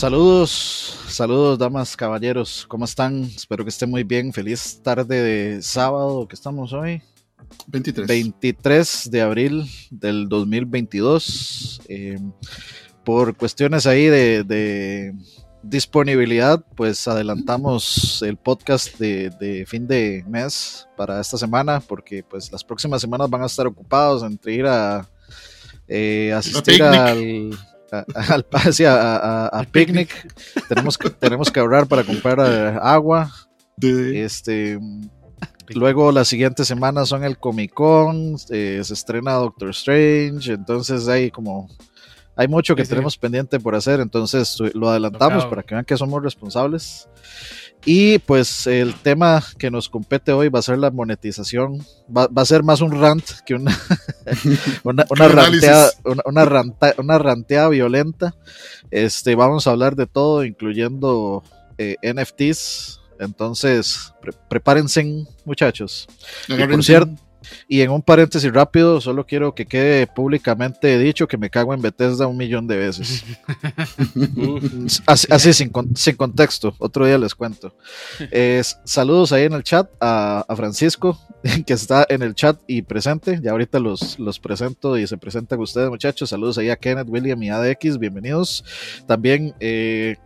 Saludos, saludos damas, caballeros, ¿cómo están? Espero que estén muy bien. Feliz tarde de sábado, que estamos hoy. 23. 23 de abril del 2022. Eh, por cuestiones ahí de, de, disponibilidad, pues adelantamos el podcast de, de, fin de mes para esta semana, porque pues las próximas semanas van a estar ocupados entre ir a eh, asistir al a, a, a, picnic. tenemos, que, tenemos que ahorrar para comprar eh, agua. Este, luego las siguientes semanas son el Comic Con, eh, se estrena Doctor Strange, entonces hay como hay mucho que sí, tenemos sí. pendiente por hacer, entonces lo adelantamos para que vean que somos responsables. Y pues el tema que nos compete hoy va a ser la monetización. Va, va a ser más un rant que una, una, una, ranteada, una, una, ranta, una, ranteada, violenta. Este, vamos a hablar de todo, incluyendo eh, NFTs. Entonces, pre prepárense, muchachos. Y por cierto, y en un paréntesis rápido, solo quiero que quede públicamente dicho que me cago en Bethesda un millón de veces. así, así sin, sin, contexto, otro día les cuento. Eh, saludos ahí en el chat a, a, Francisco, que está en el chat y presente. Ya ahorita los, los presento y se presentan ustedes, muchachos. Saludos ahí a Kenneth, William y ADX, bienvenidos. También eh,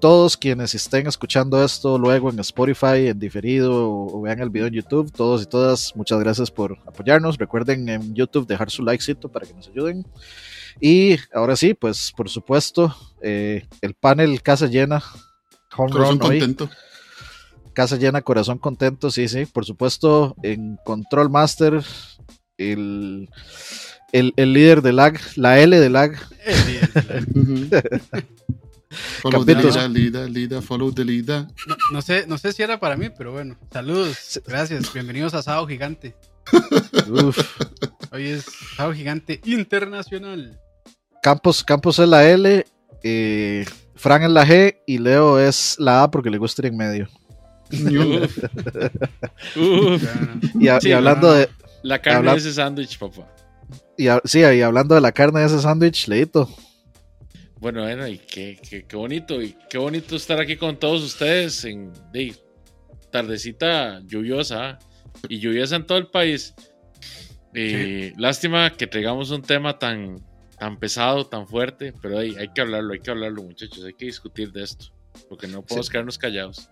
todos quienes estén escuchando esto luego en Spotify, en diferido o, vean el video en YouTube, todos y todas, muchas gracias por apoyarnos. Recuerden en YouTube dejar su likecito para que nos ayuden. Y ahora sí, pues por supuesto, eh, el panel casa llena. Home corazón run contento. Hoy. Casa llena, corazón contento, sí, sí. Por supuesto, en Control Master, el, el, el líder de lag, la L de lag. El líder de lag. Follow the leader, leader, leader, follow the leader. No, no, sé, no sé si era para mí, pero bueno. Saludos, gracias. Bienvenidos a Sábado Gigante. Hoy es Sábado Gigante Internacional. Campos, Campos es la L, eh, Fran es la G y Leo es la A porque le gusta ir en medio. Uf. Uf. Y, a, sí, y, hablando no, de. La carne habla, de ese sándwich, papá. Y a, sí, y hablando de la carne de ese sándwich, Leito. Bueno, bueno, y qué, qué, qué, bonito, y qué bonito estar aquí con todos ustedes en de, tardecita lluviosa y lluviosa en todo el país. Eh. Lástima que traigamos un tema tan, tan pesado, tan fuerte, pero hay, hay, que hablarlo, hay que hablarlo, muchachos, hay que discutir de esto, porque no podemos sí. quedarnos callados.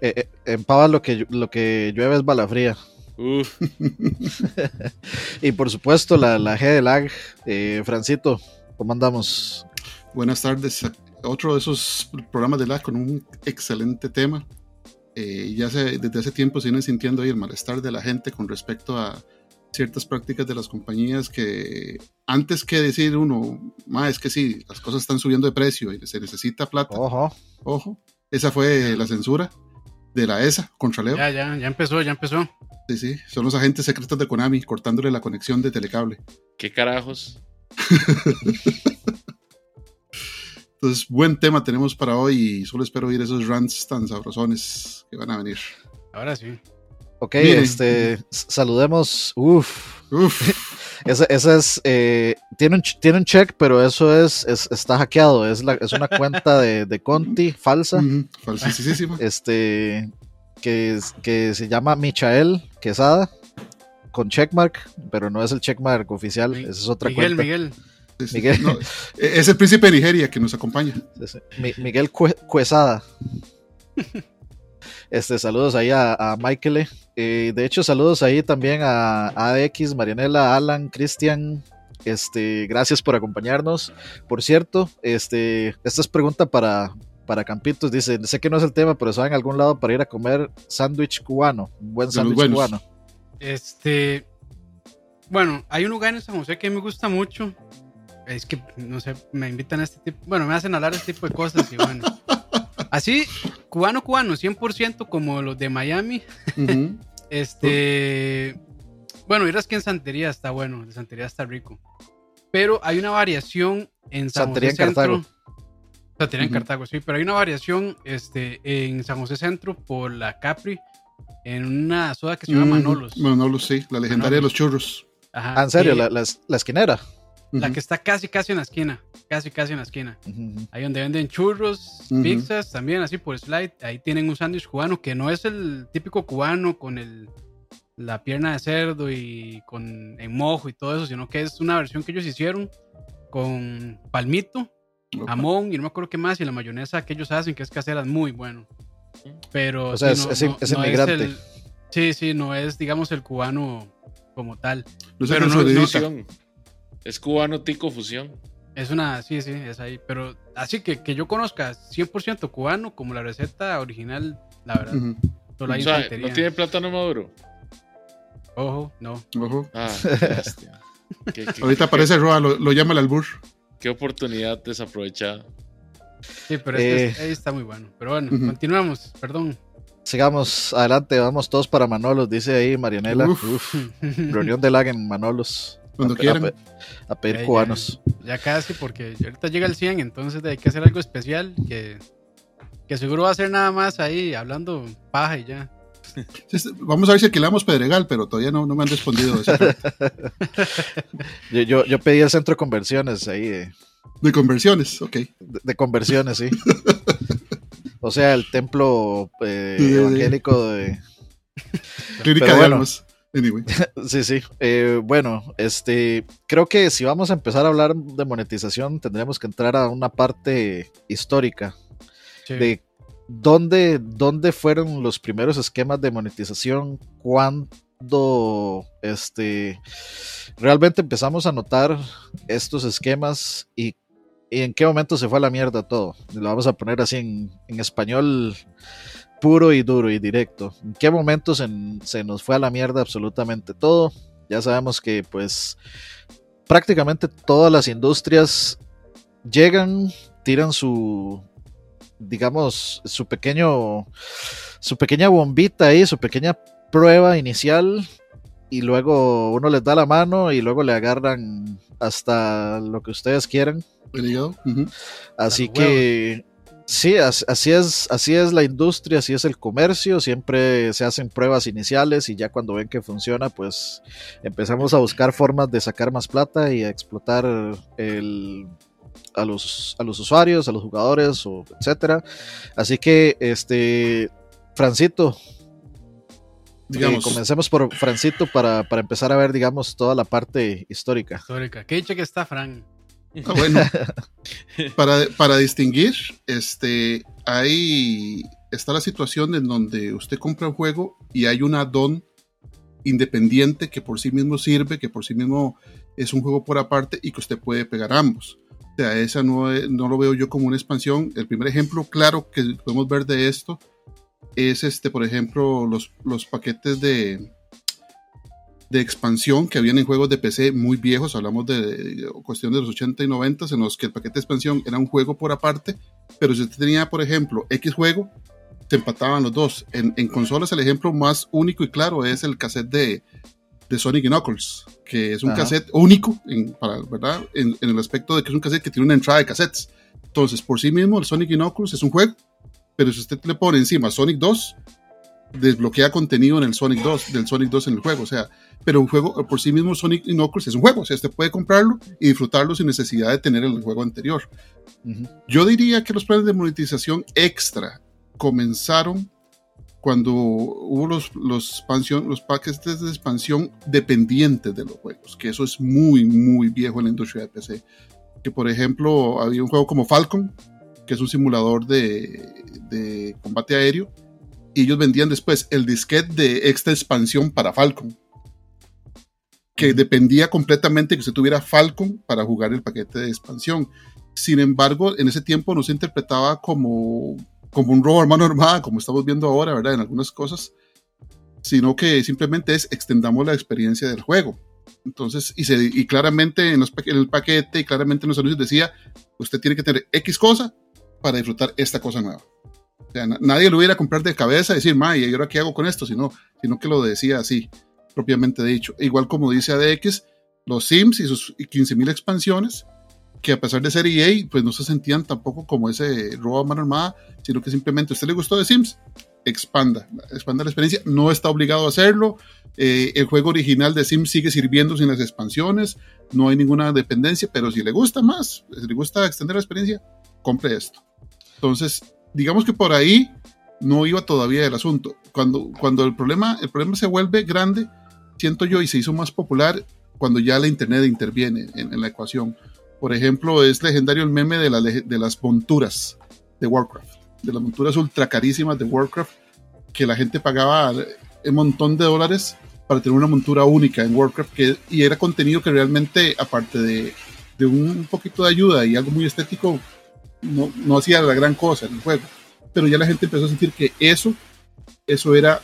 Eh, eh, en Pava lo que, lo que llueve es bala fría. Uf. y por supuesto, la, la G de lag, eh, Francito, ¿cómo andamos? Buenas tardes. Otro de esos programas de lag con un excelente tema. Eh, ya se, desde hace tiempo se viene sintiendo ahí el malestar de la gente con respecto a ciertas prácticas de las compañías que antes que decir uno, ma, es que sí, las cosas están subiendo de precio y se necesita plata. Ojo. Ojo. Esa fue la censura de la ESA contra Leo. Ya, ya, ya empezó, ya empezó. Sí, sí. Son los agentes secretos de Konami cortándole la conexión de telecable. ¿Qué carajos? Entonces, buen tema tenemos para hoy y solo espero oír esos rants tan sabrosones que van a venir. Ahora sí. Ok, Miren. este, saludemos. Uf. Uf. ese, ese, es. Eh, tiene, un, tiene un check, pero eso es, es está hackeado. Es, la, es una cuenta de, de Conti falsa. Falsísima. Este. Que, que se llama Michael Quesada. Con checkmark, pero no es el checkmark oficial. Mi, esa es otra Miguel, cuenta. Miguel. Miguel. No, es el príncipe de Nigeria que nos acompaña. Miguel Cuesada. Este, saludos ahí a, a Michael. Eh, de hecho, saludos ahí también a, a ADX, Marianela, Alan, Cristian. Este, gracias por acompañarnos. Por cierto, este, esta es pregunta para, para Campitos. Dice: Sé que no es el tema, pero saben algún lado para ir a comer sándwich cubano. Un buen sándwich cubano. Este. Bueno, hay un lugar en San José que me gusta mucho es que, no sé, me invitan a este tipo, bueno, me hacen hablar de este tipo de cosas y bueno. Así, cubano, cubano, 100% como los de Miami. Uh -huh. este, bueno, irás que en Santería está bueno, en Santería está rico. Pero hay una variación en San Santería José en Centro. Cartago. Santería uh -huh. en Cartago, sí, pero hay una variación este, en San José Centro por la Capri, en una soda que se llama Mm, Manolos. Manolos, sí, la legendaria Manolos. de los churros. Ajá, ah, en serio, y- la, la, la esquinera. La que está casi, casi en la esquina. casi casi en la esquina. Ahí donde venden churros, Ujú. pizzas, también así por slide. Ahí tienen un sándwich cubano que no es el típico cubano con el, la pierna de cerdo y con en mojo y todo eso, sino que es una versión que ellos hicieron con palmito, jamón y no me acuerdo qué más, y la mayonesa que ellos hacen, que es casera, es muy bueno. Pero O sea, sí, es- es- es el- sí, sí, no es, digamos, el cubano como tal. No sé Pero no- no. Es cubano tico fusión. Es una, sí, sí, es ahí. Pero así que, que yo conozca 100% cubano como la receta original, la verdad. Ujú. Solo O hay sea, no tiene plátano maduro. Ojo, no. Ojo. Ah, qué Ahorita qué- aparece Roa, lo, lo llama el albur. Qué oportunidad desaprovechada. Sí, pero este Eh. es- ahí está muy bueno. Pero bueno, continuamos, perdón. Sigamos adelante, vamos todos para Manolos, dice ahí Marianela. Uf. Uf, reunión de lag en Manolos. Cuando a, quieran. A, pe- a pedir Ya, cubanos. Ya casi, porque ahorita llega el 100, entonces hay que hacer algo especial que, que seguro va a ser nada más ahí hablando paja y ya. Vamos a ver si alquilamos Pedregal, pero todavía no, no me han respondido esa- Yo, yo, yo pedí el centro de conversiones ahí, de, de conversiones. Ok. de- de conversiones, sí. o sea, el templo eh, evangélico de... Clínica Pero de bueno. almas. Anyway. Sí, sí. Eh, bueno, este, creo que si vamos a empezar a hablar de monetización, tendremos que entrar a una parte histórica Sí. de dónde, dónde fueron los primeros esquemas de monetización, cuándo este, realmente empezamos a notar estos esquemas y, y en qué momento se fue a la mierda todo. Lo vamos a poner así en, en español puro y duro y directo. ¿En qué momento se, se nos fue a la mierda absolutamente todo? Ya sabemos que pues prácticamente todas las industrias llegan, tiran su, digamos, su pequeño, su pequeña bombita ahí, su pequeña prueba inicial y luego uno les da la mano y luego le agarran hasta lo que ustedes quieran. Así que sí, as- así es, así es la industria, así es el comercio, siempre se hacen pruebas iniciales y ya cuando ven que funciona, pues empezamos a buscar formas de sacar más plata y a explotar el, a los, a los usuarios, a los jugadores, o etcétera. Así que, este, Francito, Digamos. eh, comencemos por Francito para, para empezar a ver, digamos, toda la parte histórica. Histórica. ¿Qué dicho que está Fran? Ah, bueno, para, para distinguir, este, ahí está la situación en donde usted compra un juego y hay un add-on independiente que por sí mismo sirve, que por sí mismo es un juego por aparte y que usted puede pegar ambos. O sea, esa no, no lo veo yo como una expansión. El primer ejemplo claro que podemos ver de esto es, este, por ejemplo, los, los paquetes de, de expansión que habían en juegos de PC muy viejos, hablamos de, de cuestión de los 80 y 90 en los que el paquete de expansión era un juego por aparte, pero si usted tenía, por ejemplo, X juego, se empataban los dos. En, en consolas el ejemplo más único y claro es el cassette de, de Sonic Knuckles, que es un Ajá. cassette único, en, para, ¿verdad? En, en el aspecto de que es un cassette que tiene una entrada de cassettes. Entonces, por sí mismo, el Sonic Knuckles es un juego, pero si usted le pone encima Sonic 2, desbloquea contenido en el Sonic 2, del Sonic 2 en el juego, o sea, pero un juego por sí mismo Sonic Knuckles es un juego, o sea, usted puede comprarlo y disfrutarlo sin necesidad de tener el juego anterior. Yo diría que los planes de monetización extra comenzaron cuando hubo los, los, expansión, los paquetes de expansión dependientes de los juegos, que eso es muy, muy viejo en la industria de PC. Que por ejemplo, había un juego como Falcon, que es un simulador de, de combate aéreo, y ellos vendían después el disquete de extra expansión para Falcon, que dependía completamente que usted tuviera Falcon para jugar el paquete de expansión. Sin embargo, en ese tiempo no se interpretaba como, como un robo a mano armada, como estamos viendo ahora, ¿verdad? En algunas cosas, sino que simplemente es extendamos la experiencia del juego. Entonces, y, se, y claramente en, los, en el paquete y claramente en los anuncios decía, usted tiene que tener X cosa para disfrutar esta cosa nueva. O sea, na- nadie lo iba a comprar de cabeza y decir, ma, ¿y ahora qué hago con esto? Sino, sino que lo decía así, propiamente dicho. Igual como dice ADX, los Sims y sus 15.000 expansiones, que a pesar de ser EA, pues no se sentían tampoco como ese robo a mano armada, sino que simplemente a usted le gustó de Sims, expanda, expanda la experiencia, no está obligado a hacerlo, Eh, el juego original de Sim sigue sirviendo sin las expansiones, no hay ninguna dependencia, pero si le gusta más, si le gusta extender la experiencia, compre esto. Entonces, digamos que por ahí no iba todavía el asunto. Cuando, cuando el, problema, el problema se vuelve grande, siento yo, y se hizo más popular cuando ya la Internet interviene en, la ecuación. Por ejemplo, es legendario el meme de, de las monturas de Warcraft, de las monturas ultra carísimas de Warcraft, que la gente pagaba un montón de dólares para tener una montura única en Warcraft que, y era contenido que realmente, aparte de, de un poquito de ayuda y algo muy estético, no, no, hacía la gran cosa en el juego. Pero ya la gente empezó a sentir que eso, eso era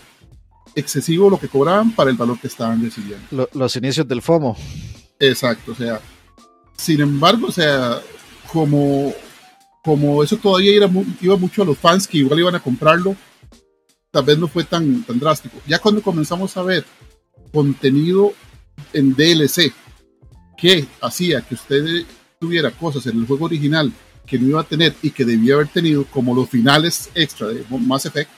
excesivo lo que cobraban para el valor que estaban recibiendo. los inicios del FOMO. Exacto, o sea, sin embargo, o sea, como, como eso todavía era, iba mucho a los fans que igual iban a comprarlo, tal vez no fue tan, tan drástico. Ya cuando comenzamos a ver contenido en DLC que hacía que usted tuviera cosas en el juego original que no iba a tener y que debía haber tenido, como los finales extra de Mass Effect,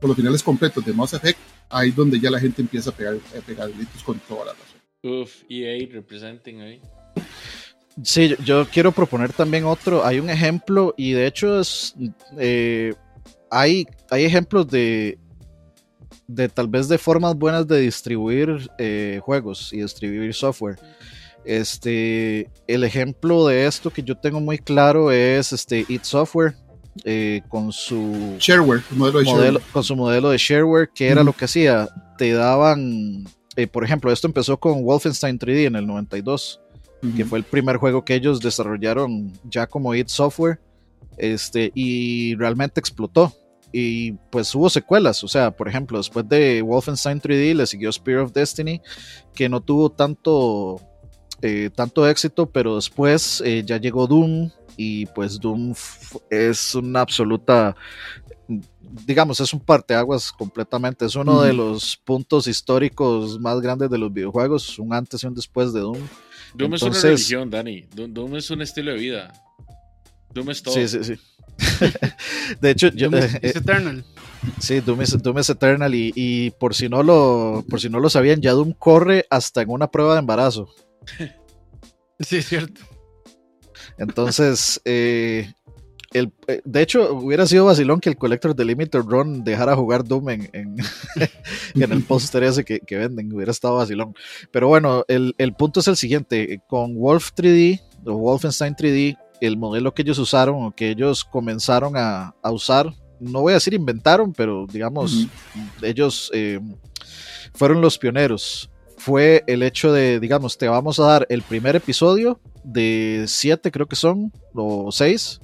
o los finales completos de Mass Effect, ahí es donde ya la gente empieza a pegar, a pegar gritos con toda la razón. Uf, EA representing ahí. Sí, yo quiero proponer también otro. Hay un ejemplo, y de hecho es. Eh, hay, hay ejemplos de, de tal vez de formas buenas de distribuir eh, juegos y distribuir software. Este, el ejemplo de esto que yo tengo muy claro es este It Software eh, con su shareware, modelo, con su modelo de shareware, que era lo que hacía, te daban, eh, por ejemplo, esto empezó con Wolfenstein 3D en el 92, que fue el primer juego que ellos desarrollaron ya como It Software, este, y realmente explotó. Y pues hubo secuelas, o sea, por ejemplo, después de Wolfenstein 3D le siguió Spear of Destiny, que no tuvo tanto, eh, tanto éxito, pero después eh, ya llegó Doom y pues Doom es una absoluta, digamos, es un parteaguas completamente, es uno de los puntos históricos más grandes de los videojuegos, un antes y un después de Doom. Doom es una religión, Dani, Doom, es un estilo de vida. Doom es todo. Sí, sí, sí. de hecho, yo, Doom es, eh, Eternal. Sí, Doom es, Eternal y, por si no lo por si no lo sabían, ya Doom corre hasta en una prueba de embarazo. Sí, es cierto. Entonces, eh, el, eh, de hecho, hubiera sido vacilón que el Collector de Limited Run dejara jugar Doom en, en, el póster ese que, venden. Hubiera estado vacilón. Pero bueno, el, el, punto es el siguiente. Con Wolf 3D, o Wolfenstein 3D, el modelo que ellos usaron o que ellos comenzaron a, usar, no voy a decir inventaron, pero digamos, ellos eh, fueron los pioneros. Fue el hecho de, digamos, te vamos a dar el primer episodio de siete, creo que son, o seis.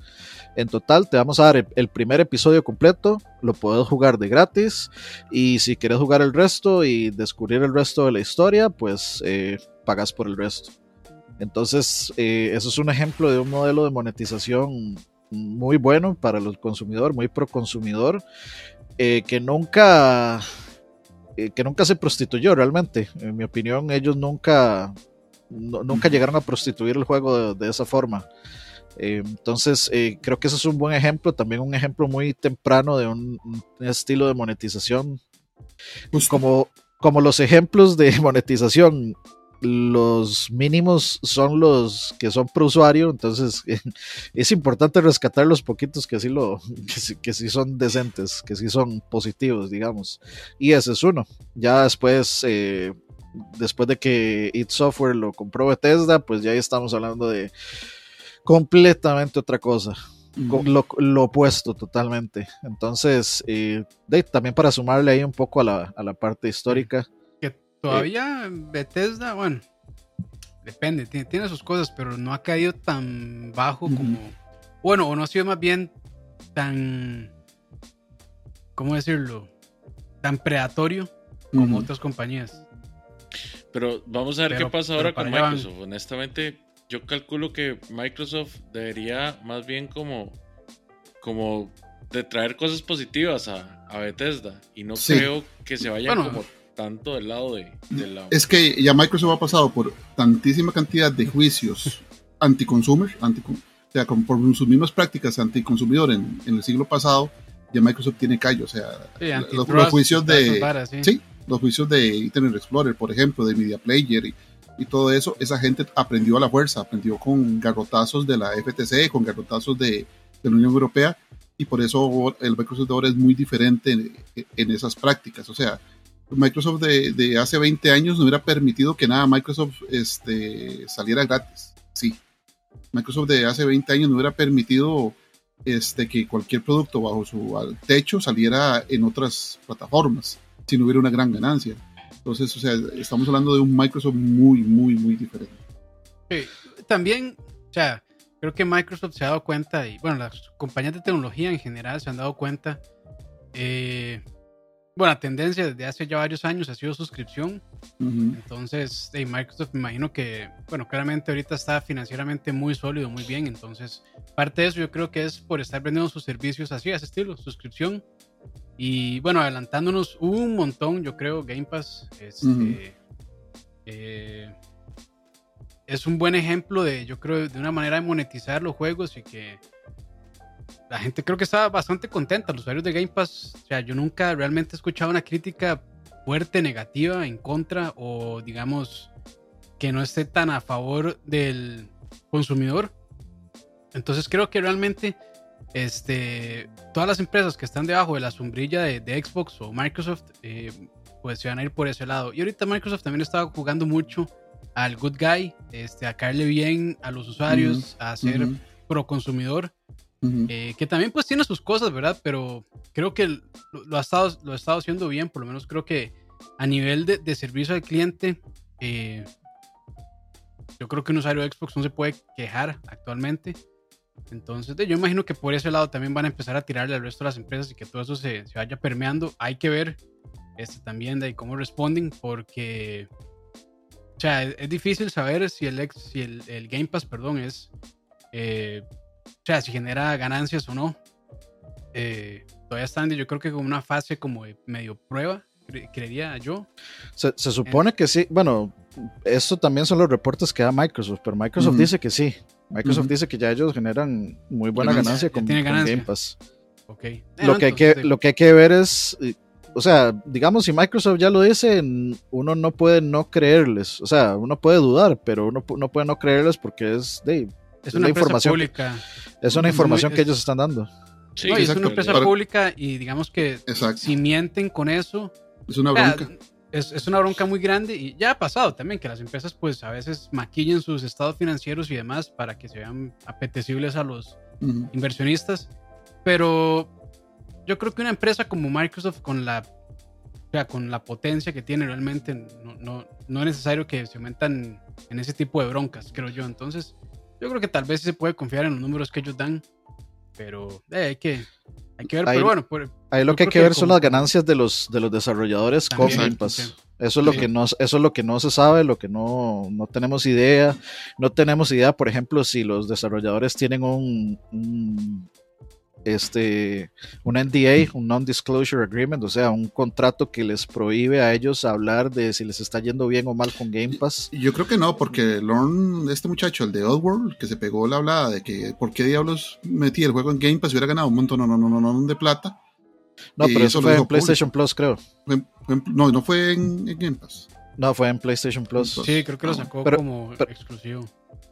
En total, te vamos a dar el, primer episodio completo, lo puedes jugar de gratis. Y si quieres jugar el resto y descubrir el resto de la historia, pues eh, pagas por el resto. Entonces, eh, eso es un ejemplo de un modelo de monetización muy bueno para el consumidor, muy pro consumidor, eh, que nunca eh, que nunca se prostituyó realmente. En mi opinión, ellos nunca, nunca llegaron a prostituir el juego de, esa forma. entonces, creo que ese es un buen ejemplo, también un ejemplo muy temprano de un, estilo de monetización. Como, como los ejemplos de monetización los mínimos son los que son pro usuario, entonces es importante rescatar los poquitos que sí lo que sí, son decentes, que sí son positivos, digamos. Y ese es uno. Ya después eh, después de que It Software lo compró Bethesda, pues ya estamos hablando de completamente otra cosa. Lo, opuesto totalmente. Entonces, eh, también para sumarle ahí un poco a la, a la parte histórica, Todavía Bethesda, bueno, depende, tiene, sus cosas, pero no ha caído tan bajo como. Bueno, o no ha sido más bien tan. ¿Cómo decirlo? Tan predatorio como otras compañías. Pero vamos a ver qué pasa ahora con Microsoft. Honestamente, yo calculo que Microsoft debería más bien como. como de traer cosas positivas a, a Bethesda. Y no creo que se vayan como tanto del lado de, Es que ya Microsoft ha pasado por tantísima cantidad de juicios anti-consumer, anti o sea, por sus mismas prácticas anticonsumidor en, en el siglo pasado, ya Microsoft tiene callo, o sea, los, juicios de... sí. los juicios de Internet Explorer, por ejemplo, de Media Player y, y todo eso, esa gente aprendió a la fuerza, aprendió con garrotazos de la FTC, con garrotazos de, de la Unión Europea, y por eso el Microsoft de ahora es muy diferente en, en esas prácticas. O sea, Microsoft de, hace 20 años no hubiera permitido que nada Microsoft este, saliera gratis. Sí. Microsoft de hace 20 años no hubiera permitido este, que cualquier producto bajo su techo saliera en otras plataformas si no hubiera una gran ganancia. Entonces, o sea, estamos hablando de un Microsoft muy, muy, muy diferente. Sí. También, o sea, creo que Microsoft se ha dado cuenta, y bueno, las compañías de tecnología en general se han dado cuenta. Eh, bueno, la tendencia desde hace ya varios años ha sido suscripción. Uh -huh. Entonces, hey, Microsoft me imagino que, bueno, claramente ahorita está financieramente muy sólido, muy bien. Entonces, parte de eso yo creo que es por estar vendiendo sus servicios así, a ese estilo, suscripción. Y bueno, adelantándonos un montón, yo creo, Game Pass este, uh -huh. eh, es un buen ejemplo de, yo creo, de una manera de monetizar los juegos y que la gente creo que estaba bastante contenta, los usuarios de Game Pass. O sea, yo nunca realmente he escuchado una crítica fuerte, negativa, en contra o digamos que no esté tan a favor del consumidor. Entonces creo que realmente este, todas las empresas que están debajo de la sombrilla de, de Xbox o Microsoft, eh, pues se van a ir por ese lado. Y ahorita Microsoft también está jugando mucho al good guy, este, a caerle bien a los usuarios, uh -huh. a ser uh -huh. pro consumidor. Eh, que también pues tiene sus cosas, ¿verdad? Pero creo que lo, ha, estado, lo ha estado haciendo bien, por lo menos creo que a nivel de, servicio al cliente, eh, yo creo que un usuario de Xbox no se puede quejar actualmente. Entonces, yo imagino que por ese lado también van a empezar a tirarle al resto de las empresas y que todo eso se, se vaya permeando. Hay que ver este, también de cómo responden, porque o sea, es, es difícil saber si el, si el Game Pass perdón, es eh, o sea, si genera ganancias o no. Eh, todavía están, yo creo que con una fase como de medio prueba, cre creería yo. Se, se supone eh. que sí, bueno, esto también son los reportes que da Microsoft, pero Microsoft uh -huh. dice que sí. Microsoft uh -huh. dice que ya ellos generan muy buena ganancia, ganancia con, con ganancia. Game Pass. Okay. Lo, que hay que, lo que hay que ver es, o sea, digamos, si Microsoft ya lo dice, uno no puede no creerles. O sea, uno puede dudar, pero uno no puede no creerles porque es de, es una información pública. Es una información muy, que ellos están dando. Sí, no, es una empresa Para... pública y digamos que exacto. si mienten con eso. Es una bronca. Es, es, una bronca muy grande y ya ha pasado también que las empresas pues a veces maquillen sus estados financieros y demás para que se vean apetecibles a los uh -huh. inversionistas. Pero yo creo que una empresa como Microsoft con la, o sea, con la potencia que tiene realmente no, no, no es necesario que se aumentan en ese tipo de broncas, creo yo. Entonces, yo creo que tal vez se puede confiar en los números que ellos dan, pero eh, hay, que, hay que ver. Ahí, pero bueno, por, ahí lo que hay que, que ver son las ganancias de los, de los desarrolladores con Game Pass. Eso es, lo que no, eso es lo que no se sabe, lo que no, no tenemos idea. No tenemos idea, por ejemplo, si los desarrolladores tienen un, un este, un NDA, un Non-Disclosure Agreement, o sea, un contrato que les prohíbe a ellos hablar de si les está yendo bien o mal con Game Pass. Yo creo que no, porque Lorne, este muchacho, el de Oddworld, que se pegó la hablada de que por qué diablos metí el juego en Game Pass y hubiera ganado un montón no, no, no, no, no, de plata. No, pero eso, eso fue en PlayStation Plus, creo. Fue, fue, no, no fue en, en, Game Pass. No, fue en PlayStation Plus. Sí, creo que lo sacó pero, como pero, exclusivo.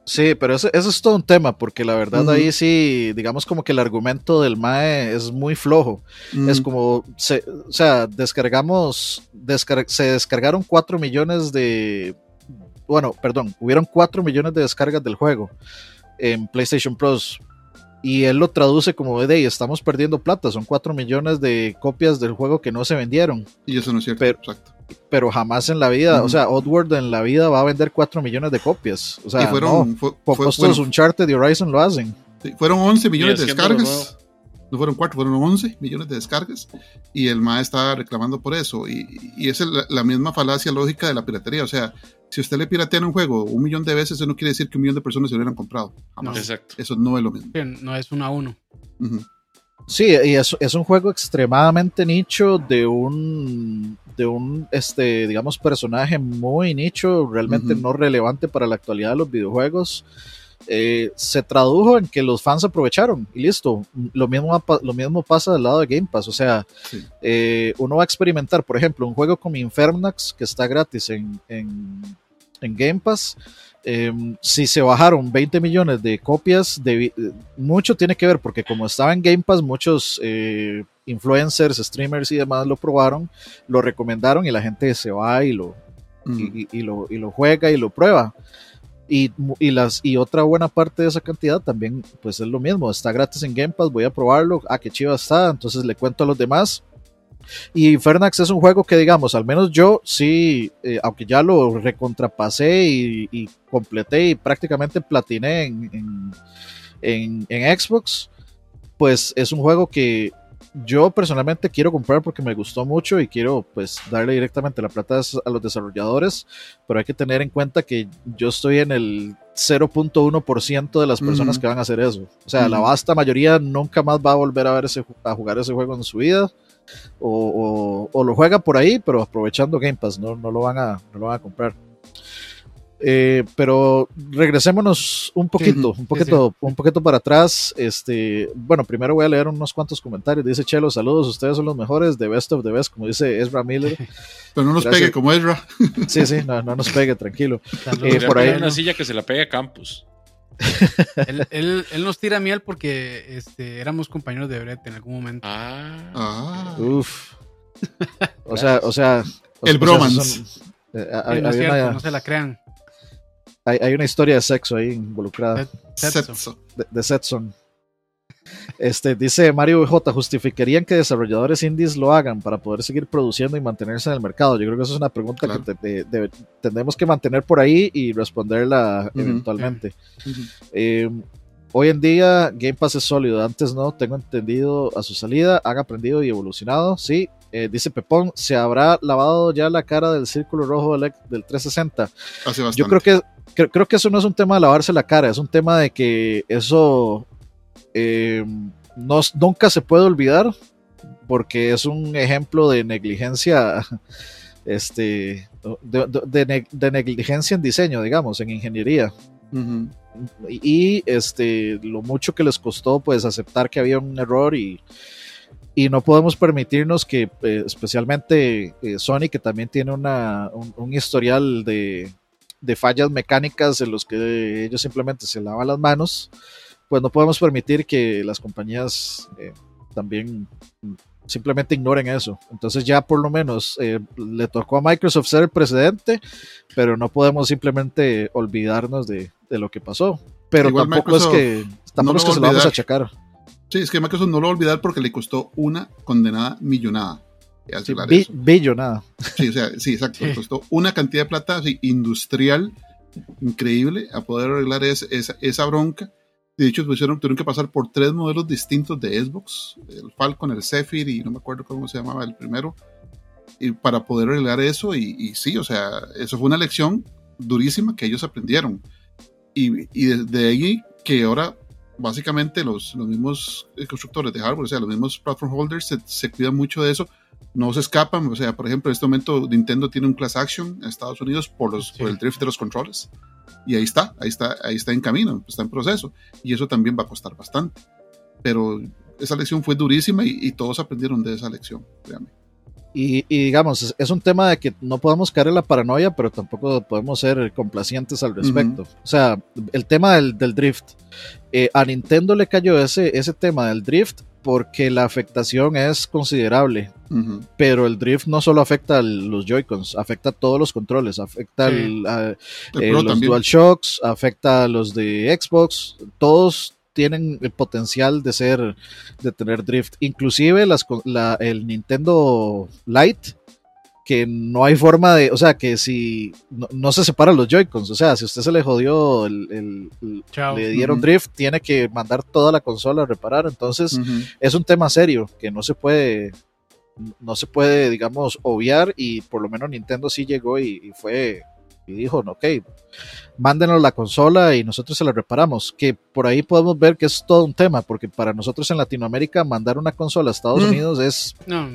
Sí, pero eso, eso, es todo un tema, porque la verdad uh -huh. ahí sí, digamos como que el argumento del MAE es muy flojo. Uh -huh. Es como, se, o sea, descargamos, descar se descargaron 4 millones de, bueno, perdón, hubieron 4 millones de descargas del juego en PlayStation Plus. Y él lo traduce como de, estamos perdiendo plata, son 4 millones de copias del juego que no se vendieron. Y eso no es cierto, pero, exacto pero jamás en la vida, o sea, Oddworld en la vida va a vender 4 millones de copias. O sea, y fueron, no, fue, pocos fue, bueno, Uncharted de Horizon lo hacen. Sí, fueron 11 millones de descargas. No fueron 4, fueron 11 millones de descargas. Y el MAE está reclamando por eso. Y, y es la, la, misma falacia lógica de la piratería. O sea, si usted le piratea un juego un millón de veces, eso no quiere decir que un millón de personas se lo hubieran comprado. Jamás. No. Exacto. Eso no es lo mismo. No es uno a uno. Uh -huh. Sí, y es, es, un juego extremadamente nicho de un, de un, este, digamos, personaje muy nicho, realmente uh -huh. no relevante para la actualidad de los videojuegos. eh, se tradujo en que los fans aprovecharon y listo. Lo mismo, lo mismo pasa del lado de Game Pass. O sea, Sí. eh, uno va a experimentar, por ejemplo, un juego como Infernax que está gratis en, en, en Game Pass. eh, si se bajaron 20 millones de copias, eh, mucho tiene que ver porque como estaba en Game Pass, muchos eh, influencers, streamers y demás lo probaron, lo recomendaron y la gente se va y lo, y, y- y lo, y lo juega y lo prueba. Y, las, y otra buena parte de esa cantidad también, pues es lo mismo, está gratis en Game Pass, voy a probarlo, ah, qué chiva está, entonces le cuento a los demás. Y Fernax es un juego que, digamos, al menos yo sí, eh, aunque ya lo recontrapasé y, y completé y prácticamente platiné en, en, en- en Xbox, pues es un juego que yo personalmente quiero comprar porque me gustó mucho y quiero pues darle directamente la plata a los desarrolladores, pero hay que tener en cuenta que yo estoy en el 0.1% de las personas que van a hacer eso. O sea, la vasta mayoría nunca más va a volver a ver ese, a jugar ese juego en su vida. O, o- o lo juega por ahí, pero aprovechando Game Pass, no, no lo van a, no lo van a comprar. Eh, pero regresémonos un poquito, un poquito, un poquito para atrás. Este, bueno, primero voy a leer unos cuantos comentarios. Dice Chelo, saludos, ustedes son los mejores, de best of the best, como dice Ezra Miller. Pero no nos Gracias. pegue como Ezra. Sí, sí, no, no nos pegue, tranquilo. Eh, por ahí, una ¿no? silla que se la pegue a Campus. él, él- él nos tira miel porque este, éramos compañeros de Brett en algún momento. Ah. Ah. Uf. O sea, o sea. o- El o sea, bromance. son- eh, Sí, hay, no es hay cierto, una, no se la crean. Hay- hay una historia de sexo ahí involucrada. De, de Setson. Este, dice Mario J, justificarían que desarrolladores indies lo hagan para poder seguir produciendo y mantenerse en el mercado. Yo creo que esa es una pregunta Claro. que te- de- de- tendremos que mantener por ahí y responderla eventualmente. Eh, hoy en día Game Pass es sólido, antes no, tengo entendido a su salida, han aprendido y evolucionado, sí. Eh, dice Pepón, ¿se habrá lavado ya la cara del círculo rojo del, del 360? Hace bastante. Yo creo que, creo, creo que eso no es un tema de lavarse la cara, es un tema de que eso eh, no- nunca se puede olvidar porque es un ejemplo de negligencia, este, de, de- de neg- de negligencia en diseño, digamos, en ingeniería. Y este, lo mucho que les costó pues aceptar que había un error y, y no podemos permitirnos que eh, especialmente eh, Sony que también tiene una, un, historial de, de fallas mecánicas en los que ellos simplemente se lavan las manos, pues no podemos permitir que las compañías eh, también simplemente ignoren eso. Entonces ya por lo menos le tocó a Microsoft ser el precedente, pero no podemos simplemente olvidarnos de, de lo que pasó. Pero Igual tampoco Microsoft es que, tampoco no es lo que se lo vamos a achacar. Sí, es que Microsoft no lo va a olvidar porque le costó una condenada millonada. Sí, arreglar bi- eso. billonada. Sí, o sea, sí, exacto. Le costó una cantidad de plata así, industrial increíble a poder arreglar es- esa, esa bronca. De hecho, pusieron, tuvieron que pasar por tres modelos distintos de Xbox: el Falcon, el Zephyr y no me acuerdo cómo se llamaba el primero. Y para poder arreglar eso, y, y sí, o sea, eso fue una lección durísima que ellos aprendieron. Y, y desde ahí que ahora básicamente los, los mismos constructores de hardware, o sea, los mismos platform holders se, se cuidan mucho de eso, no se escapan, o sea, por ejemplo, en este momento Nintendo tiene un class action en Estados Unidos por, los, Sí. por el drift de los controles. Y ahí está, ahí está, ahí está en camino, está en proceso. Y eso también va a costar bastante. Pero esa lección fue durísima y, y todos aprendieron de esa lección, créanme. Y, y digamos, es, un tema de que no podemos caer en la paranoia, pero tampoco podemos ser complacientes al respecto. O sea, el tema del, del drift. eh, a Nintendo le cayó ese, ese tema del drift porque la afectación es considerable. Pero el drift no solo afecta a los Joy-Cons, afecta a todos los controles, afecta Sí. al- a, eh, los. DualShocks, afecta a los de Xbox, todos tienen el potencial de ser, de tener drift, inclusive las, la- el Nintendo Lite, que no hay forma de, o sea, que si no, no se separan los Joy-Cons, o sea, si a usted se le jodió, el, el- le dieron drift, tiene que mandar toda la consola a reparar, entonces es un tema serio que no se puede no se puede digamos obviar y por lo menos Nintendo sí llegó y, y fue y dijo, ok, mándenos la consola y nosotros se la reparamos. Que por ahí podemos ver que es todo un tema, porque para nosotros en Latinoamérica mandar una consola a Estados Mm. Unidos es No,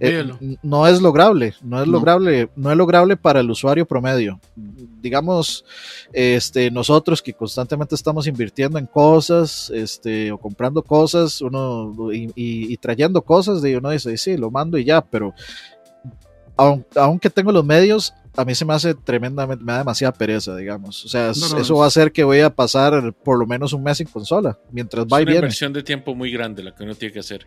eh, no es lograble, no es No. lograble, no es lograble para el usuario promedio. Digamos, este, nosotros que constantemente estamos invirtiendo en cosas, este, o comprando cosas, uno y, y- y trayendo cosas, de uno dice, sí, lo mando y ya, pero aun- aunque tengo los medios, a mí se me hace tremendamente, me da demasiada pereza, digamos. O sea, No, no, eso es- va a hacer que voy a pasar por lo menos un mes sin consola, mientras Es va y una viene. inversión de tiempo muy grande la que uno tiene que hacer.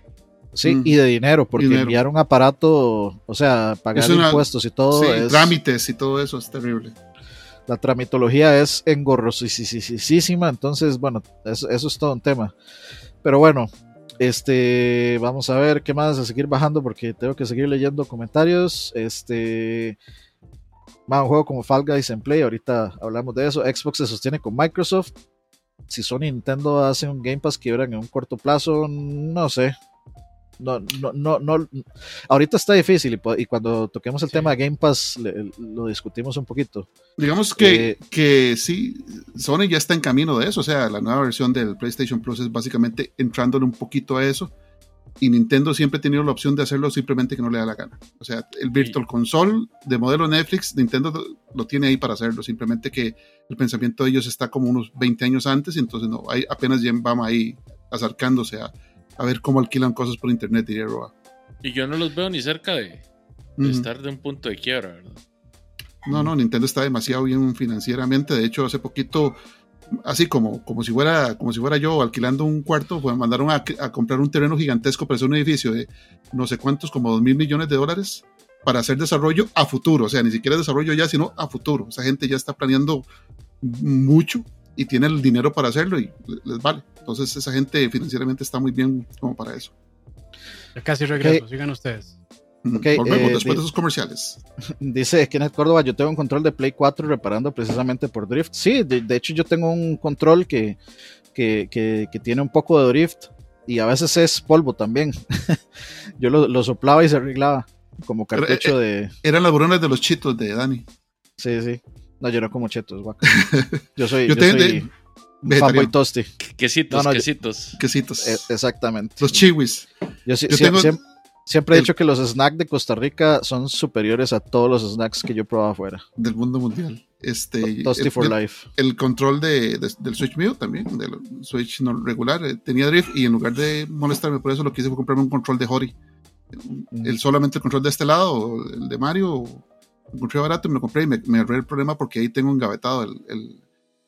Sí, Mm. y de dinero, porque Dinero. enviar un aparato, o sea, pagar Es una- impuestos y todo, sí, es, trámites y todo eso es terrible. la tramitología es engorrosísima, entonces, bueno, eso, eso es todo un tema. Pero bueno, este, vamos a ver qué más, a seguir bajando porque tengo que seguir leyendo comentarios. Este, va, un juego como Fall Guys en Play, ahorita hablamos de eso. Xbox se sostiene con Microsoft. Si Sony y Nintendo hacen un Game Pass que quebran en un corto plazo, no sé. No, no, no, no. Ahorita está difícil y, cuando toquemos el Sí. tema de Game Pass le- lo discutimos un poquito. Digamos que, Eh, que sí, Sony ya está en camino de eso. O sea, la nueva versión del PlayStation Plus es básicamente entrándole un poquito a eso. Y Nintendo siempre ha tenido la opción de hacerlo simplemente que no le da la gana. O sea, el Virtual Console de modelo Netflix, Nintendo lo tiene ahí para hacerlo. Simplemente que el pensamiento de ellos está como unos 20 años antes. Y entonces no, ahí apenas ya vamos ahí acercándose a, a ver cómo alquilan cosas por internet, diría Roa. Y yo no los veo ni cerca de, estar de un punto de quiebra, ¿verdad? No, no, Nintendo está demasiado bien financieramente. De hecho, hace poquito, así como, como, si, fuera, como si fuera yo alquilando un cuarto, pues me mandaron a, a comprar un terreno gigantesco para hacer un edificio de no sé cuántos, como dos mil millones de dólares para hacer desarrollo a futuro. O sea, ni siquiera desarrollo ya, sino a futuro. Esa gente ya está planeando mucho y tiene el dinero para hacerlo y les vale. Entonces, esa gente financieramente está muy bien como para eso. Ya casi regreso, sigan ustedes. Ok, Volvemos eh, después de esos comerciales. Dice Kenneth Córdoba, yo tengo un control de Play 4 reparando precisamente por drift. Sí, de, de hecho yo tengo un control que, que, que- que tiene un poco de drift y a veces es polvo también. yo lo, lo soplaba y se arreglaba como cartucho de... Eran las buronas de los chitos de Dani. Sí, sí. No, yo no como chetos, guaca. Yo soy, Yo yo tengo- soy Vegetariano. fanboy toasty. Quesitos, No, no, yo- quesitos. Quesitos. Eh, exactamente. los chiwis. Yo, sí- yo sie- tengo- siem- siempre he el- dicho que los snacks de Costa Rica son superiores a todos los snacks que yo he probado afuera. del mundo mundial. Este, Toasty for el- life. el control de, de- del Switch mío también, del Switch no regular, eh, tenía drift y en lugar de molestarme por eso, lo que hice fue comprarme un control de Hori. Mm. El, solamente el control de este lado, el de Mario, lo encontré barato y me lo compré y me, me ahorré el problema porque ahí tengo engavetado el, el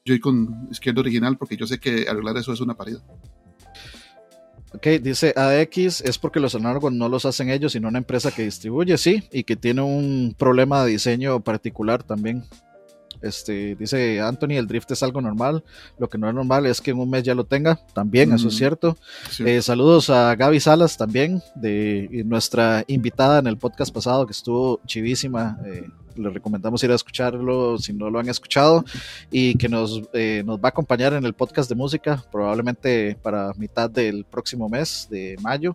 Joy-Con izquierdo original porque yo sé que arreglar eso es una pared. Ok, dice AX es porque los análogos no los hacen ellos, sino una empresa que distribuye, sí, y que tiene un problema de diseño particular también. Este, dice Anthony, el drift es algo normal. Lo que no es normal es que en un mes ya lo tenga. También, eso es Mm. cierto. ¿sí? Eh, saludos a Gaby Salas también, de nuestra invitada en el podcast pasado, que estuvo chivísima. Eh, les recomendamos ir a escucharlo si no lo han escuchado y que nos, eh, nos va a acompañar en el podcast de música, probablemente para mitad del próximo mes de mayo.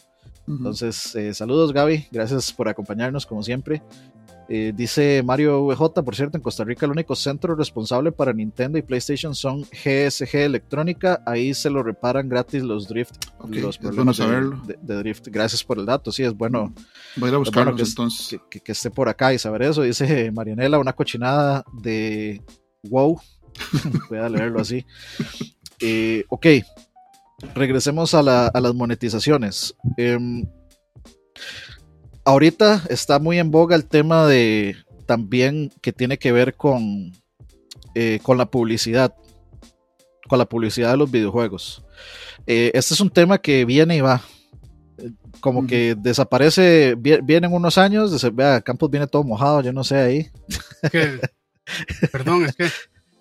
Entonces, eh, saludos Gaby, gracias por acompañarnos como siempre. Eh, dice Mario VJ, por cierto, en Costa Rica el único centro responsable para Nintendo y PlayStation son GSG Electrónica, ahí se lo reparan gratis los drift, Ok, los es bueno problemas de, saberlo. de- de drift. Gracias por el dato, sí, es bueno, Voy a ir a buscarlos que es- entonces. que, que- que esté por acá y saber eso. Dice Marianela, una cochinada de wow. Voy a leerlo así. Eh, ok, regresemos a, la- a las monetizaciones. Em, ahorita está muy en boga el tema de también que tiene que ver con, eh, con la publicidad, con la publicidad de los videojuegos. Eh, este es un tema que viene y va. Como que desaparece, vie- vienen unos años, vea, Campos viene todo mojado, yo no sé ahí. Perdón, es que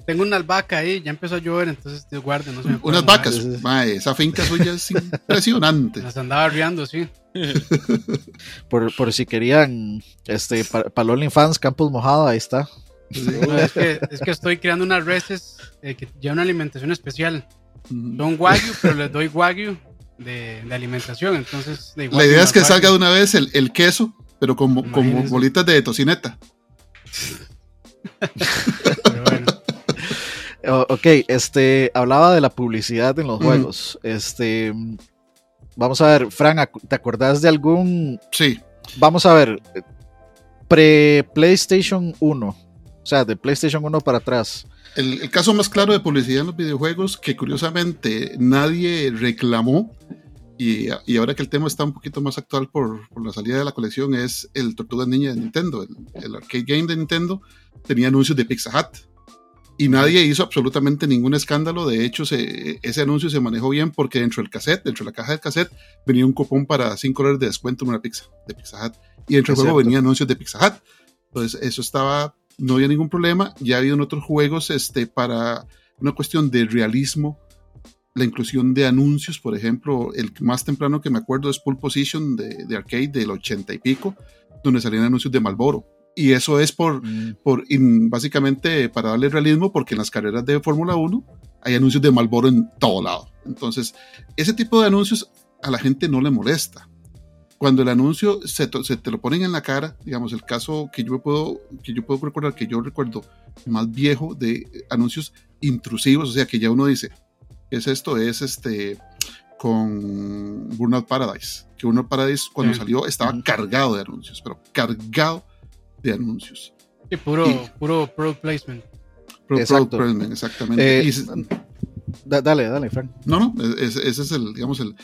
tengo una albahaca ahí, ya empezó a llover, entonces guarde, no se me puede Unas vacas. Mae, esa finca suya es impresionante. Las andaba riando, sí. Por, por si querían, este, para, los fans, Campos mojado, ahí está. No, es, que, es que estoy creando unas reses eh, que llevan una alimentación especial. Son wagyu, pero les doy wagyu de, de alimentación, entonces de La idea es que wagyu. salga de una vez el, el queso, pero como, bolitas de tocineta. O- ok, este, hablaba de la publicidad en los juegos. Este, vamos a ver, Fran, ¿te acordás de algún? Sí, Vamos a ver, pre PlayStation 1, o sea, de PlayStation 1 para atrás. el, el caso más claro de publicidad en los videojuegos que curiosamente nadie reclamó y, y ahora que el tema está un poquito más actual por, por la salida de la colección es el Tortuga Ninja de Nintendo. El, el arcade game de Nintendo tenía anuncios de Pizza Hut y nadie hizo absolutamente ningún escándalo. De hecho, se- ese anuncio se manejó bien porque dentro del cassette, dentro de la caja del cassette, venía un cupón para 5 dólares de descuento en una pizza de Pizza Hut. Y dentro del juego cierto. venía anuncios de Pizza Hut. Entonces, eso estaba, no había ningún problema. Ya ha habido en otros juegos este, para una cuestión de realismo, la inclusión de anuncios, por ejemplo, el más temprano que me acuerdo es Pole Position de, de arcade del 80 y pico, donde salían anuncios de Malboro. Y eso es por, Mm, por básicamente para darle realismo, porque en las carreras de Fórmula 1 hay anuncios de Malboro en todo lado. Entonces, ese tipo de anuncios a la gente no le molesta. Cuando el anuncio se, se te lo ponen en la cara, digamos, el caso que yo puedo, que yo puedo recordar, que yo recuerdo más viejo de anuncios intrusivos, o sea, que ya uno dice, ¿qué es esto? Es este con Burnout Paradise. Que Burnout Paradise cuando Sí. salió estaba cargado de anuncios, pero cargado de anuncios. Sí, puro, Y- puro product placement. Pro- Exacto. Product placement, exactamente. Eh, Y s- da- dale, dale, Fran. no, no, es- ese es el, digamos, el,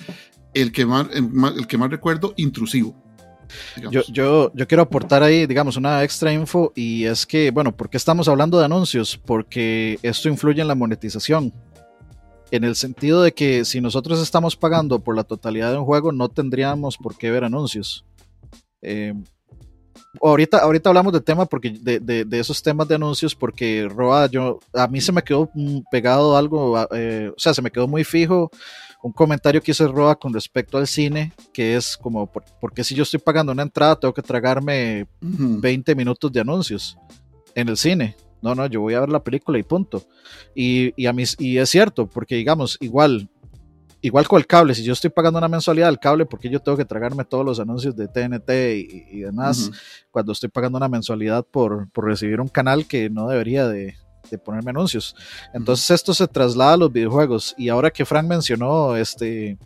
el, que más, el, más- el que más recuerdo intrusivo. Yo, yo, yo quiero aportar ahí, digamos, una extra info y es que, bueno, ¿por qué estamos hablando de anuncios? Porque esto influye en la monetización. En el sentido de que si nosotros estamos pagando por la totalidad de un juego, no tendríamos por qué ver anuncios. Eh, ahorita, ahorita hablamos de tema porque de, de- de esos temas de anuncios, porque Roa, yo, a mí se me quedó mm, pegado algo, eh, o sea, se me quedó muy fijo un comentario que hizo Roa con respecto al cine, que es como, ¿por, por qué si yo estoy pagando una entrada tengo que tragarme Ujú. 20 minutos de anuncios en el cine? No, no, yo voy a ver la película y punto. Y, y a mí, y es cierto, porque digamos, igual, igual con el cable, si yo estoy pagando una mensualidad al cable, porque yo tengo que tragarme todos los anuncios de TNT y, y demás, cuando estoy pagando una mensualidad por, por recibir un canal que no debería de, de ponerme anuncios. Entonces esto se traslada a los videojuegos. Y ahora que Frank mencionó este,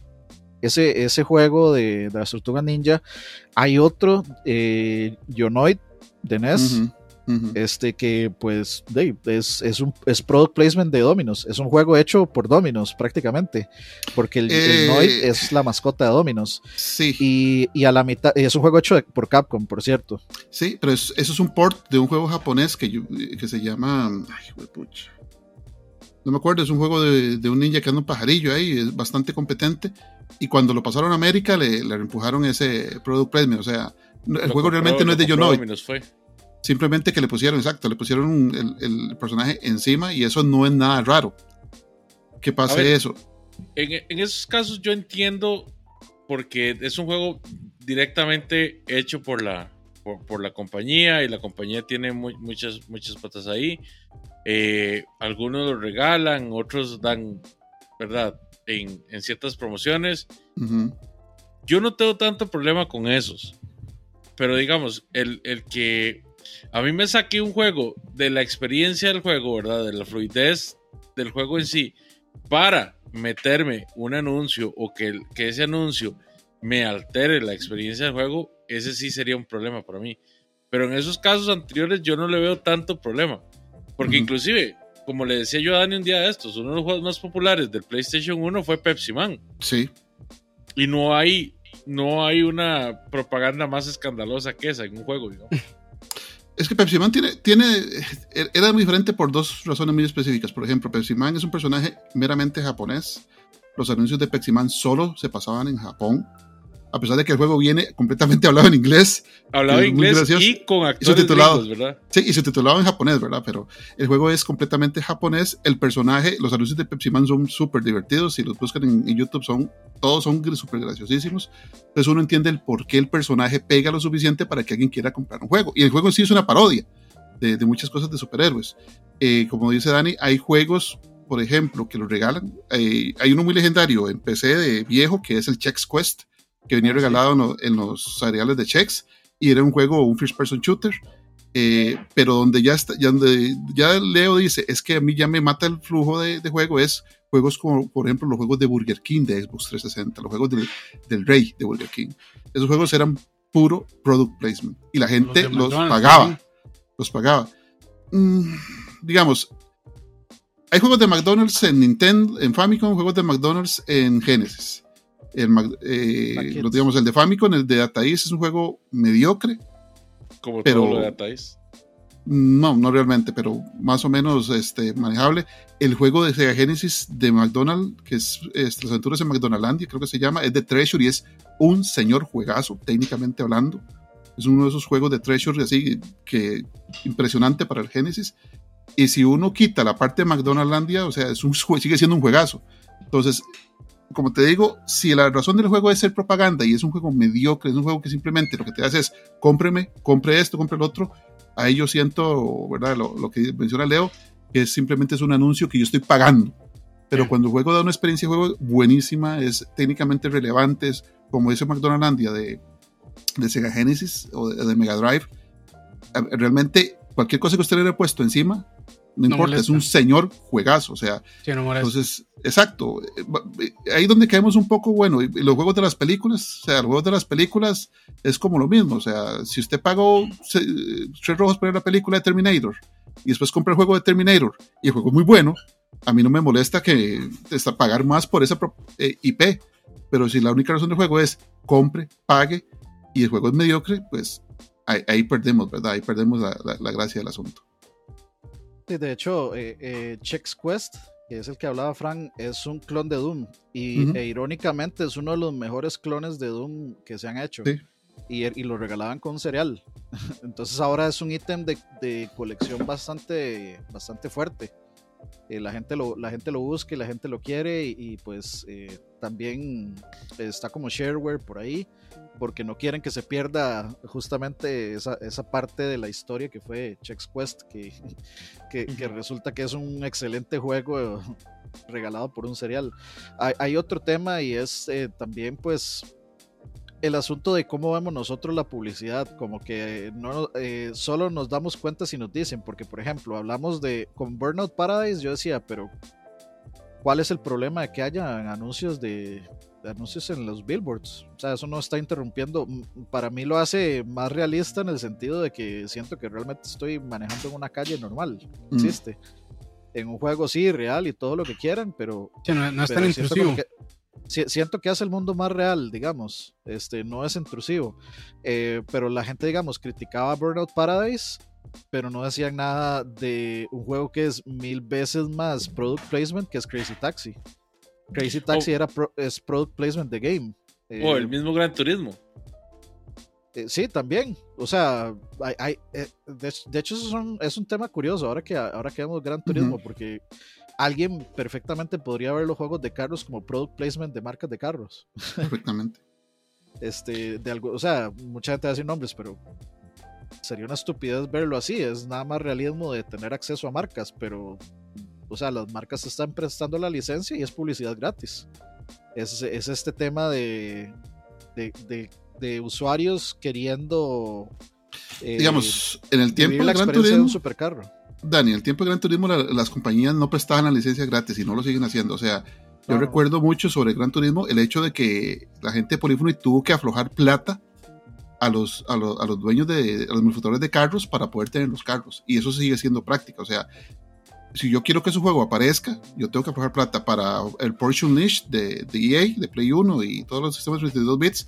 ese, ese juego de, de las tortugas ninja, hay otro, eh, Yonoid de NES. Este que pues es, es un es product placement de Dominos, es un juego hecho por Dominos prácticamente, porque el, el Eh. Noid es la mascota de Dominos Sí, y, y a la mitad es un juego hecho de- por Capcom, por cierto. sí, pero es- eso es un port de un juego japonés que, yo- que se llama. Ay, huepucha. No me acuerdo, es un juego de, de un ninja que anda un pajarillo ahí, es bastante competente. Y cuando lo pasaron a América, le, le empujaron ese product placement. O sea, el Lo juego compró- realmente no es de Yonoid. Simplemente que le pusieron, exacto, le pusieron un- el, el personaje encima y eso no es nada raro. Que pase ver. eso. En, en esos casos yo entiendo porque es un juego directamente hecho por la, por, por la compañía y la compañía tiene mu- muchas, muchas patas ahí. Eh, algunos lo regalan, otros dan, ¿verdad? En, en ciertas promociones. Yo no tengo tanto problema con esos. Pero digamos, el, el que a mí me saque un juego de la experiencia del juego, ¿verdad? De la fluidez del juego en sí, para meterme un anuncio o que, que ese anuncio me altere la experiencia del juego, ese sí sería un problema para mí. Pero en esos casos anteriores yo no le veo tanto problema. Porque inclusive, como le decía yo a Dani un día de estos, uno de los juegos más populares del PlayStation 1 fue Pepsi Man. Sí. Y no hay, no hay una propaganda más escandalosa que esa en un juego, digamos. Es que Pepsi Man tiene, tiene, era muy diferente por dos razones muy específicas. Por ejemplo, Pepsi Man es un personaje meramente japonés. Los anuncios de Pepsi Man solo se pasaban en Japón. A pesar de que el juego viene completamente hablado en inglés. Hablaba Es muy inglés gracioso. y con actores subtitulado. ¿verdad? Sí, y se titulaba en japonés, ¿verdad? Pero el juego es completamente japonés. El personaje, los anuncios de Pepsi Man son súper divertidos. Si los buscan en, en YouTube, son, todos son súper graciosísimos. Entonces uno entiende el por qué el personaje pega lo suficiente para que alguien quiera comprar un juego. Y el juego en sí es una parodia de, de muchas cosas de superhéroes. Eh, como dice Dani, hay juegos, por ejemplo, que los regalan. Eh, hay uno muy legendario en PC de viejo que es el Chex Quest, que venía regalado en, lo- en los cereales de Chex y era un juego, un first person shooter Eh, pero donde ya, está, ya, donde ya Leo dice, es que a mí ya me mata el flujo de, de, juego, es juegos como, por ejemplo, los juegos de Burger King de Xbox 360, los juegos del, del Rey de Burger King. Esos juegos eran puro product placement y la gente los, los pagaba. ¿sí? Los pagaba. Mm, digamos, hay juegos de McDonald's en Nintendo, en Famicom, juegos de McDonald's en Genesis. El, eh, lo, digamos, el de Famicom, el de East es un juego mediocre. Como pero, todo lo de East. No, no realmente, pero más o menos este, manejable. El juego de Sega Genesis de McDonald's, que es, es Las aventuras en McDonaldlandia, creo que se llama, es de Treasure y es un señor juegazo, técnicamente hablando. Es uno de esos juegos de Treasure así que impresionante para el Genesis. Y si uno quita la parte de McDonaldlandia, o sea, es un, sigue siendo un juegazo. Entonces, como te digo, si la razón del juego es ser propaganda y es un juego mediocre, es un juego que simplemente lo que te hace es cómpreme, compre esto, compre el otro, ahí yo siento, ¿verdad? Lo, lo que menciona Leo, que simplemente es un anuncio que yo estoy pagando. Pero cuando el juego da una experiencia de juego buenísima, es técnicamente relevante, es como dice McDonaldlandia de, de Sega Genesis o de, de Mega Drive, realmente cualquier cosa que usted le haya puesto encima, no, no importa, molesta. es un señor juegazo, o sea, sí, no entonces, exacto, ahí donde caemos un poco, bueno, y los juegos de las películas, o sea, los juegos de las películas es como lo mismo, o sea, si usted pagó tres rojos por la película de Terminator y después compra el juego de Terminator y el juego es muy bueno, a mí no me molesta que está pagar más por esa eh, IP, pero si la única razón del juego es compre, pague y el juego es mediocre, pues ahí, ahí perdemos, ¿verdad? Ahí perdemos la, la, la gracia del asunto. De hecho, eh, eh, Chex Quest, que es el que hablaba Frank, es un clon de Doom. Y uh -huh. e, irónicamente es uno de los mejores clones de Doom que se han hecho. Sí. Y, y, lo regalaban con cereal. Entonces ahora es un ítem de, de, colección bastante, bastante fuerte. Eh, la, gente lo, la gente lo busca y la gente lo quiere. Y, y pues eh, también está como shareware por ahí porque no quieren que se pierda justamente esa, esa parte de la historia que fue Chex Quest, que, que, que, resulta que es un excelente juego regalado por un serial. Hay, hay otro tema y es eh, también pues el asunto de cómo vemos nosotros la publicidad, como que no eh, solo nos damos cuenta si nos dicen, porque por ejemplo hablamos de con Burnout Paradise, yo decía, pero ¿cuál es el problema de que haya anuncios de, de anuncios en los billboards. O sea, eso no está interrumpiendo. Para mí lo hace más realista en el sentido de que siento que realmente estoy manejando en una calle normal. Mm. Existe. En un juego sí, real y todo lo que quieran, pero. Sí, no, no, es tan intrusivo. Que, siento que hace el mundo más real, digamos. Este, no es intrusivo. Eh, pero la gente, digamos, criticaba Burnout Paradise pero no decían nada de un juego que es mil veces más product placement que es Crazy Taxi. Crazy Taxi oh. era pro, es product placement de game. Eh, o oh, el mismo Gran Turismo. Eh, sí, también. O sea, hay, hay, eh, de, de, hecho, eso son, es un tema curioso ahora que, ahora que vemos Gran Turismo, uh -huh. porque alguien perfectamente podría ver los juegos de carros como product placement de marcas de carros. Perfectamente. este, de algo, o sea, mucha gente va a decir nombres, pero sería una estupidez verlo así. Es nada más realismo de tener acceso a marcas, pero o sea, las marcas están prestando la licencia y es publicidad gratis. Es, es este tema de, de, de, de usuarios queriendo. Eh, Digamos, en el tiempo de Gran Turismo. De un supercarro. Dani, en el tiempo de Gran Turismo, la, las compañías no prestaban la licencia gratis y no lo siguen haciendo. O sea, yo recuerdo mucho sobre Gran Turismo el hecho de que la gente de Polífono tuvo que aflojar plata a los, a los, a los dueños de a los manufacturadores de carros para poder tener los carros. Y eso sigue siendo práctica. O sea, si yo quiero que su juego aparezca, yo tengo que aflojar plata para el Porsche Unleashed de, de, EA, de Play 1 y todos los sistemas 32 bits.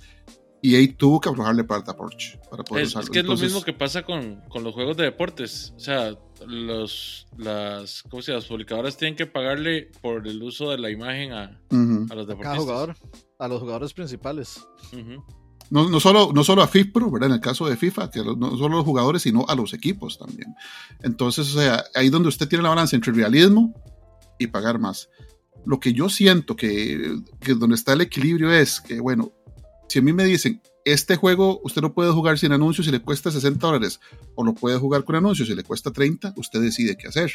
EA tuvo que aflojarle plata a Porsche para poder es, usarlo. Es que Entonces, es lo mismo que pasa con, con, los juegos de deportes. O sea, los, las, ¿cómo se llama? las publicadoras tienen que pagarle por el uso de la imagen a, uh -huh. a los deportistas. Cada jugador, a los jugadores principales. Uh -huh. No, no, solo, no solo a FIFPro, ¿verdad? En el caso de FIFA, que no solo a los jugadores, sino a los equipos también. Entonces, o sea, ahí donde usted tiene la balanza entre realismo y pagar más. Lo que yo siento que, que donde está el equilibrio es que, bueno, si a mí me dicen, este juego usted no puede jugar sin anuncios y le cuesta 60 dólares, o lo puede jugar con anuncios y le cuesta 30, usted decide qué hacer.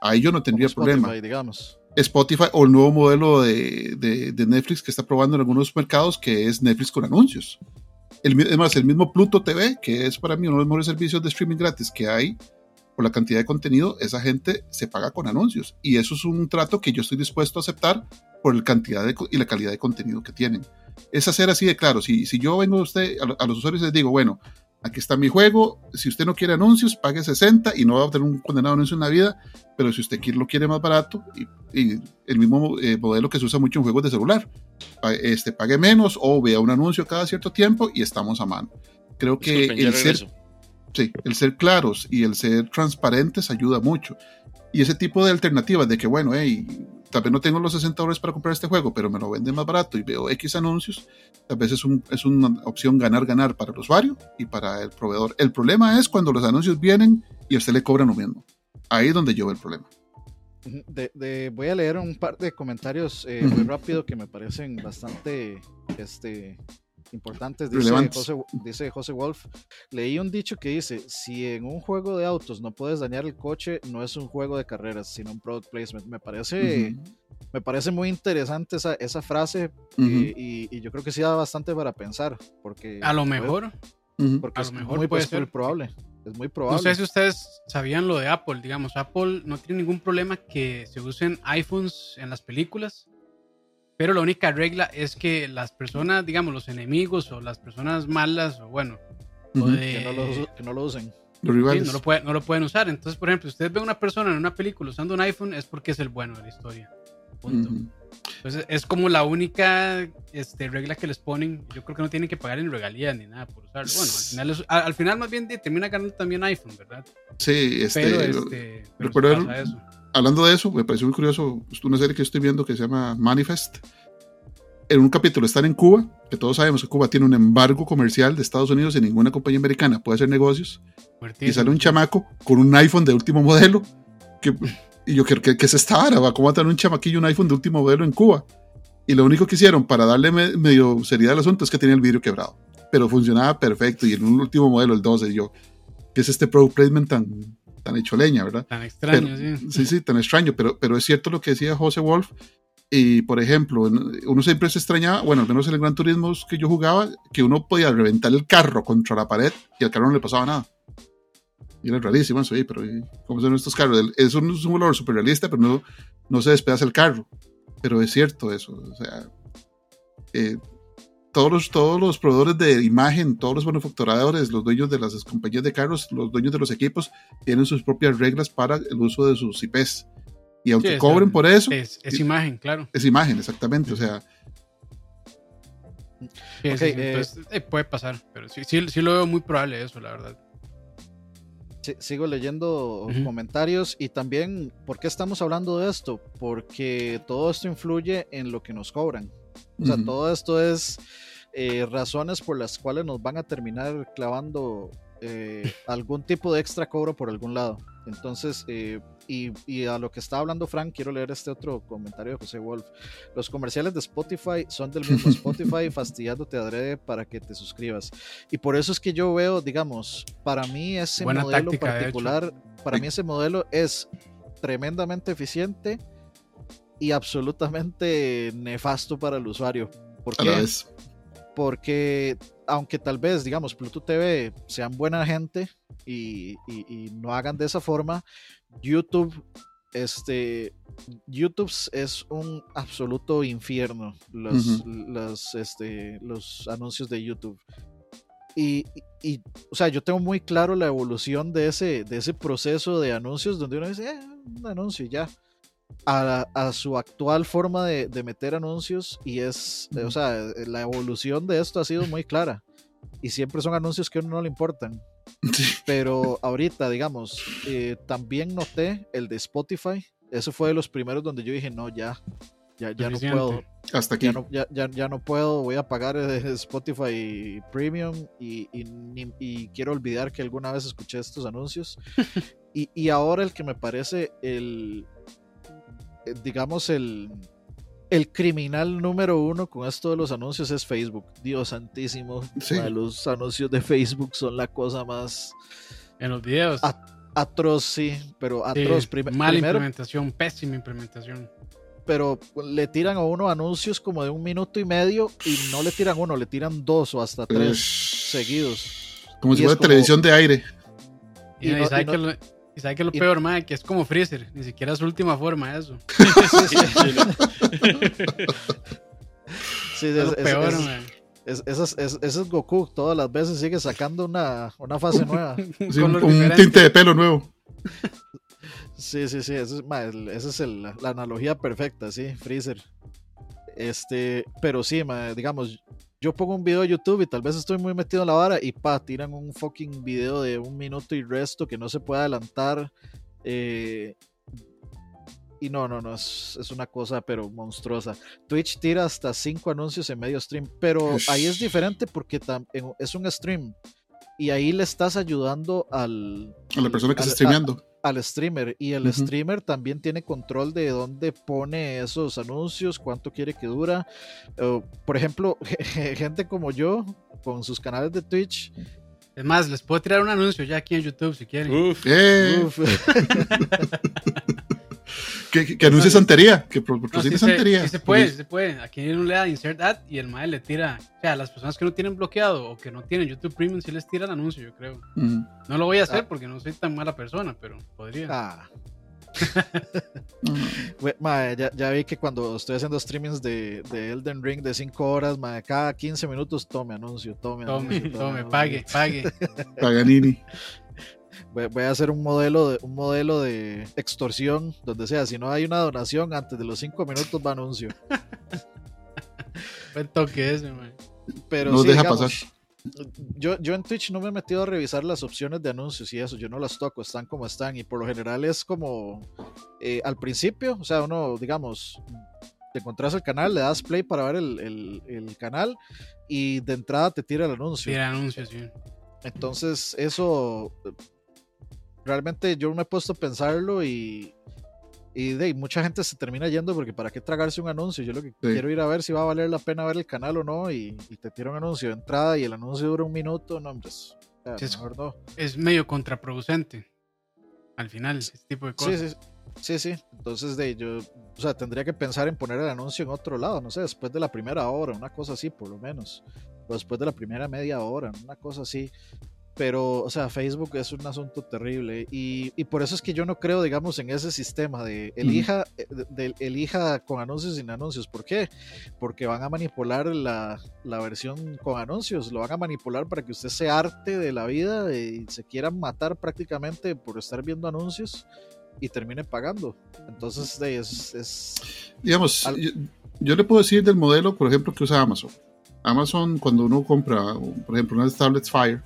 Ahí yo no tendría Spotify, problema. Digamos. Spotify o el nuevo modelo de, de, Netflix que está probando en algunos mercados que es Netflix con anuncios. El, es más, el mismo Pluto TV, que es para mí uno de los mejores servicios de streaming gratis que hay, por la cantidad de contenido, esa gente se paga con anuncios. Y eso es un trato que yo estoy dispuesto a aceptar por la cantidad y la calidad de contenido que tienen. Es hacer así de claro. Si, si yo vengo a, usted, a, los usuarios les digo, bueno, aquí está mi juego, si usted no quiere anuncios, pague 60 y no va a tener un condenado anuncio en la vida, pero si usted lo quiere más barato, y, el mismo eh, modelo que se usa mucho en juegos de celular, este, pague menos o vea un anuncio cada cierto tiempo y estamos a mano. Creo que el ser, sí, el ser claros y el ser transparentes ayuda mucho. Y ese tipo de alternativas de que, bueno, hey, tal vez no tengo los 60 dólares para comprar este juego, pero me lo venden más barato y veo X anuncios, tal vez es, un, es una opción ganar-ganar para el usuario y para el proveedor. El problema es cuando los anuncios vienen y a usted le cobran lo mismo. Ahí es donde yo veo el problema. De, voy a leer un par de comentarios eh, muy rápido que me parecen bastante este, importantes. Dice José, dice José Wolf, leí un dicho que dice, si en un juego de autos no puedes dañar el coche, no es un juego de carreras, sino un product placement. Me parece, me parece muy interesante esa, esa frase y, yo creo que sí da bastante para pensar. Porque, a lo mejor. Porque es muy, puede ser. probable. Es muy probable. No sé si ustedes sabían lo de Apple, digamos, Apple no tiene ningún problema que se usen iPhones en las películas pero la única regla es que las personas, digamos, los enemigos o las personas malas, o bueno, que, no lo, usen. Los rivales. no, lo no, lo pueden usar. Entonces, por ejemplo, si usted ve a una persona en una película usando un iPhone, es porque es el bueno de la historia. Punto. Entonces, es como la única este, regla que les ponen. Yo creo que no tienen que pagar en regalías ni nada por usarlo. Bueno, al final, al, final más bien termina ganando también iPhone, ¿verdad? Sí, este, pero, este, eso hablando de eso, me pareció muy curioso pues, una serie que estoy viendo que se llama Manifest. En un capítulo están en Cuba, que todos sabemos que Cuba tiene un embargo comercial de Estados Unidos y ninguna compañía americana puede hacer negocios. Y sale un chamaco con un iPhone de último modelo. Que, y yo creo que, que es esta vara, ¿cómo va a tener un chamaquillo un iPhone de último modelo en Cuba? Y lo único que hicieron para darle medio seriedad al asunto es que tenía el vidrio quebrado. Pero funcionaba perfecto y en un último modelo, el 12, yo, ¿qué es este product placement tan, tan hecho leña, ¿verdad? Tan extraño, sí. Sí, sí, tan extraño, pero, pero es cierto lo que decía José Wolf. Y por ejemplo, uno siempre se extrañaba, bueno, al menos en el Gran Turismo que yo jugaba, que uno podía reventar el carro contra la pared y al carro no le pasaba nada. Y era rarísimo eso, pero ¿cómo son estos carros? Es un súper realista, pero no, no se despedaza el carro. Pero es cierto eso, o sea, eh, todos los, todos los proveedores de imagen, todos los manufacturadores, los dueños de las compañías de carros, los dueños de los equipos, tienen sus propias reglas para el uso de sus IPs. Y aunque cobren por eso... Es, imagen, claro. Es imagen, exactamente. O sea... Eh, eh, puede pasar, pero sí, sí, lo veo muy probable eso, la verdad. sigo leyendo comentarios y también, ¿por qué estamos hablando de esto? Porque todo esto influye en lo que nos cobran. O sea, todo esto es eh, razones por las cuales nos van a terminar clavando eh, algún tipo de extra cobro por algún lado. Entonces, eh, y, a lo que está hablando Frank, quiero leer este otro comentario de José Wolf. Los comerciales de Spotify son del mismo Spotify fastidiándote adrede para que te suscribas. Y por eso es que yo veo, digamos, para mí ese modelo particular, para mí ese modelo es tremendamente eficiente y absolutamente nefasto para el usuario. ¿Por qué? Porque aunque tal vez, digamos, Pluto TV sean buena gente y, no hagan de esa forma, YouTube, este, YouTube es un absoluto infierno, los, este, los anuncios de YouTube. Y, o sea, yo tengo muy claro la evolución de ese, de ese proceso de anuncios donde uno dice, eh, un anuncio y ya a, su actual forma de, meter anuncios y es, o sea, la evolución de esto ha sido muy clara y siempre son anuncios que a uno no le importan. Pero ahorita, digamos, eh, también noté el de Spotify. Eso fue de los primeros donde yo dije, no, ya, ya, ya no puedo. Hasta aquí. Ya no, puedo, voy a pagar Spotify Premium y, y, quiero olvidar que alguna vez escuché estos anuncios. y, y ahora el que me parece el, eh, digamos, el, el criminal número uno con esto de los anuncios es Facebook. Dios santísimo. Los anuncios de Facebook son la cosa más. En los videos. atroz, sí, pero atroz. mala implementación, pésima implementación. pero le tiran a uno anuncios como de un minuto y medio y no le tiran uno, le tiran dos o hasta tres Es seguidos. como y si fuera como- televisión de aire. Y, Y no- sabe y no- que lo, y sabe que lo y- peor, mae, que es como Freezer. Ni siquiera es su última forma eso. Sí, Es es, lo es- peor, es- mae. es- ese es- es- ese es Goku, todas las veces sigue sacando una, una fase nueva. Un Sí, un, color un diferente. tinte de pelo nuevo. Sí, sí, sí, esa es, ma, esa es el- la analogía perfecta, sí, Freezer. Este, pero sí, ma, digamos, yo pongo un video de YouTube y tal vez estoy muy metido en la vara y pa, tiran un fucking video de un minuto y resto que no se puede adelantar. eh, y no, no, no, es, es una cosa pero monstruosa. Twitch tira hasta cinco anuncios en medio stream, pero ahí es diferente porque es un stream y ahí le estás ayudando al, A la persona que al- está streameando. Al streamer y el streamer también tiene control de dónde pone esos anuncios, cuánto quiere que dura. Por ejemplo, gente como yo con sus canales de Twitch. Es más, les puedo tirar un anuncio ya aquí en YouTube si quieren. Uf, Eh, uf, que, que, anuncie santería. Que No, patrocine sí se, santería. sí se puede, sí se puede. Aquí uno le da insert ad y el mae le tira. O sea, a las personas que no tienen bloqueado o que no tienen YouTube Premium, sí les tira el anuncio, yo creo. Ujú. No lo voy a hacer Ah. porque no soy tan mala persona, pero podría. ah, we- ya, ya vi que cuando estoy haciendo streamings de, de Elden Ring de 5 horas, mae, cada 15 minutos tome anuncio, tome, Tome, anuncio, tome, anuncio. pague, pague. Paganini. Voy, voy a hacer un modelo de un modelo de extorsión donde sea, si no hay una donación antes de los 5 minutos va anuncio. Buen toque ese. Pero Nos sí, deja digamos, pasar. Yo, yo en Twitch no me he metido a revisar las opciones de anuncios y eso, yo no las toco, están como están y por lo general es como eh, al principio, o sea, uno, digamos, te encontrás el canal, le das play para ver el, el- el canal y de entrada te tira el anuncio. Tira anuncios, sí. Entonces, eso realmente yo me he puesto a pensarlo y, y de mucha gente se termina yendo porque para qué tragarse un anuncio. Yo lo que quiero ir a ver si va a valer la pena ver el canal o no y, y te tira un anuncio de entrada y el anuncio dura un minuto, no, hombre, es- o sea, Sí, es- mejor no. Es medio contraproducente. Al final, ese tipo de Sí, cosas. sí, sí, sí. Entonces, de yo, o sea, tendría que pensar en poner el anuncio en otro lado, no sé, después de la primera hora, una cosa así, por lo menos. O después de la primera media hora, una cosa así. Pero, o sea, Facebook es un asunto terrible. Y, y por eso es que yo no creo, digamos, en ese sistema de elija, eh, de, de- elija con anuncios y sin anuncios. ¿Por qué? Porque van a manipular la, la versión con anuncios. Lo van a manipular para que usted se arte de la vida y se quiera matar prácticamente por estar viendo anuncios y termine pagando. Entonces, es, es Digamos, Al- yo, yo le puedo decir del modelo, por ejemplo, que usa Amazon. Amazon, cuando uno compra, por ejemplo, unas tablets Fire,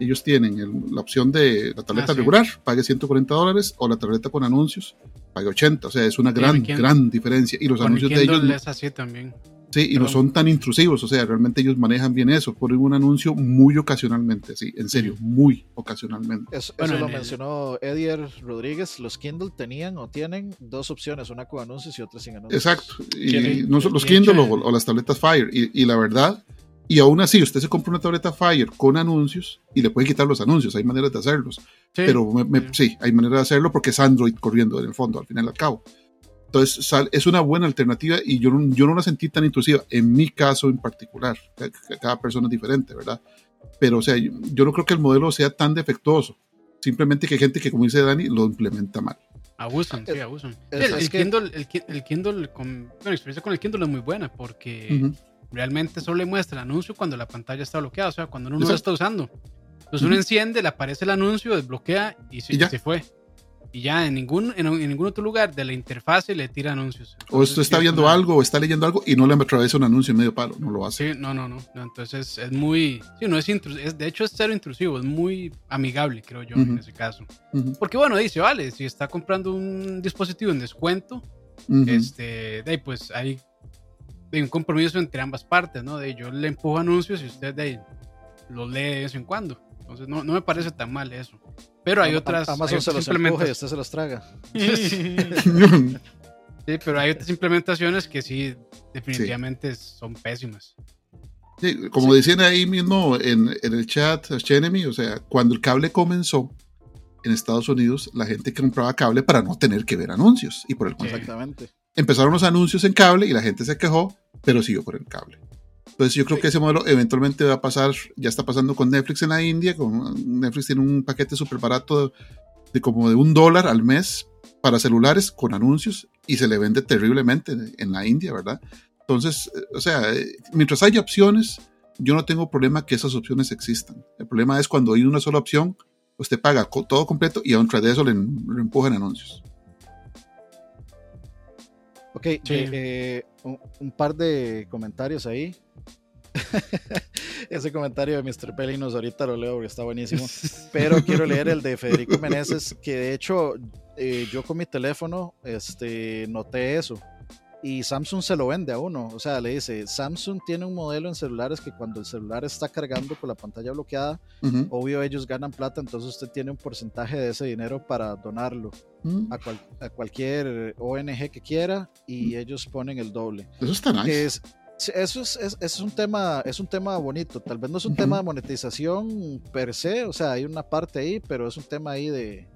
ellos tienen el- la opción de la tableta Ah, sí. regular, pague 140 dólares, o la tableta con anuncios, pague 80. O sea, es una Sí, gran, gran diferencia. Y los anuncios de ellos es así también. Sí, y no son tan intrusivos, o sea, realmente ellos manejan bien eso, ponen un anuncio muy ocasionalmente, sí, en serio, muy ocasionalmente. Eso, Bueno, eso lo mencionó Edier Rodríguez. Los Kindle tenían o tienen dos opciones, una con anuncios y otra sin anuncios. Exacto, y no los Kindle o, o las tabletas Fire, y, y la verdad, y aún así, usted se compra una tableta Fire con anuncios y le puede quitar los anuncios, hay maneras de hacerlos, Sí, pero me- me- sí. sí, hay manera de hacerlo porque es Android corriendo en el fondo, al final y al cabo. Entonces, sal- es una buena alternativa y yo no, yo no la sentí tan intrusiva, en mi caso en particular. Ca- ca- Cada persona es diferente, ¿verdad? Pero, o sea, yo, yo no creo que el modelo sea tan defectuoso. Simplemente que hay gente que, como dice Dani, lo implementa mal. Abusan, sí, abusan. El, el que- Kindle, el, el Kindle con, bueno, la experiencia con el Kindle es muy buena porque Ujú. Realmente solo le muestra el anuncio cuando la pantalla está bloqueada, o sea, cuando uno no lo está usando. Entonces uno Ujú. enciende, le aparece el anuncio, desbloquea y se, Y ya. se fue. Y ya en ningún, en, en ningún otro lugar de la interfase le tira anuncios. O Entonces, usted está sí, es viendo una- algo o está leyendo algo y no le atraviesa un anuncio en medio palo, no lo hace. Sí, no, no, no. entonces es muy. Sí, no es intrusivo. de hecho, es cero intrusivo. Es muy amigable, creo yo, en Ujú. ese caso. Ujú, Porque, bueno, dice, vale, si está comprando un dispositivo en descuento, este, de ahí, pues hay de un compromiso entre ambas partes, ¿no? De yo le empujo anuncios y usted de ahí los lee de vez en cuando. Entonces, no, no me parece tan mal eso. Pero hay otras. Amazon hay se los empuja y usted se los traga. Sí, pero hay otras implementaciones que sí, definitivamente son pésimas. Sí, como decían ahí mismo en, en el chat, Chenemy, o sea, cuando el cable comenzó en Estados Unidos, la gente compraba cable para no tener que ver anuncios. Y por el Sí. contrario, Exactamente. Empezaron los anuncios en cable y la gente se quejó, pero siguió por el cable. Entonces yo creo que ese modelo eventualmente va a pasar, ya está pasando con Netflix en la India, con Netflix tiene un paquete súper barato de, de, como de un dólar al mes para celulares con anuncios y se le vende terriblemente en la India, ¿verdad? Entonces, eh, o sea, eh, mientras haya opciones, yo no tengo problema que esas opciones existan. El problema es cuando hay una sola opción, usted paga todo completo y aún tras de eso le, le empujan anuncios. Ok, sí. eh, un, un, par de comentarios ahí. Ese comentario de Mr. Pelinos ahorita lo leo porque está buenísimo. Pero quiero leer el de Federico Meneses, que de hecho eh, yo con mi teléfono este, noté eso. Y Samsung se lo vende a uno. O sea, le dice, Samsung tiene un modelo en celulares que cuando el celular está cargando con la pantalla bloqueada, uh -huh. obvio ellos ganan plata, entonces usted tiene un porcentaje de ese dinero para donarlo uh -huh. a, cual, a, cualquier ONG que quiera y uh -huh. ellos ponen el doble. Eso está nice. Es, eso es, es, es, un tema, es un tema bonito. Tal vez no es un tema de monetización per se, o sea, hay una parte ahí, pero es un tema ahí de,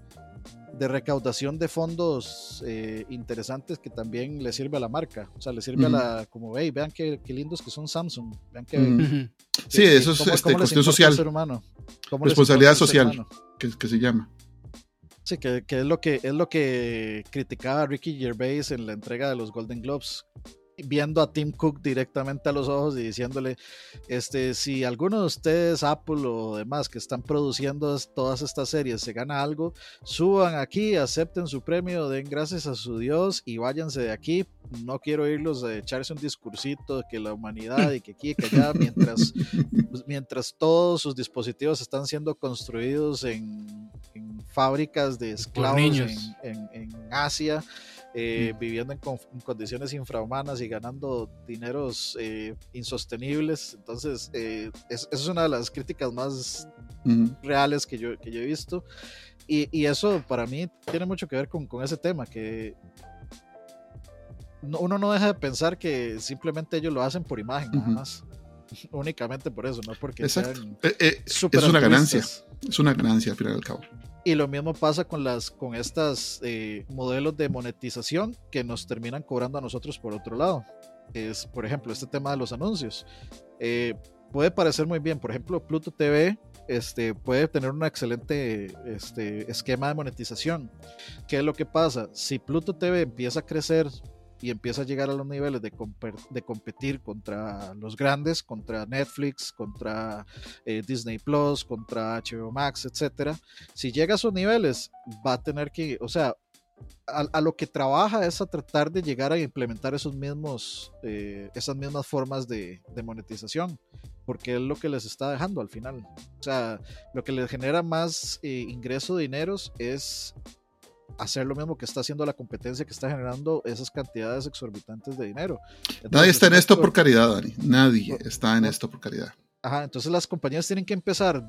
de recaudación de fondos eh, interesantes que también le sirve a la marca. O sea, le sirve uh -huh. a la, como, hey, vean qué, qué, lindos que son Samsung. Vean que, uh -huh. Sí, eso es cómo, este, cómo cuestión social. Ser humano, Responsabilidad social, que, que, se llama. Sí, que, que, es, lo que es lo que criticaba Ricky Gervais en la entrega de los Golden Globes viendo a Tim Cook directamente a los ojos y diciéndole, este, si alguno de ustedes, Apple o demás, que están produciendo todas estas series, se gana algo, suban aquí, acepten su premio, den gracias a su Dios y váyanse de aquí. No quiero oírlos de echarse un discursito de que la humanidad y que aquí y que allá, mientras, mientras todos sus dispositivos están siendo construidos en, en fábricas de esclavos en, en, en Asia eh, mm. viviendo en, en, condiciones infrahumanas y ganando dineros eh, insostenibles. Entonces, eh, es, es, una de las críticas más mm. reales que yo, que yo he visto. Y, y, eso para mí tiene mucho que ver con, con ese tema, que no, uno no deja de pensar que simplemente ellos lo hacen por imagen, nada más. Únicamente por eso, no porque Exacto. sean es una ganancia. Es una ganancia al final y al cabo. Y lo mismo pasa con las con estas eh, modelos de monetización que nos terminan cobrando a nosotros por otro lado. Es, por ejemplo, este tema de los anuncios. Eh, puede parecer muy bien. Por ejemplo, Pluto TV este, puede tener un excelente este, esquema de monetización. ¿Qué es lo que pasa? Si Pluto TV empieza a crecer y empieza a llegar a los niveles de, de competir contra los grandes, contra Netflix, contra eh, Disney Plus, contra HBO Max, etcétera. Si llega a esos niveles, va a tener que, o sea, a, lo que trabaja es a tratar de llegar a implementar esos mismos, eh, esas mismas formas de, de, monetización, porque es lo que les está dejando al final. O sea, lo que les genera más eh, ingreso de dineros es hacer lo mismo que está haciendo la competencia que está generando esas cantidades exorbitantes de dinero. Entonces, Nadie está en esto por caridad, Dani. Nadie no, está en no, esto por caridad. Ajá, entonces las compañías tienen que empezar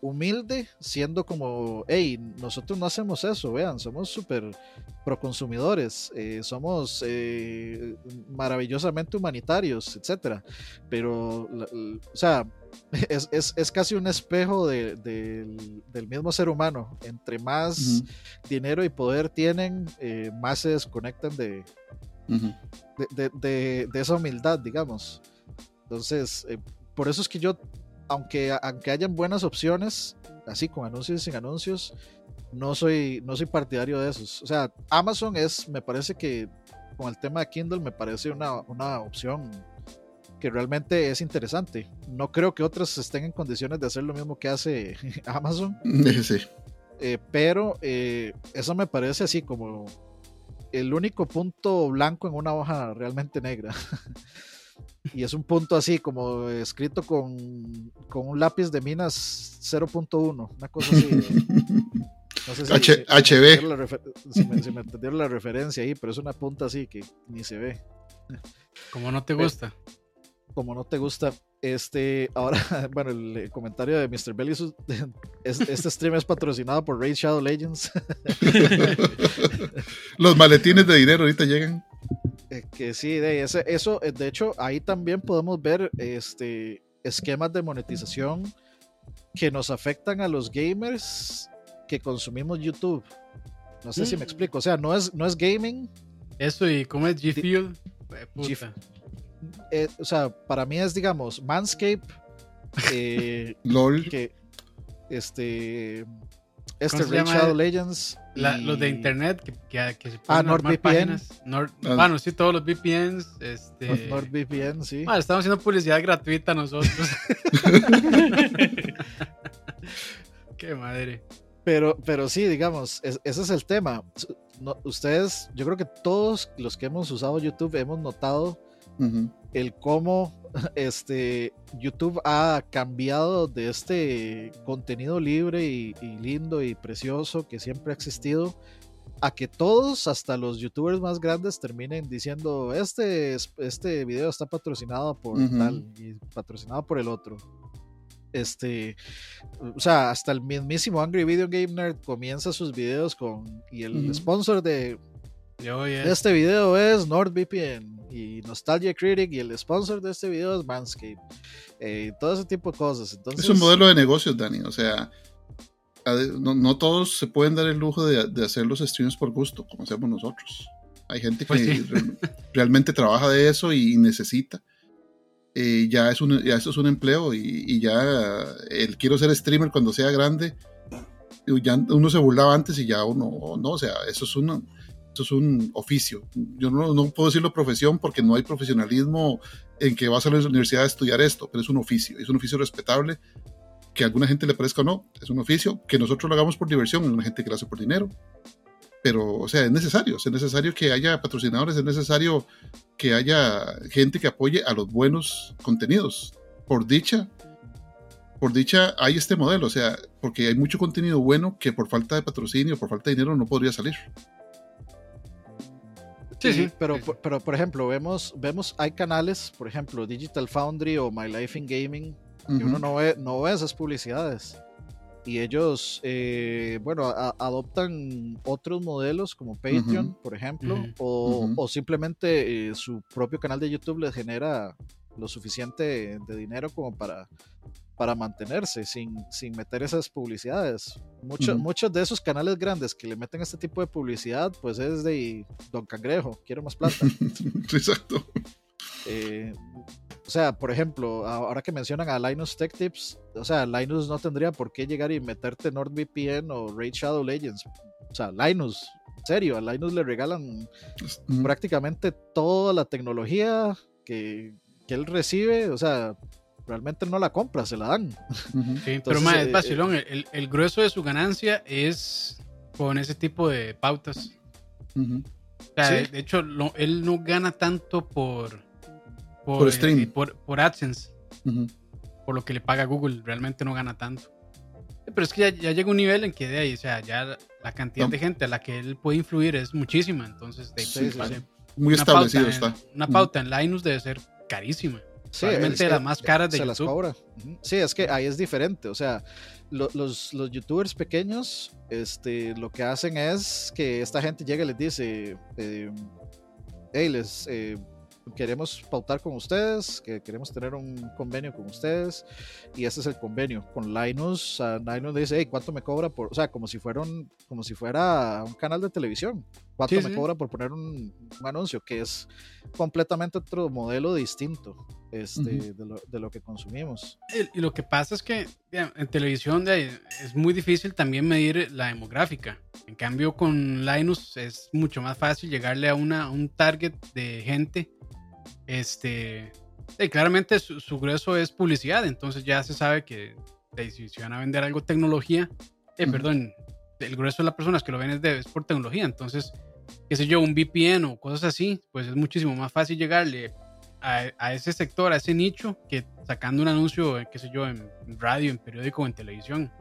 humilde, siendo como, hey, nosotros no hacemos eso, vean, somos súper proconsumidores, eh, somos eh, maravillosamente humanitarios, etcétera. Pero, o sea, es, es, es, casi un espejo de, de, del mismo ser humano. Entre más uh -huh. dinero y poder tienen, eh, más se desconectan de, uh -huh. de, de, esa humildad, digamos. Entonces, eh, por eso es que yo, aunque, aunque hayan buenas opciones, así con anuncios y sin anuncios, no soy, no soy partidario de esos. O sea, Amazon es, me parece que con el tema de Kindle, me parece una, una opción que realmente es interesante. No creo que otras estén en condiciones de hacer lo mismo que hace Amazon. Sí. Eh, pero eh, eso me parece así como el único punto blanco en una hoja realmente negra. y es un punto así como escrito con, con un lápiz de minas 0.1, una cosa así. No sé si, H HB. Si me, si me entendieron la referencia ahí, pero es una punta así que ni se ve. Como no te gusta como no te gusta. Este, ahora, bueno, el comentario de Mr. Belly, este stream es patrocinado por Raid Shadow Legends. Los maletines de dinero ahorita llegan. Eh, que sí, de ese, eso, eh, de hecho, ahí también podemos ver este, esquemas de monetización que nos afectan a los gamers que consumimos YouTube. No sé mm. si me explico. O sea, no es, no es gaming, Eso y cómo es G Fuel. Eh, G-. Eh, o sea, para mí es, digamos, Manscape, eh, LOL. que este este. Shadow Legends La- y- los de internet que, que, que se Ah, pueden armar NordVPN. Nord- Ah. Bueno, sí, todos los VPNs. Este, NordVPN, sí. Ah, estamos haciendo publicidad gratuita nosotros. Qué madre. Pero, pero sí, digamos, es- ese es el tema. No, ustedes, yo creo que todos los que hemos usado YouTube hemos notado El cómo este YouTube ha cambiado de este contenido libre y, y lindo y precioso que siempre ha existido a que todos, hasta los youtubers más grandes, terminen diciendo este, es- este video está patrocinado por tal y patrocinado por el otro. Este, o sea, hasta el mismísimo Angry Video Game Nerd comienza sus videos con y el sponsor de Yo, ya- este video es NordVPN y Nostalgia Critic y el sponsor de este video es Manscaped. Eh, todo ese tipo de cosas. Entonces, Es un modelo de negocios, Dani. O sea, no, no todos se pueden dar el lujo de, de hacer los streams por gusto, como hacemos nosotros. Hay gente que Pues sí. re- realmente trabaja de eso y necesita. Eh, ya, es un, ya eso es un empleo y, y ya el quiero ser streamer cuando sea grande. Ya uno se burlaba antes y ya uno no, o sea, eso es un, eso es un oficio. Yo no, no puedo decirlo profesión porque no hay profesionalismo en que vas a la universidad a estudiar esto, pero es un oficio, es un oficio respetable que a alguna gente le parezca o no, es un oficio que nosotros lo hagamos por diversión, hay una gente que lo hace por dinero, pero o sea, es necesario, es necesario que haya patrocinadores, es necesario que haya gente que apoye a los buenos contenidos. Por dicha, por dicha hay este modelo, o sea, porque hay mucho contenido bueno que por falta de patrocinio, por falta de dinero no podría salir. Sí, sí. Pero, sí, por- pero por ejemplo, vemos, vemos, hay canales, por ejemplo, Digital Foundry o My Life in Gaming, que Ujú. uno no ve, no ve esas publicidades. Y ellos, eh, bueno, a- adoptan otros modelos como Patreon, por ejemplo, o, o simplemente eh, su propio canal de YouTube les genera lo suficiente de dinero como para, para mantenerse sin, sin meter esas publicidades. Muchos, Ujú. muchos de esos canales grandes que le meten este tipo de publicidad, pues es de Don Cangrejo, quiero más plata. Exacto. Eh, o sea, por ejemplo, ahora que mencionan a Linus Tech Tips, o sea, Linus no tendría por qué llegar y meterte NordVPN o Raid Shadow Legends. O sea, Linus, en serio, a Linus le regalan Ujú. prácticamente toda la tecnología que, que él recibe, o sea, realmente no la compra, se la dan. Sí, pero Entonces, ma, eh, es vacilón. El, el- el grueso de su ganancia es con ese tipo de pautas. Ujú. O sea, Sí. de, hecho, lo- él no gana tanto por, Por eh, stream. por, por AdSense, por lo que le paga Google. Realmente no gana tanto. Pero es que ya, ya llega un nivel en que de ahí, o sea, ya la cantidad No. de gente a la que él puede influir es muchísima. Entonces, de, Sí, sí, vale. Muy una establecido pauta en- está. Una pauta en Linus debe ser carísima. Sí, Probablemente es que las más caras de se las YouTube. cobra. Ujú. Sí, es que ahí es diferente. O sea, lo- los, los youtubers pequeños, este, lo que hacen es que esta gente llega y les dice, eh, hey, les eh, queremos pautar con ustedes, que queremos tener un convenio con ustedes, y ese es el convenio. Con Linus, Linus le dice, hey, ¿cuánto me cobra por, o sea, como si fuera un, como si fuera un canal de televisión? ¿Cuánto Sí, me sí. cobra por poner un, un anuncio? Que es completamente otro modelo distinto este, de, lo, de lo que consumimos. Y y lo que pasa es que ya, en televisión de es muy difícil también medir la demográfica. En cambio, con Linus es mucho más fácil llegarle a una, a un target de gente. Este, y claramente su, su grueso es publicidad, entonces ya se sabe que si, si van a vender algo tecnología, eh, perdón, el grueso de las personas que lo ven es, de- es por tecnología, entonces, qué sé yo, un VPN o cosas así, pues es muchísimo más fácil llegarle a, a ese sector, a ese nicho, que sacando un anuncio, eh, qué sé yo, en radio, en periódico o en televisión.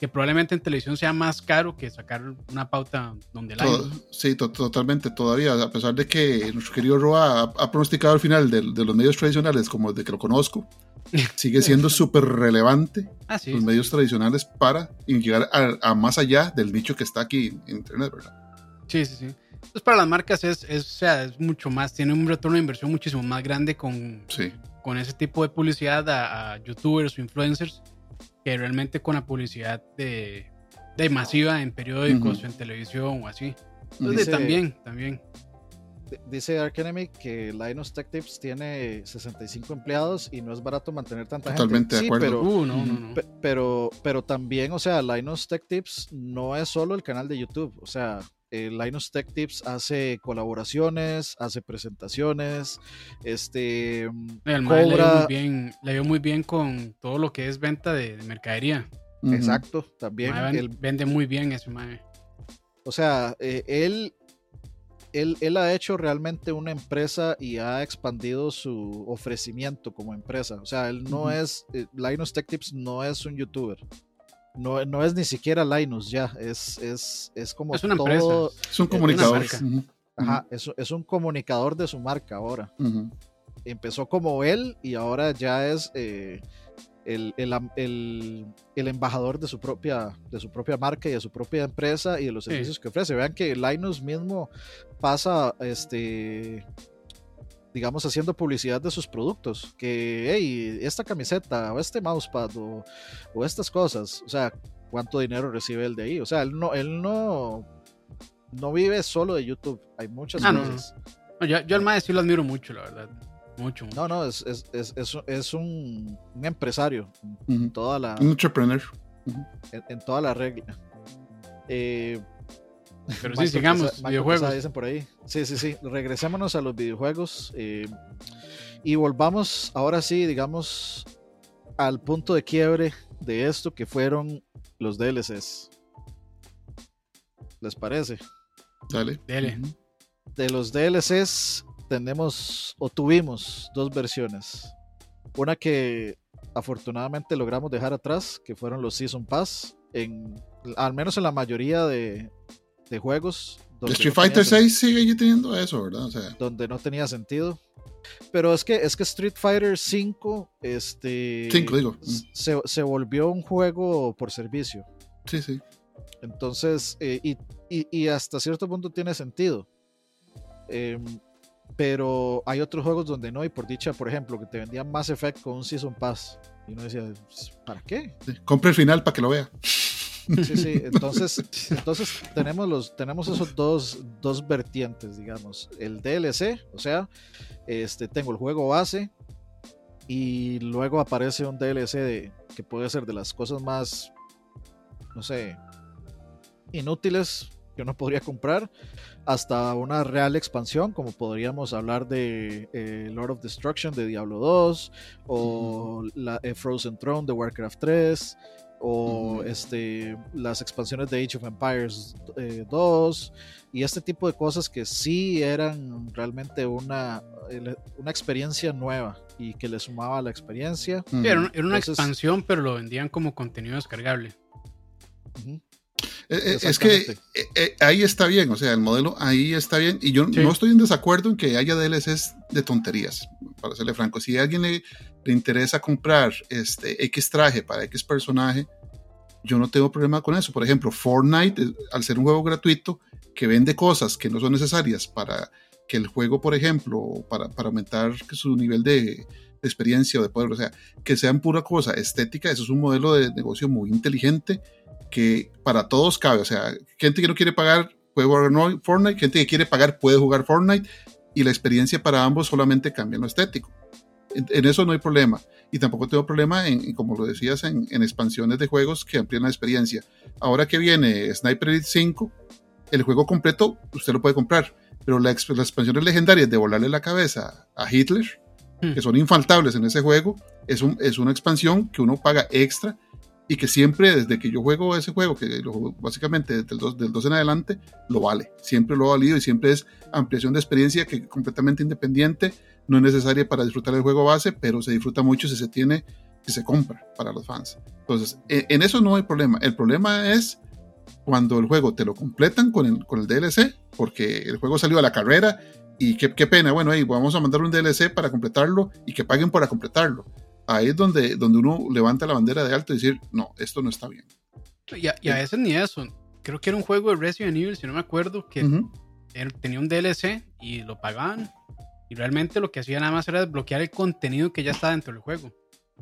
Que probablemente en televisión sea más caro que sacar una pauta donde la sí, to- totalmente, todavía, a pesar de que nuestro querido Roa ha, ha pronosticado el final de, de los medios tradicionales, como desde que lo conozco, sigue siendo súper relevante Ah, sí. los sí. medios tradicionales para llegar a, a más allá del nicho que está aquí en Internet, ¿verdad? Sí, sí, sí. Entonces para las marcas es, es, o sea, es mucho más, tiene un retorno de inversión muchísimo más grande con, Sí, con ese tipo de publicidad a, a youtubers o influencers que realmente con la publicidad de, de masiva en periódicos o en televisión o así. Entonces Dice- también, también. Dice Ark Enemy que Linus Tech Tips tiene 65 empleados y no es barato mantener tanta Totalmente de gente. acuerdo. pero, Uh, no, no, no. pe- pero, pero también, o sea, Linus Tech Tips no es solo el canal de YouTube. O sea, eh, Linus Tech Tips hace colaboraciones, hace presentaciones, este mm, El le dio cobra. muy bien, le dio muy bien con todo lo que es venta de, de mercadería. Exacto, también. Él- vende muy bien ese mae. o sea, eh, él, él, él ha hecho realmente una empresa y ha expandido su ofrecimiento como empresa. O sea, él no es, eh, Linus Tech Tips no es un youtuber. No, no es ni siquiera Linus ya, es, es, es como Es una todo, empresa. Es un comunicador. Ujú. Ajá, es, es un comunicador de su marca ahora. Empezó como él y ahora ya es eh, el, el el- el embajador de su, propia, de su propia marca y de su propia empresa y de los Sí. servicios que ofrece. Vean que Linus mismo pasa, este, digamos, haciendo publicidad de sus productos. Que, hey, esta camiseta o este mousepad o, o estas cosas. O sea, ¿cuánto dinero recibe él de ahí? O sea, él no, él no, no vive solo de YouTube. Hay muchas Ah, no, cosas. No, yo, yo al mae sí lo admiro mucho, la verdad. Mucho. mucho. No, no, es, es, es, es, es un, un empresario en toda la, Un entrepreneur. en, en toda la regla. Eh, Pero sí, sigamos, videojuegos. Dicen por ahí. Sí, sí, sí. Regresémonos a los videojuegos eh, y volvamos ahora sí, digamos, al punto de quiebre de esto que fueron los DLCs. ¿Les parece? Dale. Ujú. de los DLCs tenemos o tuvimos dos versiones. Una que afortunadamente logramos dejar atrás, que fueron los Season Pass, en, al menos en la mayoría de, de juegos. donde Street no Fighter sen- 6 sigue teniendo eso, ¿verdad? O sea, Donde no tenía sentido. Pero es que, es que Street Fighter 5 este, 5 digo. se, se volvió un juego por servicio. Sí, sí. Entonces, eh, y, y- y hasta cierto punto tiene sentido. Em, pero hay otros juegos donde no, y por dicha, por ejemplo, que te vendían Mass Effect con un Season Pass. Y uno decía, ¿para qué? sí. Compre el final para que lo vea. Sí, sí, entonces, entonces tenemos, los, tenemos esos dos, dos vertientes, digamos. El DLC, o sea, este, tengo el juego base y luego aparece un DLC de, que puede ser de las cosas más, no sé, inútiles que uno podría comprar, hasta una real expansión, como podríamos hablar de eh, Lord of Destruction de Diablo 2, o la eh, Frozen Throne de Warcraft 3, o este, las expansiones de Age of Empires eh, 2, y este tipo de cosas que sí eran realmente una, una experiencia nueva y que le sumaba a la experiencia. Sí, era, una- era una Entonces- expansión, pero lo vendían como contenido descargable. Eh, eh, Es que eh, eh, ahí está bien, o sea, el modelo ahí está bien. Y yo Sí. no estoy en desacuerdo en que haya DLCs de tonterías, para serle franco. Si a alguien le, le interesa comprar este X traje para X personaje, yo no tengo problema con eso. Por ejemplo, Fortnite, eh, al ser un juego gratuito que vende cosas que no son necesarias para que el juego, por ejemplo, para, para aumentar su nivel de, de experiencia o de poder, o sea, que sean pura cosa estética, eso es un modelo de negocio muy inteligente que para todos cabe. O sea, gente que no quiere pagar puede jugar Fortnite, gente que quiere pagar puede jugar Fortnite y la experiencia para ambos solamente cambia en lo estético. En, en eso no hay problema. Y tampoco tengo problema en, en, como lo decías, en, en expansiones de juegos que amplían la experiencia. Ahora que viene Sniper Elite 5, el juego completo usted lo puede comprar, pero la las expansiones legendarias de volarle la cabeza a Hitler, Hmm. que son infaltables en ese juego, es, un- es una expansión que uno paga extra y que siempre, desde que yo juego ese juego, que básicamente desde el 2, del 2 en adelante, lo vale. Siempre lo ha valido y siempre es ampliación de experiencia que completamente independiente, no es necesaria para disfrutar el juego base, pero se disfruta mucho si se tiene, si se compra para los fans. Entonces, en, en eso no hay problema. El problema es cuando el juego te lo completan con el, con el DLC, porque el juego salió a la carrera y qué, pena, bueno, ahí vamos a mandar un DLC para completarlo y que paguen para completarlo. Ahí es donde, donde uno levanta la bandera de alto y decir, no, esto no está bien. Y a, y a veces ni eso. Creo que era un juego de Resident Evil, si no me acuerdo, que Ujú. era- tenía un DLC y lo pagaban. Y realmente lo que hacía nada más era desbloquear el contenido que ya estaba dentro del juego.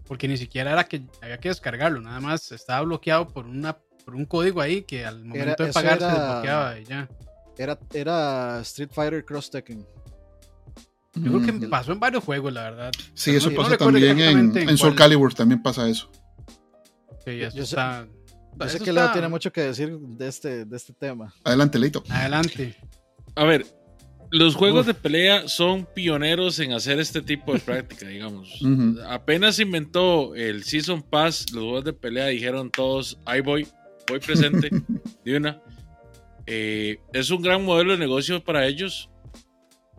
Porque ni siquiera era que había que descargarlo, nada más estaba bloqueado por una por un código ahí que al momento de eso pagar se era- desbloqueaba y ya. Era, era Street Fighter Cross Tekken. Yo creo que Mm. pasó en varios juegos, la verdad. Sí, Pero eso no- no pasa recuerdo también en, en en Soul. Calibur, también pasa eso. Sí, eso Yo sé- está. Yo sé que Leo está- tiene mucho que decir de este, de este tema. Adelante, Leito. Adelante. A ver, los juegos Uf. de pelea son pioneros en hacer este tipo de práctica, digamos. Ujú. Apenas inventó el Season Pass, los juegos de pelea dijeron todos, ahí voy, voy presente, de una. Eh, es un gran modelo de negocio para ellos,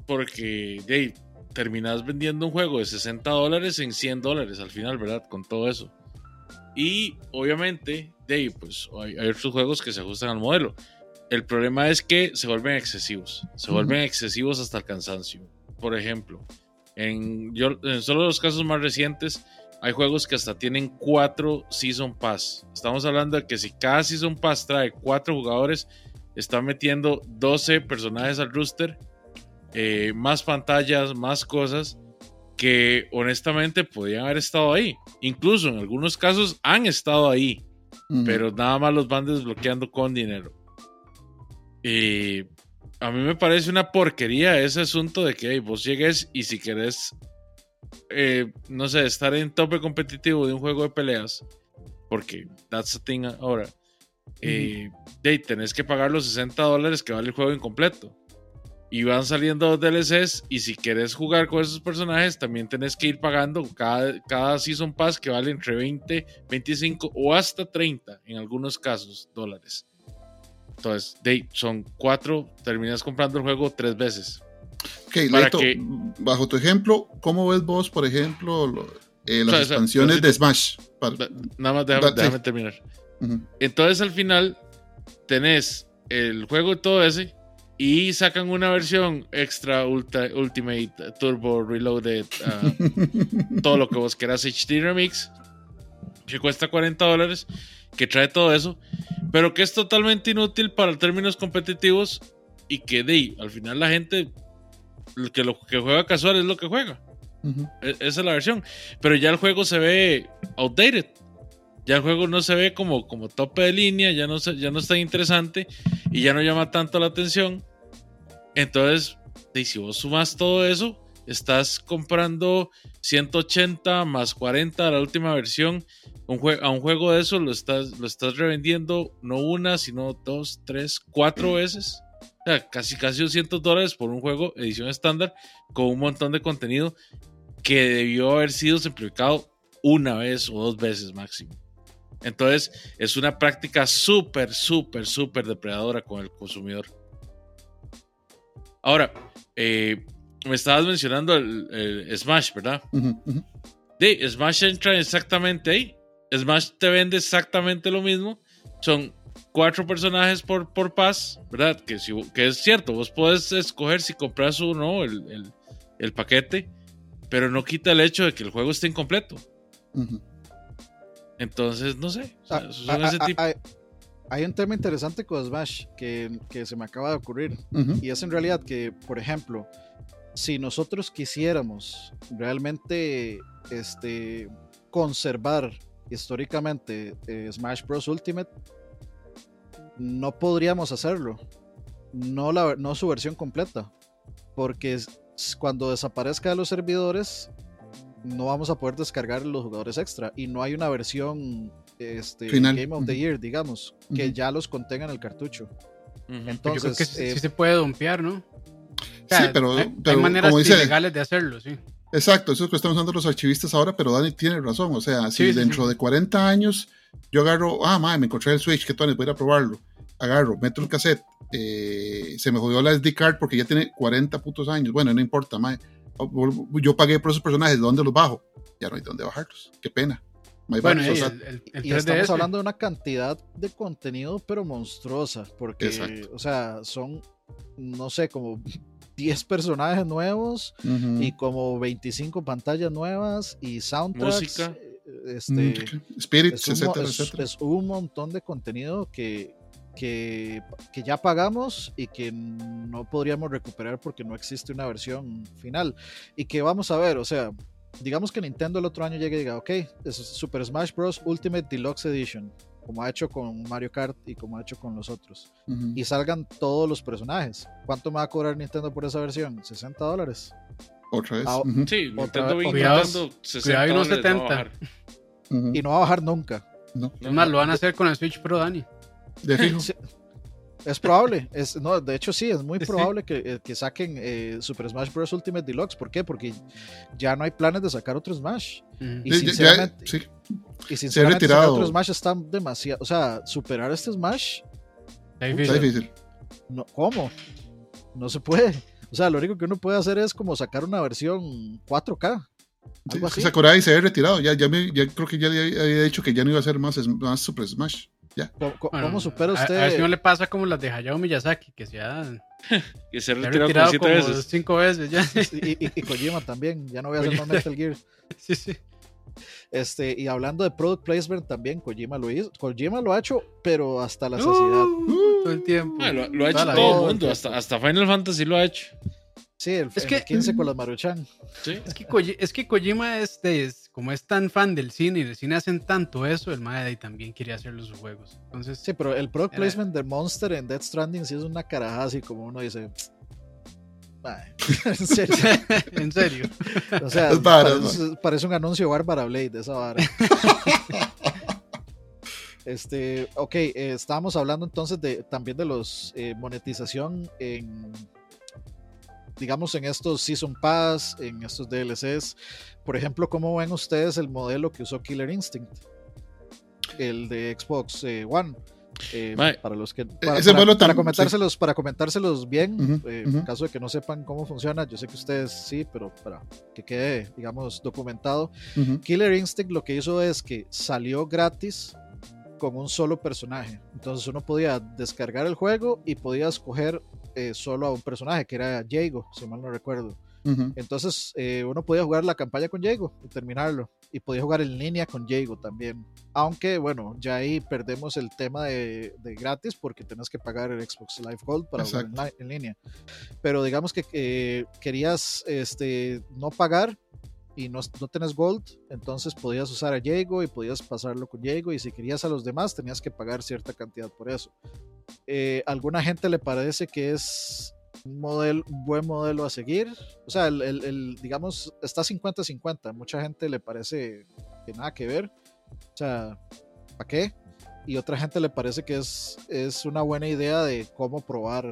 porque de ahí, terminas vendiendo un juego de 60 dólares en 100 dólares al final, ¿verdad? Con todo eso. Y obviamente, ahí, pues hay, hay otros juegos que se ajustan al modelo. El problema es que se vuelven excesivos. Se vuelven excesivos hasta el cansancio. Por ejemplo, en, yo, en solo los casos más recientes, hay juegos que hasta tienen cuatro Season Pass. Estamos hablando de que si cada Season Pass trae cuatro jugadores, está metiendo 12 personajes al rooster, eh, más pantallas, más cosas que honestamente podían haber estado ahí. Incluso en algunos casos han estado ahí pero nada más los van desbloqueando con dinero. Y a mí me parece una porquería ese asunto de que hey, vos llegues y si querés, eh, no sé, estar en tope competitivo de un juego de peleas, porque that's the thing ahora, eh, de ahí tenés que pagar los 60 dólares que vale el juego incompleto. Y van saliendo dos DLCs y si querés jugar con esos personajes también tenés que ir pagando cada, cada Season Pass que vale entre 20, 25 o hasta 30 en algunos casos dólares. Entonces, de son cuatro, terminas comprando el juego tres veces. Ok, Leito, que- bajo tu ejemplo, ¿cómo ves vos, por ejemplo, lo- eh, las O sea, o sea, expansiones yo sí- de Smash? Para- Da- Nada más déjame, déjame terminar. Ujú. Entonces al final tenés el juego y todo ese y sacan una versión extra ultra, Ultimate Turbo Reloaded, ah, todo lo que vos quieras HD Remix, que cuesta 40 dólares, que trae todo eso, pero que es totalmente inútil para términos competitivos y que de ahí, al final la gente lo que lo que juega casual es lo que juega. E- Esa es la versión. Pero ya el juego se ve outdated. Ya el juego no se ve como, como tope de línea, ya no, se- ya no es tan interesante y ya no llama tanto la atención. Entonces, y si vos sumas todo eso, estás comprando 180 más 40 la última versión. Un a un juego de eso lo estás, lo estás revendiendo no una, sino dos, tres, cuatro veces. O sea, casi, casi 200 dólares por un juego edición estándar con un montón de contenido que debió haber sido simplificado una vez o dos veces máximo. Entonces, es una práctica súper, súper, súper depredadora con el consumidor. Ahora, eh, me estabas mencionando el, el Smash, ¿verdad? De Smash entra exactamente ahí. Smash te vende exactamente lo mismo. Son cuatro personajes por, por pass, ¿verdad? Que, si, que es cierto, vos podés escoger si compras o no el, el- el paquete, pero no quita el hecho de que el juego esté incompleto. Ujú. Entonces, no sé. o sea, Ah, son ah, ese ah, tipo- hay un tema interesante con Smash que, que se me acaba de ocurrir. Y es en realidad que, por ejemplo, si nosotros quisiéramos realmente este, conservar históricamente eh, Smash Bros. Ultimate, no podríamos hacerlo. No, la, no su versión completa. Porque cuando desaparezca de los servidores, no vamos a poder descargar los jugadores extra. Y no hay una versión este, Final. Game of the. Year, digamos, que ya los contenga en el cartucho. Yo creo Entonces, que sí, eh, sí se puede dompear, ¿no? O Sí, pero, hay, maneras como dice, ilegales de hacerlo, sí. exacto, eso es lo que están usando los archivistas ahora, pero Dani tiene razón. O sea, si Sí, dentro sí. de 40 años yo agarro, ah, madre, me encontré el Switch, que tú voy a ir a probarlo. Agarro, meto el cassette, eh, se me jodió la SD card porque ya tiene 40 putos años. Bueno, no importa, madre. Yo pagué por esos personajes, ¿de dónde los bajo? Ya no hay dónde bajarlos. Qué pena. My. Bueno, y sea, el, el, el y estamos 3DS. hablando de una cantidad de contenido, pero monstruosa, porque, Exacto. o sea, son, no sé, como 10 personajes nuevos ujú. y como 25 pantallas nuevas y soundtracks. Música. eh, Este, Spirits, es, un, mo- etcétera, es- etcétera. es un montón de contenido que, que, que ya pagamos y que no podríamos recuperar porque no existe una versión final. Y que vamos a ver, o sea, digamos que Nintendo el otro año llegue y diga, ok, es Super Smash Bros. Ultimate Deluxe Edition. como ha hecho con Mario Kart y como ha hecho con los otros, Ujú. y salgan todos los personajes. ¿Cuánto me va a cobrar Nintendo por esa versión? 60 dólares. Otra vez. Ah, ujú, Sí, Otra Nintendo vez- Wii Cuidado, Nintendo 60 cuidado y unos dólares, no va a 70. bajar. ujú. Y no va a bajar nunca. No, Es más, lo van a hacer con el Switch Pro, Dani. De fijo. Sí, Es probable, es, no, de hecho sí, es muy probable que, eh, que saquen eh, Super Smash Bros. Ultimate Deluxe. ¿Por qué? Porque ya no hay planes de sacar otro Smash. Y Sí, ya- ya- sinceramente, sí. y sinceramente sacar retirado. otro Smash está demasiado. O sea, superar este Smash, Está Está difícil. no, ¿cómo? No se puede. O sea, lo único que uno puede hacer es como sacar una versión 4K. Sí, Algo así. Sakurai se había retirado. Ya, ya, me- ya creo que ya había dicho que ya no iba a hacer más, más Super Smash. Ya. ¿Cómo, Bueno, cómo supera a- usted? A, ver si no le pasa como las de Hayao Miyazaki, que se ha, Que se se ha retiró como retirado siete como veces. cinco veces ya. y, y- y Kojima también. Ya no voy a hacer más. Metal Gear. sí, sí. Este, y hablando de product placement también, Kojima lo hizo. Kojima lo ha hecho, pero hasta la saciedad. Uh, todo el tiempo. Ah, lo, lo ha hecho todo el mundo, hasta, hasta Final Fantasy lo ha hecho. Sí, el, Es que- el 15 con las Maruchan. Sí. Es que, Koji- es que Kojima es, de- es- como es tan fan del cine y del cine hacen tanto eso, el mae también quiere hacer sus juegos. Entonces, Sí, pero el product Era- placement de Monster en Death Stranding sí es una carajada así como uno dice. "Ay, en serio. en serio. O sea, Es vara, parece, parece un anuncio de Bárbara Blade, esa vara. Este, ok, eh, estábamos hablando entonces de también de los eh, monetización en, digamos, en estos Season Pass, en estos DLCs. Por ejemplo, ¿cómo ven ustedes el modelo que usó Killer Instinct? El de Xbox eh, One. Eh, para los que para, ese para- comentárselos para comentárselos bien eh, en caso de que no sepan cómo funciona yo sé que ustedes sí pero para que quede digamos documentado. Killer Instinct lo que hizo es que salió gratis con un solo personaje. Entonces uno podía descargar el juego y podía escoger eh, solo a un personaje, que era Jago, si mal no recuerdo. Entonces eh, uno podía jugar la campaña con Jago y terminarlo. Y podía jugar en línea con Jago también. Aunque bueno, ya ahí perdemos el tema de, de gratis porque tenés que pagar el Xbox Live Gold para jugar en, línea. Pero digamos que eh, querías este, no pagar y no, no tenés Gold, entonces podías usar a Jago y podías pasarlo con Jago. Y si querías a los demás, tenías que pagar cierta cantidad por eso. Eh, alguna gente le parece que es un, modelo, un buen modelo a seguir. O sea, el, el- el, digamos, está 50-50. Mucha gente le parece que nada que ver. O sea, ¿para qué? Y otra gente le parece que es, es una buena idea de cómo probar,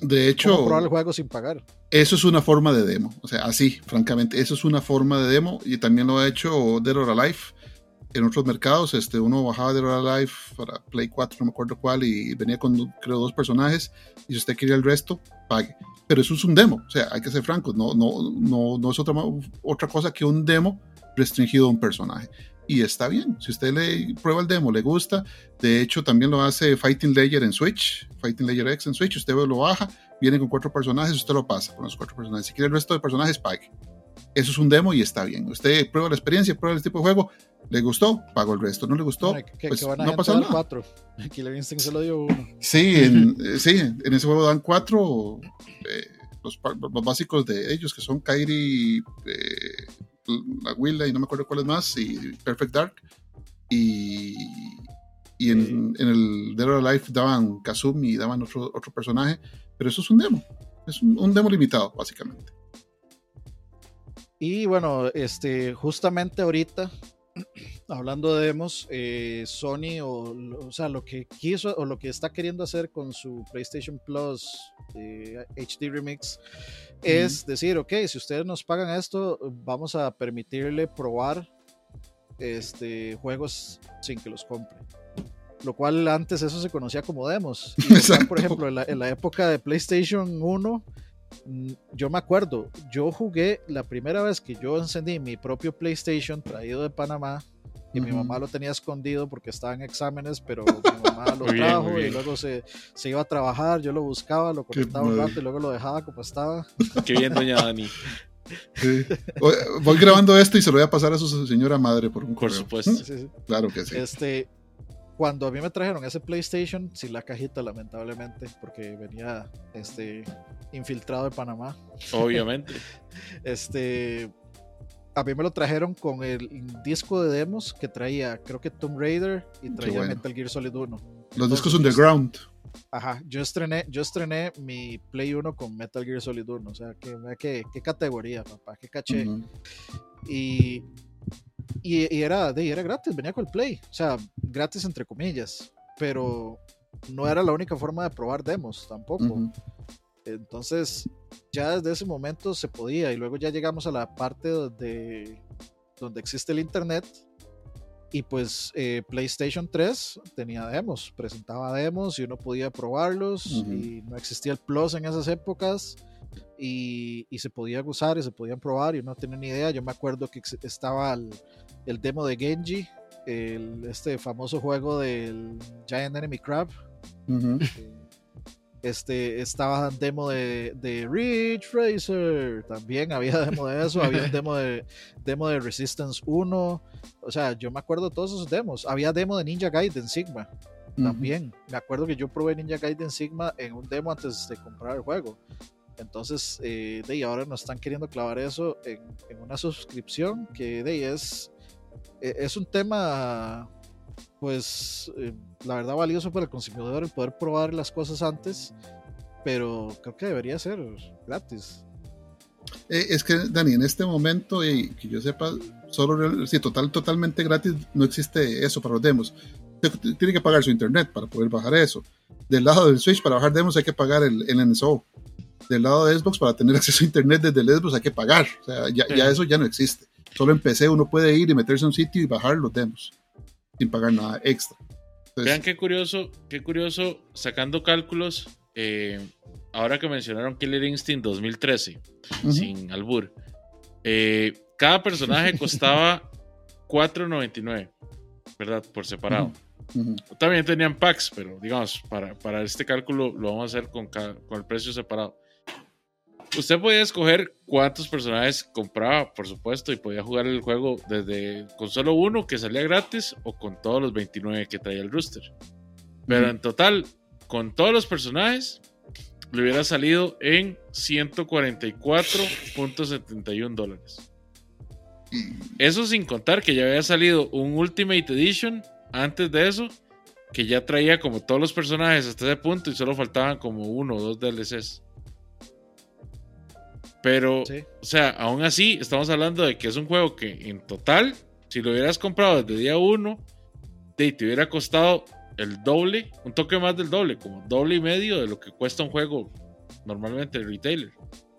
De cómo hecho, probar el juego sin pagar. eso es una forma de demo. O sea, así, francamente, eso es una forma de demo y también lo ha hecho Dead or Alive en otros mercados. Este, uno bajaba Dead or Alive para Play 4, no me acuerdo cuál, y venía con, creo, dos personajes. Y si usted quería el resto, pague. Pero eso es un demo. O sea, hay que ser francos. No, no, no, no es otra, otra cosa que un demo restringido a un personaje. Y está bien. Si usted le prueba el demo, le gusta. De hecho, también lo hace Fighting Layer en Switch, Fighting Layer X en Switch. Usted lo baja, viene con cuatro personajes, usted lo pasa con los cuatro personajes. Si quiere el resto de personajes, pague. Eso es un demo y está bien. Usted prueba la experiencia, prueba el tipo de juego. ¿Le gustó? Pago el resto. ¿No le gustó? Bueno, que, pues que van a no pasa nada. cuatro. Killer Instinct se lo dio uno. Sí, en, eh, sí, en ese juego dan cuatro. eh, los, básicos de ellos, que son Kairi, eh, la Willa y no me acuerdo cuáles más, y Perfect Dark. Y, y en, en el Dead or Alive daban Kazumi y daban otro, otro personaje, pero eso es un demo. Es un, un demo limitado, básicamente. Y bueno, este, justamente ahorita, hablando de demos, eh, Sony, o, o sea, lo que quiso o lo que está queriendo hacer con su PlayStation Plus eh, HD Remix es decir, ok, si ustedes nos pagan esto, vamos a permitirle probar este, juegos sin que los compre. Lo cual antes eso se conocía como demos. Y, por ejemplo, en la, en la época de PlayStation 1, mm, yo me acuerdo, yo jugué la primera vez que yo encendí mi propio PlayStation traído de Panamá. Y mi mamá lo tenía escondido porque estaba en exámenes, pero mi mamá lo Muy bien, trajo y luego se, se iba a trabajar, yo lo buscaba, lo conectaba un rato y luego lo dejaba como estaba. Qué bien, doña Dani. Sí. Oye, Voy grabando esto y se lo voy a pasar a su señora madre por un Por correo. supuesto. Sí, sí. Claro que sí. Este, cuando a mí me trajeron ese PlayStation, sin la cajita, lamentablemente, porque venía este, infiltrado de Panamá. Obviamente. Este, a mí me lo trajeron con el disco de demos que traía, creo que Tomb Raider y traía bueno. Metal Gear Solid 1. Los discos underground. Ajá, yo estrené, yo estrené mi Play 1 con Metal Gear Solid 1. O sea, que, vea qué, qué categoría, papá, qué caché. Y, y, y era, de, era gratis, venía con el Play. O sea, gratis entre comillas. Pero no era la única forma de probar demos tampoco. Ujú. Entonces, ya desde ese momento se podía. Y luego ya llegamos a la parte donde, donde existe el Internet. Y pues eh, PlayStation 3 tenía demos, presentaba demos y uno podía probarlos. Y no existía el Plus en esas épocas. Y, y se podía usar y se podían probar. Y uno no tenía ni idea. Yo me acuerdo que estaba el, el demo de Genji, el, este famoso juego del Giant Enemy Crab. Ujú. Este, estaba demo de, de Ridge Racer, también había demo de eso, había un demo de, demo de Resistance 1, o sea, yo me acuerdo de todos esos demos, había demo de Ninja Gaiden Sigma, también, me acuerdo que yo probé Ninja Gaiden Sigma en un demo antes de comprar el juego, entonces, eh, de ahí ahora nos están queriendo clavar eso en, en una suscripción que de ahí es, eh, es un tema pues eh, la verdad valioso para el consumidor el poder probar las cosas antes, pero creo que debería ser gratis. Eh, es que, Dani, en este momento, y que yo sepa, solo sí, total, totalmente gratis no existe eso para los demos. Tiene que pagar su internet para poder bajar eso. Del lado del Switch, para bajar demos hay que pagar el, el NSO. Del lado de Xbox, para tener acceso a internet desde el Xbox hay que pagar. O sea, ya, Sí. ya eso ya no existe. Solo en PC uno puede ir y meterse a un sitio y bajar los demos sin pagar nada extra. Entonces, Vean qué curioso, qué curioso, sacando cálculos, eh, ahora que mencionaron Killer Instinct 2013, ujú, sin albur, eh, cada personaje costaba 4.99, ¿verdad? Por separado. También tenían packs, pero digamos, para, para este cálculo lo vamos a hacer con, con el precio separado. Usted podía escoger cuántos personajes compraba, por supuesto, y podía jugar el juego desde con solo uno que salía gratis o con todos los 29 que traía el rooster. Pero en total, con todos los personajes, le hubiera salido en 144.71 dólares. Eso sin contar que ya había salido un Ultimate Edition antes de eso, que ya traía como todos los personajes hasta ese punto y solo faltaban como uno o dos DLCs. Pero, Sí. o sea, aún así, estamos hablando de que es un juego que en total, si lo hubieras comprado desde día uno, te te hubiera costado el doble, un toque más del doble, como doble y medio de lo que cuesta un juego normalmente el retailer.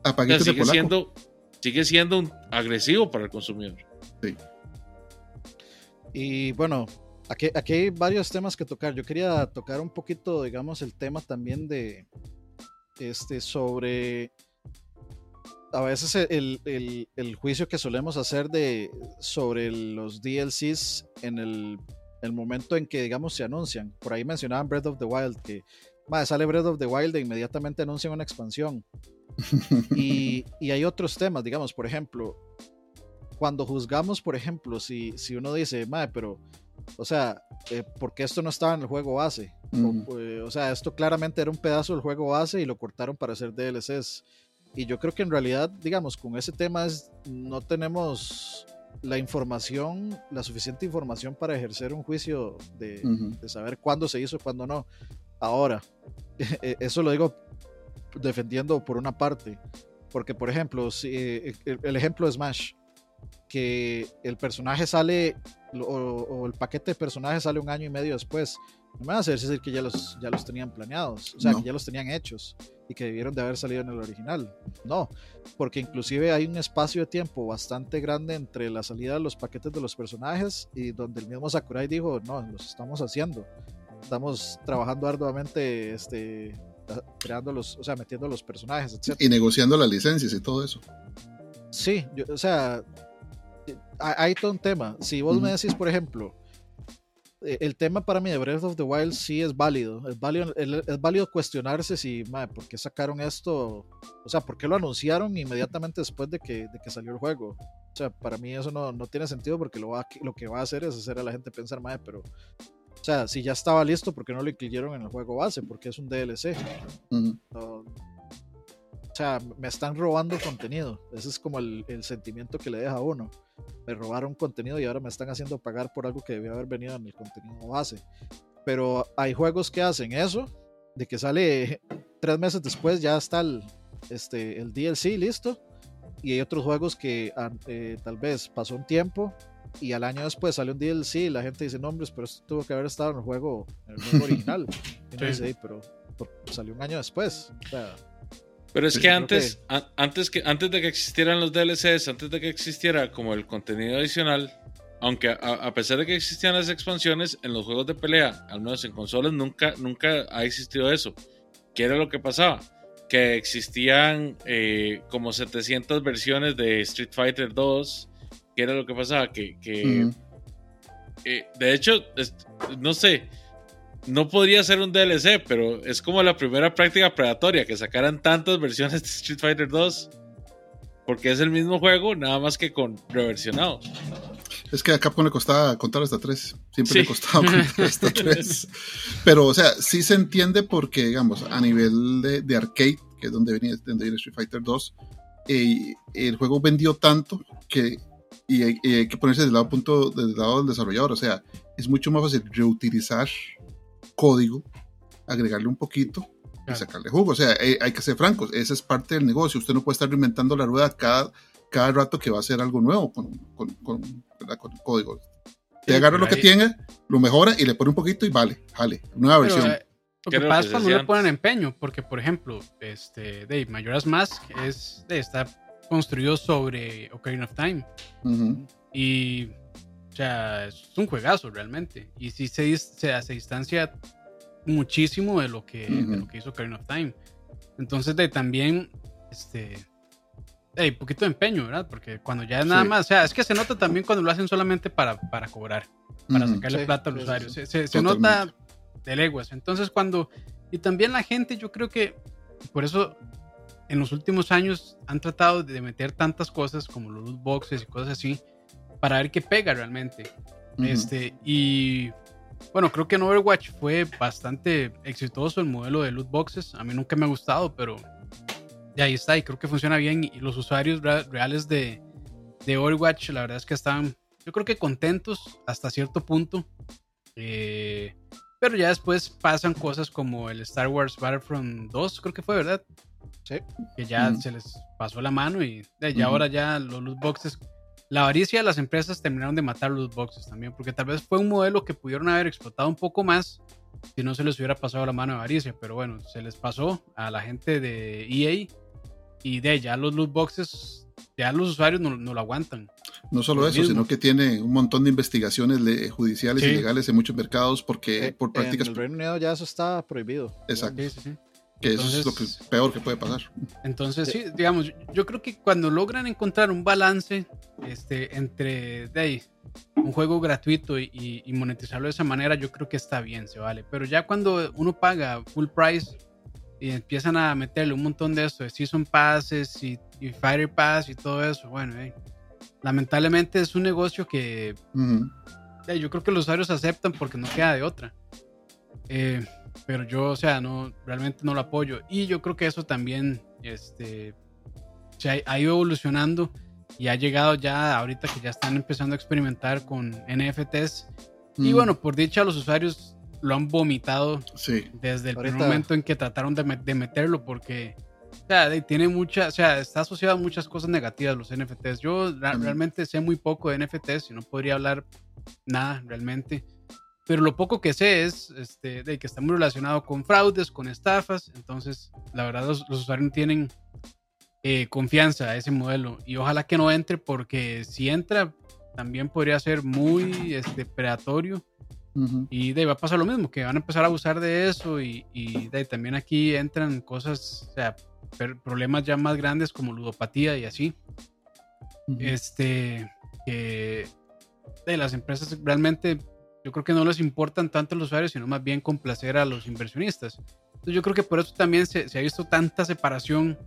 O sea, sigue siendo, sigue siendo un agresivo para el consumidor. Y bueno, aquí, aquí hay varios temas que tocar. Yo quería tocar un poquito, digamos, el tema también de este sobre a veces el, el- el juicio que solemos hacer de sobre los DLCs en el, el momento en que digamos se anuncian. Por ahí mencionaban Breath of the Wild que madre, sale Breath of the Wild e inmediatamente anuncian una expansión. Y, y hay otros temas, digamos, por ejemplo, cuando juzgamos, por ejemplo, si, si uno dice, madre, pero, o sea, eh, ¿por qué esto no estaba en el juego base? Ujú. O, eh, o sea, esto claramente era un pedazo del juego base y lo cortaron para hacer DLCs. Y yo creo que en realidad, digamos, con ese tema es, no tenemos la información, la suficiente información para ejercer un juicio de, de saber cuándo se hizo y cuándo no. Ahora, eh, eso lo digo defendiendo por una parte, porque por ejemplo, si, eh, el, el ejemplo de Smash, que el personaje sale o el paquete de personajes sale un año y medio después, no me va a decir que ya los, ya los tenían planeados, o sea, No. que ya los tenían hechos y que debieron de haber salido en el original. No, porque inclusive hay un espacio de tiempo bastante grande entre la salida de los paquetes de los personajes y donde el mismo Sakurai dijo, no, los estamos haciendo. Estamos trabajando arduamente, este, creando los, o sea, metiendo los personajes, etc. Y negociando las licencias y todo eso. Sí, yo- o sea, eh, hay, todo un tema. Si vos me decís, por ejemplo, el tema para mí de Breath of the Wild sí es válido. Es válido, es válido cuestionarse si, madre, ¿por qué sacaron esto? O sea, ¿por qué lo anunciaron inmediatamente después de que, de que salió el juego? O sea, para mí eso no, no tiene sentido porque lo, va, lo que va a hacer es hacer a la gente pensar, madre, pero... O sea, si ya estaba listo, ¿por qué no lo incluyeron en el juego base? Porque es un DLC. No, o sea, me están robando contenido. Ese es como el, el sentimiento que le deja a uno. Me robaron contenido y ahora me están haciendo pagar por algo que debía haber venido en el contenido base. Pero hay juegos que hacen eso, de que sale tres meses después ya está el, este, el DLC listo. Y hay otros juegos que eh, tal vez pasó un tiempo y al año después sale un DLC y la gente dice, nombres, pero esto tuvo que haber estado en el juego, en el juego original. Y no dice, pero, salió un año después. Pero es que antes, antes que antes de que existieran los DLCs, antes de que existiera como el contenido adicional, aunque a, pesar de que existían las expansiones, en los juegos de pelea, al menos en consolas, nunca, nunca ha existido eso. ¿Qué era lo que pasaba? Que existían eh, como 700 versiones de Street Fighter 2. ¿Qué era lo que pasaba? Que, eh, de hecho, no sé, no podría ser un DLC, pero es como la primera práctica predatoria, que sacaran tantas versiones de Street Fighter 2. Porque es el mismo juego, nada más que con reversionado. Es que a Capcom le costaba contar hasta tres. Siempre le costaba contar hasta tres. Pero, o sea, sí se entiende porque, digamos, a nivel de, arcade, que es donde venía, donde viene Street Fighter 2, eh, el juego vendió tanto que y hay, que ponerse del lado, punto, del lado del desarrollador. O sea, es mucho más fácil reutilizar código, agregarle un poquito y sacarle jugo. O sea, hay, hay, que ser francos, esa es parte del negocio. Usted no puede estar reinventando la rueda cada, cada rato que va a hacer algo nuevo con, con, con, código. Te agarra lo que tiene, lo mejora y le pone un poquito y vale, jale, nueva versión. Eh, lo que pasa es cuando no le ponen empeño, porque por ejemplo, este, de Majora's Mask es, está construido sobre Ocarina of Time. Y, o sea, es un juegazo realmente. Y sí se, se, se distancia muchísimo de lo que, de lo que hizo Ocarina of Time. Entonces, de también, este, hay poquito de empeño, ¿verdad? Porque cuando ya es nada más, o sea, es que se nota también cuando lo hacen solamente para, para cobrar, para sacarle plata al usuario. Se, se, nota de leguas. Entonces, cuando. Y también la gente, yo creo que por eso en los últimos años han tratado de meter tantas cosas como los loot boxes y cosas así para ver qué pega realmente. Este, y bueno, creo que en Overwatch fue bastante exitoso el modelo de loot boxes. A mí nunca me ha gustado, pero y ahí está, y creo que funciona bien. Y los usuarios reales de, de Overwatch, la verdad es que están, yo creo que contentos hasta cierto punto. Eh, pero ya después pasan cosas como el Star Wars Battlefront 2, creo que fue, ¿verdad? Sí. Que ya se les pasó la mano y ya ahora ya los loot boxes. La avaricia de las empresas terminaron de matar los boxes también, porque tal vez fue un modelo que pudieron haber explotado un poco más si no se les hubiera pasado la mano de avaricia, pero bueno, se les pasó a la gente de EA y de ya los loot boxes, ya los usuarios no, lo aguantan. No solo eso, sino que tiene un montón de investigaciones judiciales y legales en muchos mercados porque eh, por prácticas. En el Reino Unido ya eso está prohibido. Exacto. Que eso es lo que, peor que puede pasar. Entonces, sí, digamos, yo creo que cuando logran encontrar un balance este, entre de un juego gratuito y, y, monetizarlo de esa manera, yo creo que está bien, se vale. Pero ya cuando uno paga full price y empiezan a meterle un montón de eso, de Season Passes y, y Fire Pass y todo eso, bueno, lamentablemente es un negocio que yo creo que los usuarios aceptan porque no queda de otra. Eh, pero yo, o sea, no, realmente no lo apoyo. Y yo creo que eso también este, se ha, ido evolucionando y ha llegado ya ahorita que ya están empezando a experimentar con NFTs. Y bueno, por dicha, los usuarios lo han vomitado desde el primer momento en que trataron de, meterlo porque o sea, tiene mucha, o sea, está asociado a muchas cosas negativas los NFTs. Yo realmente sé muy poco de NFTs y no podría hablar nada realmente. Pero lo poco que sé es este, de que está muy relacionado con fraudes, con estafas. Entonces, la verdad, los, usuarios tienen eh, confianza a ese modelo. Y ojalá que no entre, porque si entra, también podría ser muy este, predatorio y de va a pasar lo mismo, que van a empezar a abusar de eso y, y de, también aquí entran cosas, o sea, problemas ya más grandes como ludopatía y así. Este, que de las empresas realmente yo creo que no les importan tanto los usuarios, sino más bien complacer a los inversionistas. Entonces yo creo que por eso también se, se ha visto tanta separación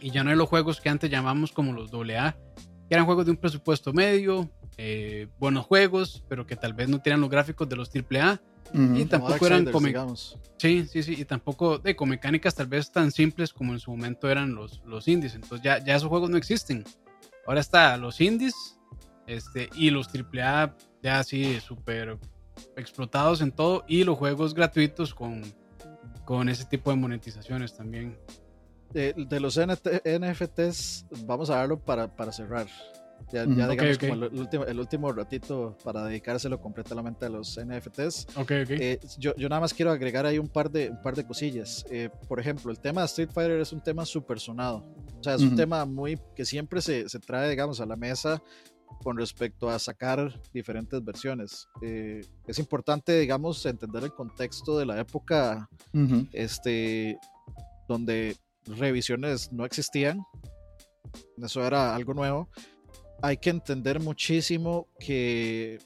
y ya no hay los juegos que antes llamamos como los AA, que eran juegos de un presupuesto medio, eh, buenos juegos, pero que tal vez no tenían los gráficos de los AAA. Y tampoco eran como. Sí, sí, sí. Y tampoco de, con mecánicas tal vez tan simples como en su momento eran los, los indies. Entonces ya, ya esos juegos no existen. Ahora está los indies Este, y los AAA ya así súper explotados en todo. Y los juegos gratuitos con, con ese tipo de monetizaciones también. De, de los NT NFTs, vamos a verlo para, para cerrar. Ya, ya Ok, digamos ok. como el, el último, el último ratito para dedicárselo completamente a los NFTs. Ok, ok. Eh, yo, yo nada más quiero agregar ahí un par de, un par de cosillas. Eh, por ejemplo, el tema de Street Fighter es un tema súper sonado. O sea, es un Ujú. tema muy que siempre se, se trae, digamos, a la mesa con respecto a sacar diferentes versiones. Eh, es importante, digamos, entender el contexto de la época este, donde revisiones no existían. Eso era algo nuevo. Hay que entender muchísimo que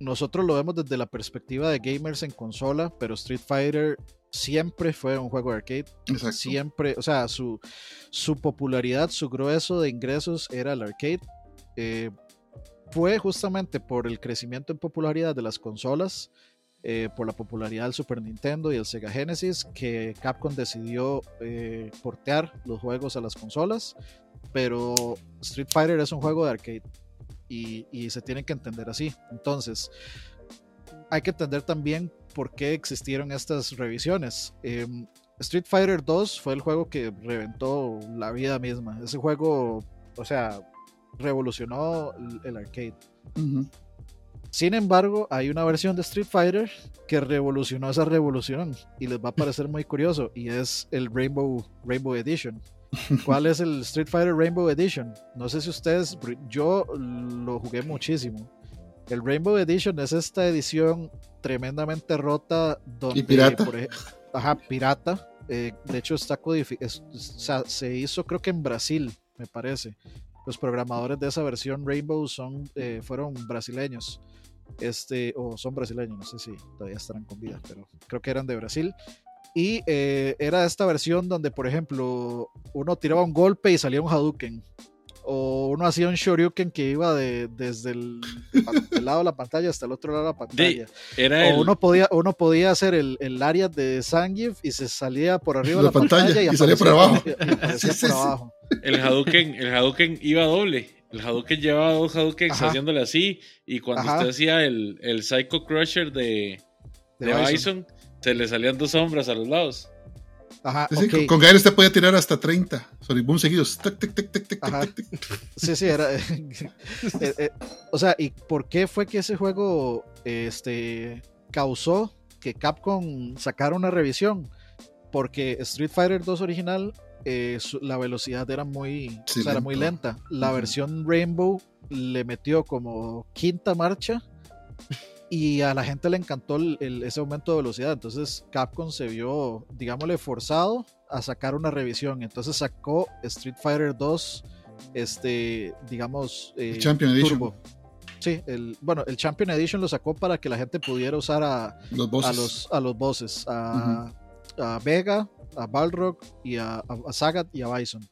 nosotros lo vemos desde la perspectiva de gamers en consola, pero Street Fighter siempre fue un juego de arcade. Exacto. Siempre, o sea, su, su popularidad, su grueso de ingresos era el arcade. Eh, fue justamente por el crecimiento en popularidad de las consolas, eh, por la popularidad del Super Nintendo y el Sega Genesis, que Capcom decidió eh, portear los juegos a las consolas. Pero Street Fighter es un juego de arcade y, se tiene que entender así. Entonces, hay que entender también por qué existieron estas revisiones. Em, Street Fighter 2 fue el juego que reventó la vida misma. Ese juego, o sea, revolucionó el- arcade. Sin embargo, hay una versión de Street Fighter que revolucionó esa revolución y les va a parecer muy curioso y es el Rainbow, Rainbow Edition. ¿Cuál es el Street Fighter Rainbow Edition? No sé si ustedes, yo lo jugué muchísimo. El Rainbow Edition es esta edición tremendamente rota donde pirata. por ej- ajá, pirata. eh, de hecho está codificado, se hizo creo que en Brasil, me parece. Los programadores de esa versión Rainbow son, eh, fueron brasileños este, o son brasileños, no sé si todavía estarán con vida, pero creo que eran de Brasil. Y eh, era esta versión donde, por ejemplo, uno tiraba un golpe y salía un Hadouken. O uno hacía un Shoryuken que iba de, desde el lado de la pantalla hasta el otro lado de la pantalla. Era O el, uno podía, uno podía hacer el, el área de Zangief y se salía por arriba de La la pantalla, pantalla, y, y salía por abajo. y aparecía Sí, sí, por sí. abajo. el Hadouken, el Hadouken iba doble. El Hadouken llevaba dos Hadoukens haciéndole así. Y cuando Ajá. usted hacía el, el Psycho Crusher de, De de Bison. Bison, se le salían dos sombras a los lados. Ajá, Sí, con, Gael usted podía tirar hasta 30. Sonic Boom seguidos. Sí, sí, era. eh, eh, o sea, ¿y por qué fue que ese juego este, causó que Capcom sacara una revisión? Porque Street Fighter 2 original, eh, su- la velocidad era muy, Sí, o sea, era muy lenta. La versión Rainbow le metió como quinta marcha y a la gente le encantó el- el- ese aumento de velocidad. Entonces Capcom se vio, digámosle, forzado a sacar una revisión. Entonces sacó Street Fighter 2, este, digamos, eh, Champion Edition. Turbo. Sí, el, bueno, el Champion Edition lo sacó para que la gente pudiera usar a, Los a bosses. los, a los bosses, a, a Vega, a Balrog y a, a, a Sagat y a Bison.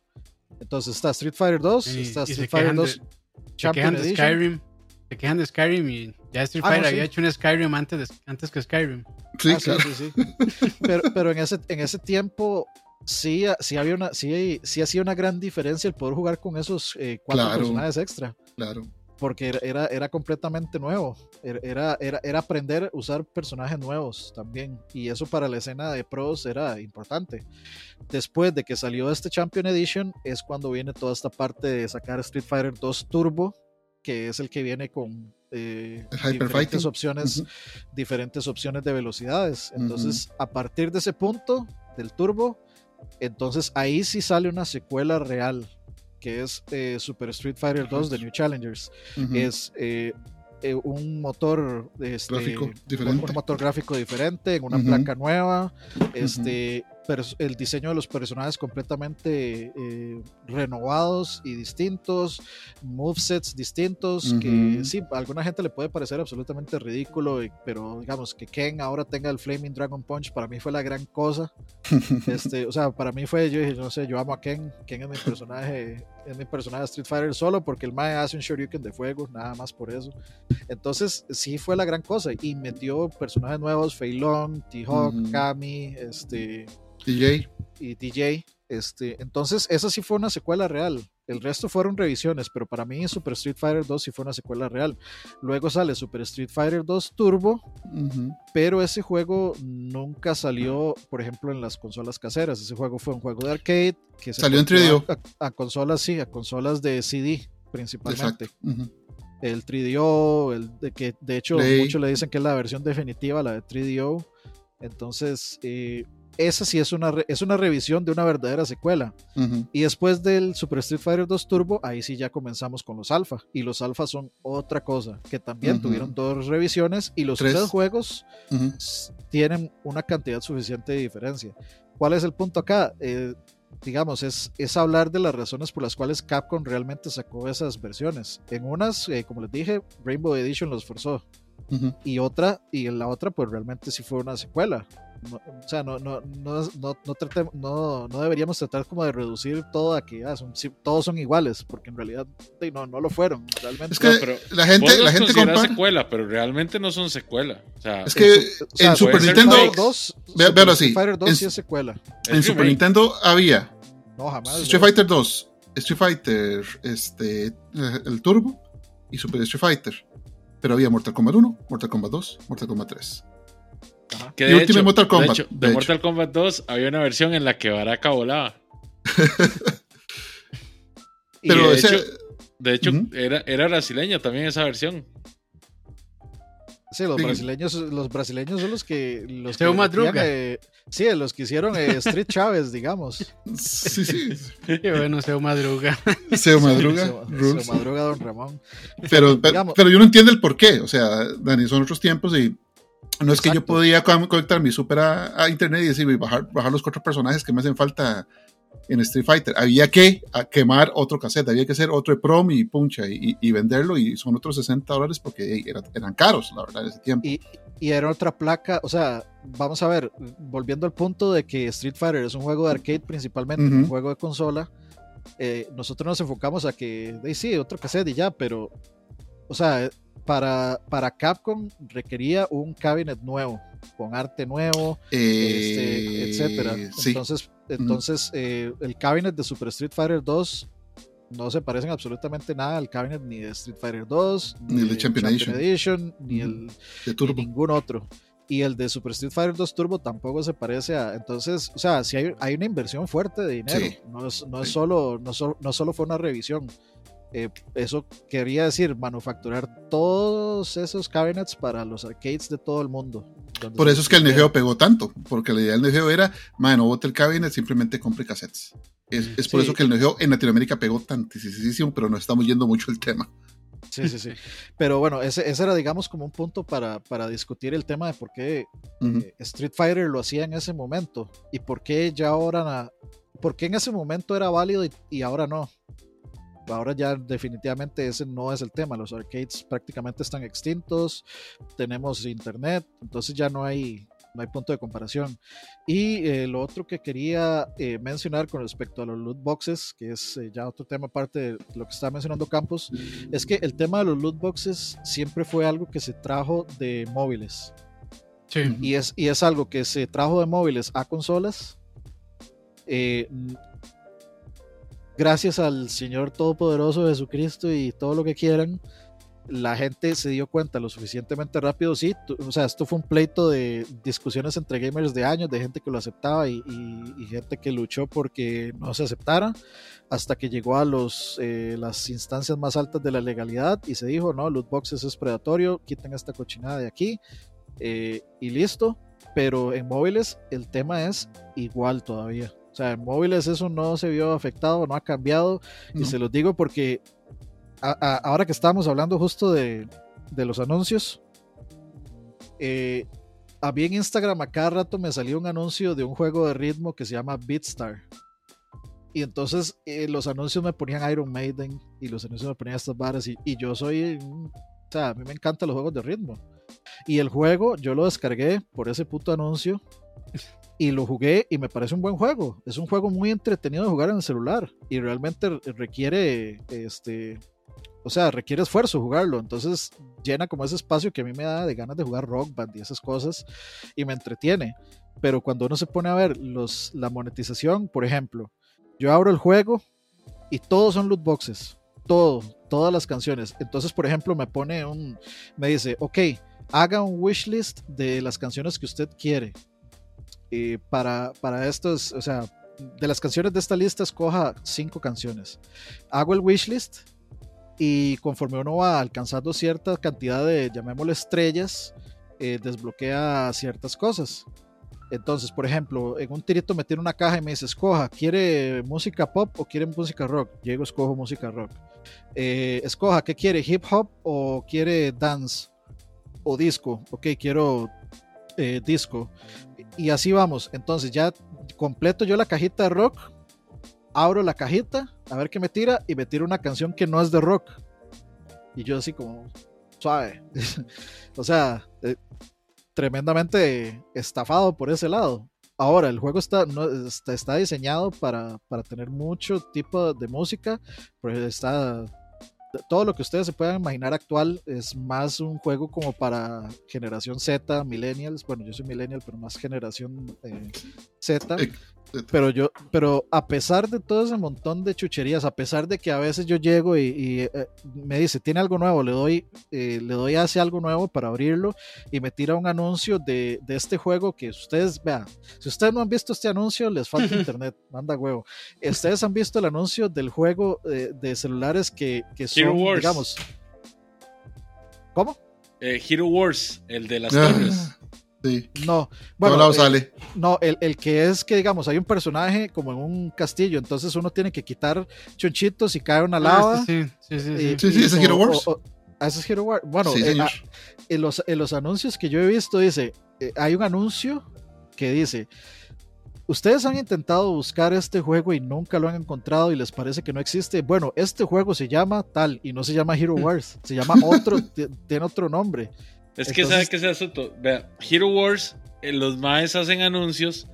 Entonces está Street Fighter 2, Y- está Street Fighter quejan de- 2 Se Champion Edition. Skyrim. Se quejan de Skyrim y ya Street Ah, no, Fighter sí. había hecho un Skyrim antes, de- antes que Skyrim. Sí, Ah, claro. sí, sí. Pero, pero en, ese, en ese tiempo sí, sí, había una, sí, sí hacía una gran diferencia el poder jugar con esos eh, cuatro Claro. personajes extra. claro. Porque era, era, completamente nuevo. Era, era, era, era aprender a usar personajes nuevos también. Y eso para la escena de pros era importante. Después de que salió este Champion Edition, es cuando viene toda esta parte de sacar Street Fighter 2 Turbo, que es el que viene con eh, diferentes opciones, diferentes opciones de velocidades. Entonces, a partir de ese punto del Turbo, entonces ahí sí sale una secuela real, que es eh, Super Street Fighter 2 de New Challengers. Es eh, un motor este, Gráfico diferente. un motor gráfico diferente en una placa nueva este el diseño de los personajes completamente eh, renovados y distintos movesets distintos que Ujú. sí a alguna gente le puede parecer absolutamente ridículo y- pero digamos que Ken ahora tenga el Flaming Dragon Punch para mí fue la gran cosa este, o sea, para mí fue, yo dije, no sé, yo amo a Ken, Ken es mi personaje, es mi personaje de Street Fighter solo porque el Mae hace un Shoryuken de fuego, nada más por eso. Entonces, sí fue la gran cosa y metió personajes nuevos, Fei Long, T-Hawk. Kami, este, DJ. y DJ. Este, entonces, esa sí fue una secuela real. El resto fueron revisiones, pero para mí Super Street Fighter 2 sí fue una secuela real. Luego sale Super Street Fighter 2 Turbo, pero ese juego nunca salió, por ejemplo, en las consolas caseras. Ese juego fue un juego de arcade que se Salió en porteó 3DO. A, a consolas, sí, a consolas de CD principalmente. El 3DO, el de que de hecho Play. muchos le dicen que es la versión definitiva, la de 3DO. Entonces, eh, esa sí es una, es una revisión de una verdadera secuela. Y después del Super Street Fighter 2 Turbo, ahí sí ya comenzamos con los alfa. Y los alfa son otra cosa, que también tuvieron dos revisiones y los Tres. juegos tienen una cantidad suficiente de diferencia. ¿Cuál es el punto acá? Eh, digamos, es, es hablar de las razones por las cuales Capcom realmente sacó esas versiones. En unas, eh, como les dije, Rainbow Edition los forzó. Y otra, y en la otra, pues realmente sí fue una secuela. No- o sea, no, no, no, no, no, trate- no, no deberíamos tratar como de reducir todo a que ah, son- todos son iguales, porque en realidad no, no lo fueron. Realmente, Es que No, pero la gente, la las gente compara. secuela, pero realmente no son secuela. O sea, Es que en, su- o sea, en Super Nintendo, remakes. 2, Ve- Super véalo Street así, Fighter 2 en- sí es secuela. en Super. Nintendo había No, jamás. Street. Fighter 2, Street Fighter, este, el Turbo y Super Street Fighter. Pero había Mortal Kombat 1, Mortal Kombat 2, Mortal Kombat 3. Ajá. que y de Ultimate hecho, Mortal de Kombat, hecho, de de hecho. Mortal Kombat 2 había una versión en la que Baraka volaba. Y Pero de ese, hecho- De hecho, Ujú. era, era brasileña también esa versión. Sí, los Sí. brasileños, los brasileños son los que los Seu que eh, sí, los que hicieron eh, Street Chávez, digamos. sí, sí, Qué bueno, Seu Madruga. Seo Madruga. Seu Madruga, Don Ramón. Pero, pero, digamos- pero yo no entiendo el por qué. O sea, Dani, son otros tiempos y no es que yo podía con- conectar mi super a, a internet y decir, "Voy a bajar, bajar los cuatro personajes que me hacen falta en Street Fighter. Había que quemar otro cassette, había que hacer otro prom y puncha y, venderlo y son otros 60 dólares porque eran caros, la verdad, en ese tiempo. Y, y era otra placa, o sea, vamos a ver, volviendo al punto de que Street Fighter es un juego de arcade principalmente, un juego de consola, eh, nosotros nos enfocamos a que, eh, sí, otro cassette y ya, pero, o sea, para, para Capcom requería un cabinet nuevo, con arte nuevo, este, Eh, etcétera. sí. Entonces, entonces eh, el cabinet de Super Street Fighter 2 no se parecen absolutamente nada al cabinet ni de Street Fighter 2, Ni el de Champion Edition. Edition, ni el de ni Turbo. ningún otro. Y el de Super Street Fighter 2 Turbo tampoco se parece a. Entonces, o sea, si hay, hay una inversión fuerte de dinero. Sí. No, es, no, es Sí. solo, no, solo, no solo fue una revisión. Eh, eso quería decir manufacturar todos esos cabinets para los arcades de todo el mundo. Por eso es que el. Negeo pegó tanto, porque la idea del Negeo era, man, no bote el cabinet, simplemente compre cassettes. Es, es por Sí. eso que el Negeo en Latinoamérica pegó tantísimo, pero no estamos yendo mucho el tema. Sí, sí, sí. Pero bueno, ese, ese era, digamos, como un punto para, para discutir el tema de por qué eh, Street Fighter lo hacía en ese momento y por qué ya ahora, por qué en ese momento era válido y, y ahora no. Ahora ya definitivamente ese no es el tema, los arcades prácticamente están extintos, tenemos internet, entonces ya no hay, no hay punto de comparación. Y eh, lo otro que quería eh, mencionar con respecto a los loot boxes, que es eh, ya otro tema aparte de lo que estaba mencionando Campos, es que el tema de los loot boxes siempre fue algo que se trajo de móviles. Sí. Y es, y es algo que se trajo de móviles a consolas. Gracias al Señor Todopoderoso Jesucristo y todo lo que quieran, la gente se dio cuenta lo suficientemente rápido. Sí, o sea, esto fue un pleito de discusiones entre gamers de años, de gente que lo aceptaba y gente que luchó porque no se aceptara, hasta que llegó a los, eh, las instancias más altas de la legalidad y se dijo: no, loot boxes es predatorio, quiten esta cochinada de aquí eh, y listo. Pero en móviles el tema es igual todavía. O sea, en móviles eso no se vio afectado, no ha cambiado. Y No. se los digo porque a- a- ahora que estábamos hablando justo de, de los anuncios, eh, a mí en Instagram a cada rato me salió un anuncio de un juego de ritmo que se llama Beatstar. Y entonces eh, los anuncios me ponían Iron Maiden y los anuncios me ponían estas barras y, y yo soy, o sea, a mí me encantan los juegos de ritmo. Y el juego yo lo descargué por ese puto anuncio y lo jugué y me parece un buen juego. Es un juego muy entretenido de jugar en el celular y realmente re- requiere, este, o sea, requiere esfuerzo jugarlo. Entonces llena como ese espacio que a mí me da de ganas de jugar Rock Band y esas cosas y me entretiene. Pero cuando uno se pone a ver los, la monetización, por ejemplo, yo abro el juego y todos son loot boxes, todo, todas las canciones. Entonces, por ejemplo, me pone un, me dice, ok, haga un wishlist de las canciones que usted quiere. Y para, para estos, o sea, de las canciones de esta lista, escoja cinco canciones. Hago el wishlist y conforme uno va alcanzando cierta cantidad de, llamémosle estrellas, eh, desbloquea ciertas cosas. Entonces, por ejemplo, en un tirito me tiene una caja y me dice, escoja, ¿quiere música pop o quiere música rock? Llego, escojo música rock. Eh, escoja, ¿qué quiere? ¿Hip hop o quiere dance o disco? Ok, quiero eh, disco. Y así vamos. Entonces ya completo yo la cajita de rock, abro la cajita, a ver qué me tira y me tira una canción que no es de rock. Y yo así como suave. o sea, eh, tremendamente estafado por ese lado. Ahora, el juego está, está, diseñado para, para, tener mucho tipo de música, pero está todo lo que ustedes se puedan imaginar actual es más un juego como para generación Z, millennials. Bueno, yo soy millennial, pero más generación eh, Z. Pero yo, pero a pesar de todo ese montón de chucherías, a pesar de que a veces yo llego y, eh, me dice, tiene algo nuevo, le doy, eh, le doy hace algo nuevo para abrirlo y me tira un anuncio de, de, este juego que ustedes vean. Si ustedes no han visto este anuncio, les falta internet, manda huevo. Ustedes han visto el anuncio del juego eh, de celulares que, que son, digamos. ¿Cómo? Hero Wars, el de las torres. Sí. No, bueno, lado sale. no el, el, que es que, digamos, hay un personaje como en un castillo, entonces uno tiene que quitar chonchitos y cae una lava. Ah, sí, sí, sí. Sí, sí, sí, ese es Hero Wars. O, o, ese es Hero Wars. Bueno, Sí, eh, ah, en, los, en los anuncios que yo he visto, dice, eh, hay un anuncio que dice, ustedes han intentado buscar este juego y nunca lo han encontrado y les parece que no existe. Bueno, este juego se llama tal y no se llama Hero Wars, se llama otro, tiene otro nombre. Es que sabe que es el asunto. Vea, Hero Wars, eh, los maes hacen anuncios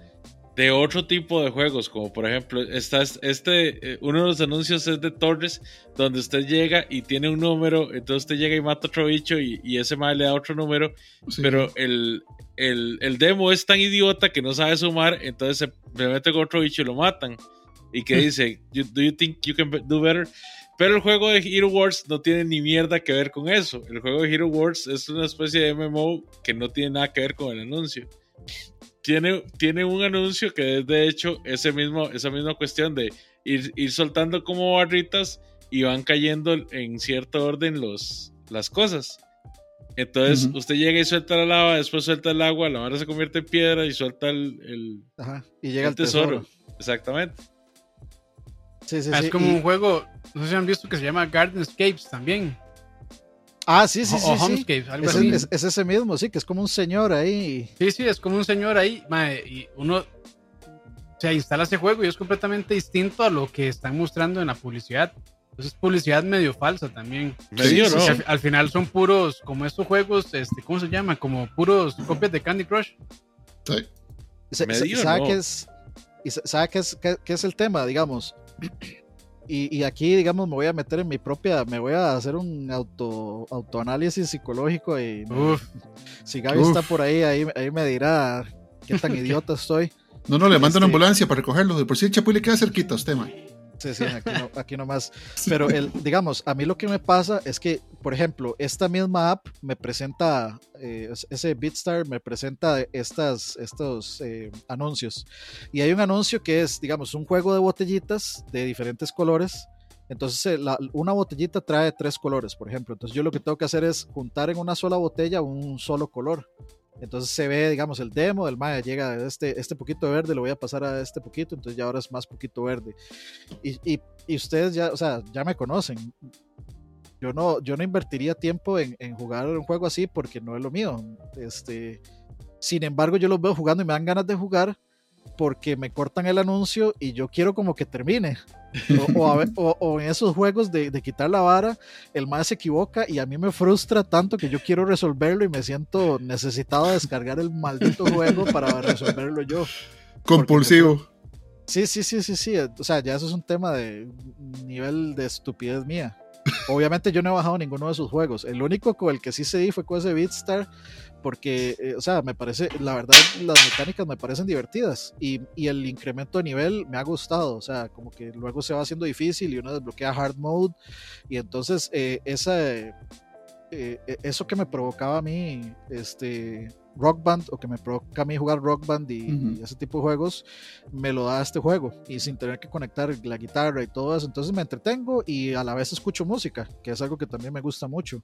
de otro tipo de juegos, como por ejemplo, está es- este, eh, uno de los anuncios es de Torres, donde usted llega y tiene un número, entonces usted llega y mata otro bicho y, y ese mae le da otro número, Sí. pero el, el, el demo es tan idiota que no sabe sumar, entonces se, se mete con otro bicho y lo matan. Y que dice, "You- ¿Do you think you can do better? Pero el juego de Hero Wars no tiene ni mierda que ver con eso. El juego de Hero Wars es una especie de MMO que no tiene nada que ver con el anuncio. Tiene, tiene un anuncio que es de hecho ese mismo, esa misma cuestión de ir, ir soltando como barritas y van cayendo en cierto orden los, las cosas. Entonces Ujú. usted llega y suelta la lava, después suelta el agua, la barra se convierte en piedra y suelta el, el- Ajá, y llega el el tesoro. Exactamente. Sí, sí, Ah, sí, es como y- un juego, no sé si han visto que se llama Gardenscapes también. Ah, sí, sí, o, sí. o sí. Homescapes, algo Es, así. es- es ese mismo, sí, que es como un señor ahí. Sí, sí, es como un señor ahí, y uno o sea, instala ese juego y es completamente distinto a lo que están mostrando en la publicidad. Entonces es publicidad medio falsa también. Medio, sí, ¿no? Al, al final son puros, como estos juegos, este, ¿cómo se llama? Como puros copias de Candy Crush. Sí. ¿Sabe no. qué es? ¿Y sa- sabe qué es, qué, qué es el tema, digamos? Y, y aquí, digamos, me voy a meter en mi propia, me voy a hacer un auto, autoanálisis psicológico y Uf, si Gaby Uf. está por ahí, ahí, ahí me dirá qué tan idiota estoy. No, no, le manda una Este- ambulancia para recogerlo. De por sí, le queda cerquita a usted, man. Sí, sí, aquí, no, aquí nomás. Pero el, digamos, a mí lo que me pasa es que, por ejemplo, esta misma app me presenta, eh, ese BitStar me presenta estas, estos eh, anuncios. Y hay un anuncio que es, digamos, un juego de botellitas de diferentes colores. Entonces, eh, la- una botellita trae tres colores, por ejemplo. Entonces, yo lo que tengo que hacer es juntar en una sola botella un solo color. Entonces se ve, digamos, el demo del Maya llega de este, este poquito de verde, lo voy a pasar a este poquito, entonces ya ahora es más poquito verde. Y, y, y ustedes ya, o sea, ya me conocen. Yo no, yo no invertiría tiempo en, en jugar un juego así porque no es lo mío. Este, sin embargo, yo los veo jugando y me dan ganas de jugar porque me cortan el anuncio y yo quiero como que termine. O, o ver- o- o en esos juegos de, de quitar la vara, el más se equivoca y a mí me frustra tanto que yo quiero resolverlo y me siento necesitado de descargar el maldito juego para resolverlo yo. Compulsivo. Sí, sí, sí, sí, sí. O sea, ya eso es un tema de nivel de estupidez mía. Obviamente yo no he bajado ninguno de sus juegos. El único con el que sí se di fue con ese Beatstar, porque, eh, o sea, me parece, la verdad, las mecánicas me parecen divertidas y, y, el incremento de nivel me ha gustado, o sea, como que luego se va haciendo difícil y uno desbloquea hard mode y entonces eh, esa, eh, eso que me provocaba a mí, este, Rock Band o que me provoca a mí jugar Rock Band y, uh -huh. y, ese tipo de juegos, me lo da este juego y sin tener que conectar la guitarra y todo eso. Entonces me entretengo y a la vez escucho música, que es algo que también me gusta mucho.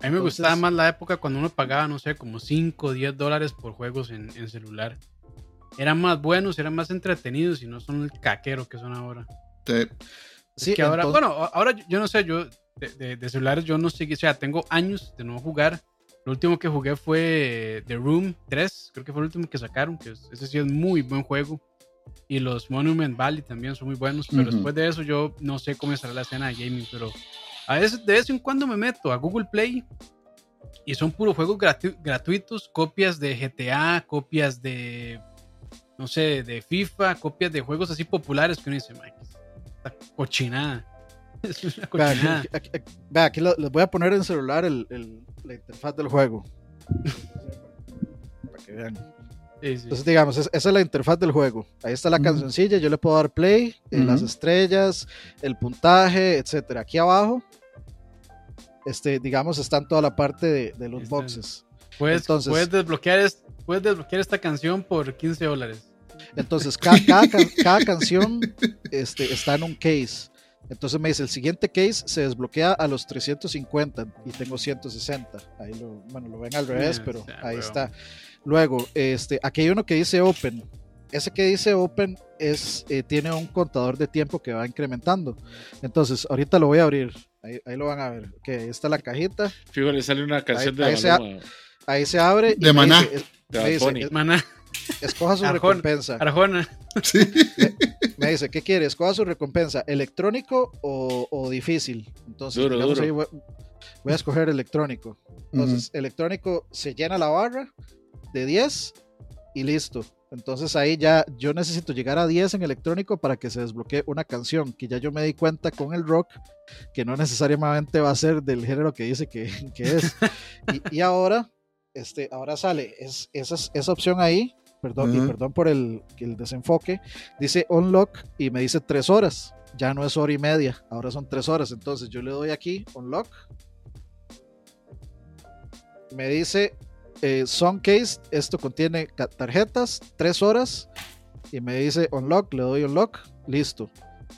A mí me Entonces, gustaba más la época cuando uno pagaba, no sé, como 5 o 10 dólares por juegos en, en, celular. Eran más buenos, eran más entretenidos y no son el caquero que son ahora. Sí. Sí, que ahora, entonces... bueno, ahora yo no sé, yo de, de, de celulares yo no sé, o sea, tengo años de no jugar lo último que jugué fue The Room 3, creo que fue el último que sacaron, que ese sí es muy buen juego. Y los Monument Valley también son muy buenos, pero uh -huh. después de eso yo no sé cómo estará la escena de gaming, pero a veces de vez en cuando me meto a Google Play y son puros juegos gratu gratuitos, copias de GTA, copias de, no sé, de FIFA, copias de juegos así populares que uno dice, esta cochinada. Vea, aquí, aquí, aquí, aquí les voy a poner en celular el, el la interfaz del juego. Para que vean. Sí, sí. Entonces, digamos, es, esa es la interfaz del juego. Ahí está la cancioncilla, yo le puedo dar play, uh -huh. las estrellas, el puntaje, etcétera. Aquí abajo, este, digamos, están toda la parte de, de los boxes. Puedes, entonces, puedes, desbloquear es, puedes desbloquear esta canción por 15 dólares. Entonces, cada, cada, cada canción este, está en un case. Entonces me dice, el siguiente case se desbloquea a los 350 y tengo 160. Ahí lo, bueno, lo ven al revés, pero ahí está. Luego, este, aquí hay uno que dice Open. Ese que dice Open es, eh, tiene un contador de tiempo que va incrementando. Entonces, ahorita lo voy a abrir. Ahí, ahí lo van a ver. Ok, ahí está la cajita. Fijo, le sale una canción ahí, de ahí se, ahí se abre. De Maná. Dice, me dice, Maná. Escoja su Arjona, recompensa. Arjona. Sí. Me, me, dice, ¿qué quiere? Escoja su recompensa, electrónico o, o difícil. Entonces, duro, digamos, duro. voy, voy, a escoger electrónico. Entonces, uh -huh. electrónico se llena la barra de 10 y listo. Entonces ahí ya yo necesito llegar a 10 en electrónico para que se desbloquee una canción, que ya yo me di cuenta con el rock, que no necesariamente va a ser del género que dice que, que es. y, y, ahora, este, ahora sale es, esa, esa opción ahí, perdón, uh -huh. y perdón por el, el desenfoque, dice unlock y me dice 3 horas. Ya no es hora y media, ahora son 3 horas. Entonces yo le doy aquí unlock. Me dice eh, Case, esto contiene tarjetas, 3 horas. Y me dice unlock, le doy unlock, listo.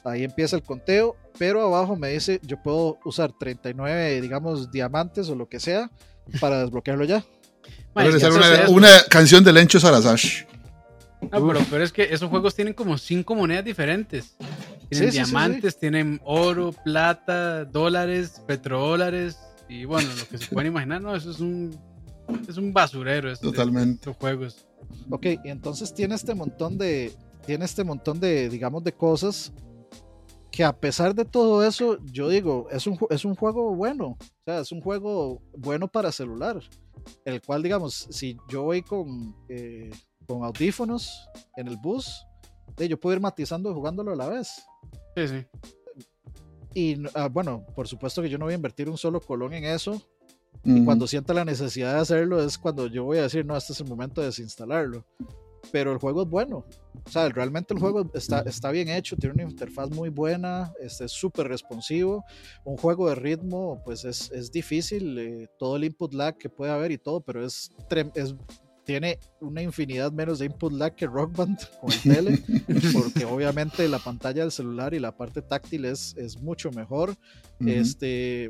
Ahí empieza el conteo, pero abajo me dice yo puedo usar 39, digamos, diamantes o lo que sea para desbloquearlo ya. Bueno, una, una, canción de Lencho Salazar. No, pero, pero, es que esos juegos tienen como cinco monedas diferentes. Tienen sí, diamantes, sí, sí, tienen oro, plata, dólares, petrodólares y bueno, lo que se pueden imaginar, no, eso es un es un basurero este, Totalmente. estos juegos. Ok, y entonces tiene este montón de tiene este montón de digamos de cosas que a pesar de todo eso, yo digo, es un, es un juego bueno, o sea, es un juego bueno para celular, el cual, digamos, si yo voy con, eh, con audífonos en el bus, eh, yo puedo ir matizando y jugándolo a la vez. Sí, sí. Y ah, bueno, por supuesto que yo no voy a invertir un solo colón en eso. Y cuando sienta la necesidad de hacerlo es cuando yo voy a decir, no, este es el momento de desinstalarlo pero el juego es bueno. O sea, realmente el juego está, está bien hecho, tiene una interfaz muy buena, este, es súper responsivo. Un juego de ritmo, pues es, es difícil, eh, todo el input lag que puede haber y todo, pero es, es tiene una infinidad menos de input lag que Rock Band con el tele, porque obviamente la pantalla del celular y la parte táctil es, es mucho mejor. Uh -huh. Este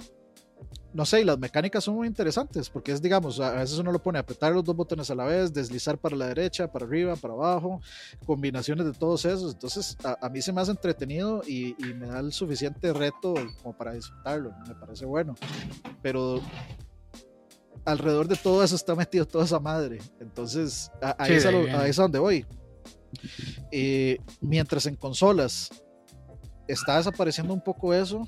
no sé, y las mecánicas son muy interesantes, porque es, digamos, a veces uno lo pone a apretar los dos botones a la vez, deslizar para la derecha, para arriba, para abajo, combinaciones de todos esos, entonces a, a mí se me hace entretenido y, y, me da el suficiente reto como para disfrutarlo, me parece bueno, pero alrededor de todo eso está metido toda esa madre, entonces a, ahí, sí, es, a lo, a donde voy. Eh, mientras en consolas está desapareciendo un poco eso,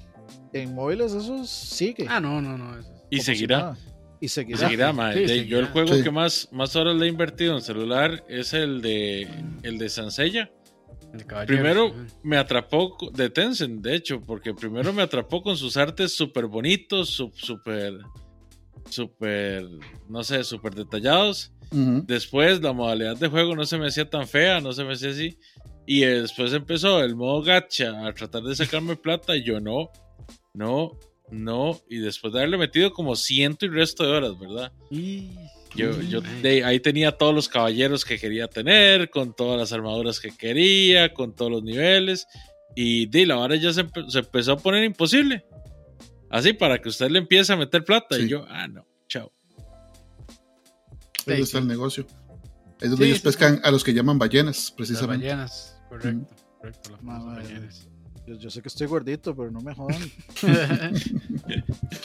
en móviles eso sigue. Ah, no, no, no. Y seguirá. y seguirá. Y seguirá, sí, seguirá. Yo el juego sí. que más, más horas le he invertido en celular es el de el de Sansella. El caballero, Primero me atrapó de Tencent, de hecho, porque primero me atrapó con sus artes súper bonitos, súper, súper, no sé, súper detallados. Después la modalidad de juego no se me hacía tan fea, no se me hacía así. Y después empezó el modo gacha a tratar de sacarme plata y yo no, no, no. Y después de haberle metido como ciento y resto de horas, ¿verdad? Y- Yo, yo de- ahí tenía todos los caballeros que quería tener, con todas las armaduras que quería, con todos los niveles. Y de la hora ya se, empe- se empezó a poner imposible. Así para que usted le empiece a meter plata. Sí. Y yo, ah, no, chao. Ahí Sí, está sí. el negocio. Es donde Sí, ellos sí, pescan a los que llaman ballenas, Las precisamente. ballenas, correcto. correcto las ballenas. Yo, yo sé que estoy gordito, pero no me jodan.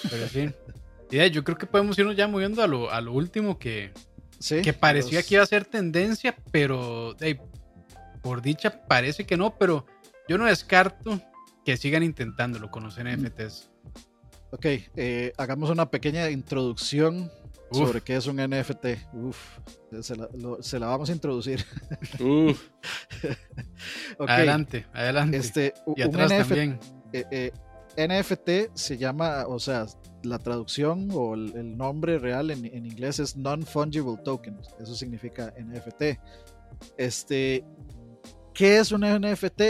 Pero sí. Y de- yo creo que podemos irnos ya moviendo a lo, a lo último que, Sí, que parecía los- que iba a ser tendencia, pero por dicha parece que no, pero yo no descarto que sigan intentándolo con los NFTs. Ok, eh, hagamos una pequeña introducción Uf. sobre qué es un NFT. Uf, se la, lo- se la vamos a introducir. Uh, Ok, Adelante, adelante. Este, y un atrás NFT, también. eh, eh, NFT se llama, o sea, la traducción o el, el nombre real en, en inglés es Non-Fungible Token. Eso significa NFT. Este, ¿qué es un NFT?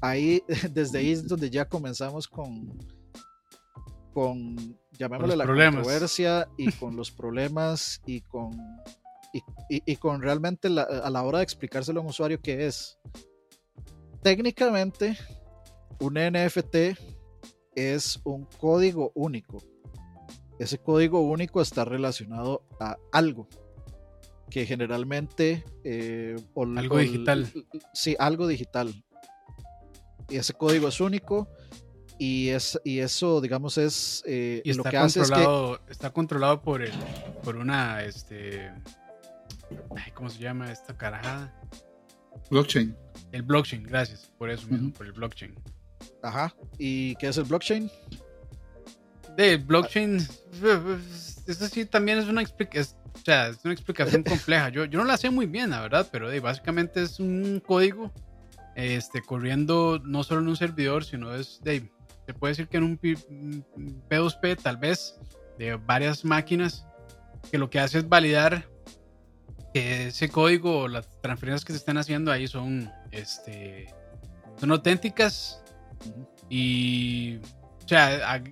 Ahí, desde ahí es donde ya comenzamos con, con llamémosle la problemas. controversia y con los problemas y con, y, y- y con realmente la- a la hora de explicárselo a un usuario qué es. Técnicamente, un NFT es un código único. Ese código único está relacionado a algo que generalmente eh, o- Algo o- digital. Sí, algo digital. Y ese código es único y es y eso, digamos, es eh, Y lo está que hace es que controlado, está controlado por el, por una, este, ay, ¿cómo se llama esta carajada? Blockchain. El blockchain, gracias, por eso mismo, por el blockchain. Ajá. ¿Y qué es el blockchain? De blockchain, eso sí también es una explicación, o sea, es una explicación compleja. Yo, yo no la sé muy bien, la verdad, pero de, básicamente es un código este, corriendo no solo en un servidor, sino es de, se puede decir que en un P- un P2P tal vez de varias máquinas que lo que hace es validar que ese código o las transferencias que se están haciendo ahí son este son auténticas. Y o sea a-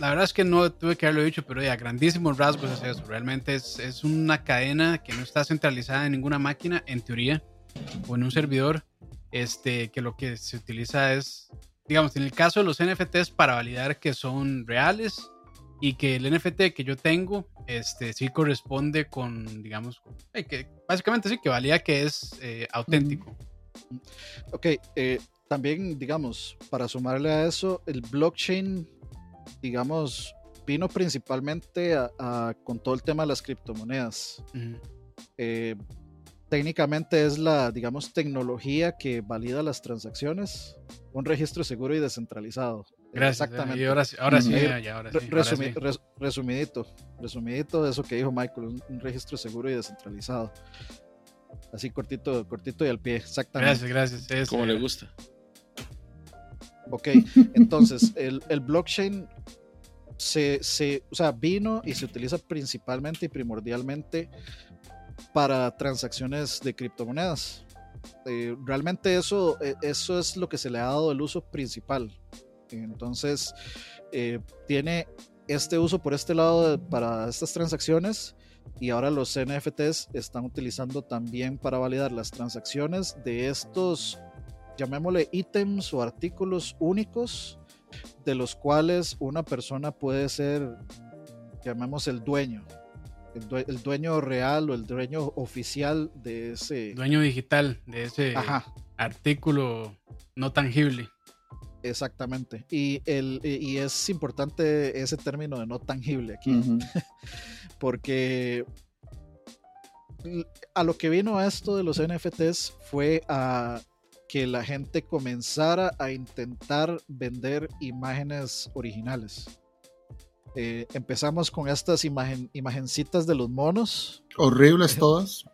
la verdad es que no tuve que haberlo dicho pero ya grandísimos rasgos es eso. Realmente es, es una cadena que no está centralizada en ninguna máquina en teoría o en un servidor. Este que lo que se utiliza es digamos en el caso de los NFTs para validar que son reales y que el NFT que yo tengo este sí corresponde con digamos eh, que básicamente sí que valida que es eh, auténtico. Ok, eh, también, digamos, para sumarle a eso, el blockchain, digamos, vino principalmente a- a- con todo el tema de las criptomonedas. Eh, técnicamente es la, digamos, tecnología que valida las transacciones, un registro seguro y descentralizado. gracias eh, Exactamente. y ahora sí ahora sí, Ujú. ya, ya, ahora sí, ahora resumi- sí. res- resumidito, resumidito de eso que dijo Michael, un, un registro seguro y descentralizado. Así cortito, cortito y al pie, exactamente. gracias gracias es, como eh, le gusta. Ok, entonces el, el blockchain se, se, o sea, vino y se utiliza principalmente y primordialmente para transacciones de criptomonedas. Eh, realmente eso, eh, eso es lo que se le ha dado el uso principal. Entonces, eh, tiene este uso por este lado para estas transacciones y ahora los NFTs están utilizando también para validar las transacciones de estos llamémosle ítems o artículos únicos de los cuales una persona puede ser, llamemos el dueño, el, due- el dueño real o el dueño oficial de ese... dueño digital de ese Ajá, artículo no tangible exactamente. Y, el, y es importante ese término de no tangible aquí, porque a lo que vino esto de los NFTs fue a que la gente comenzara a intentar vender imágenes originales. Eh, empezamos con estas imagen, imagencitas de los monos, Horribles todas.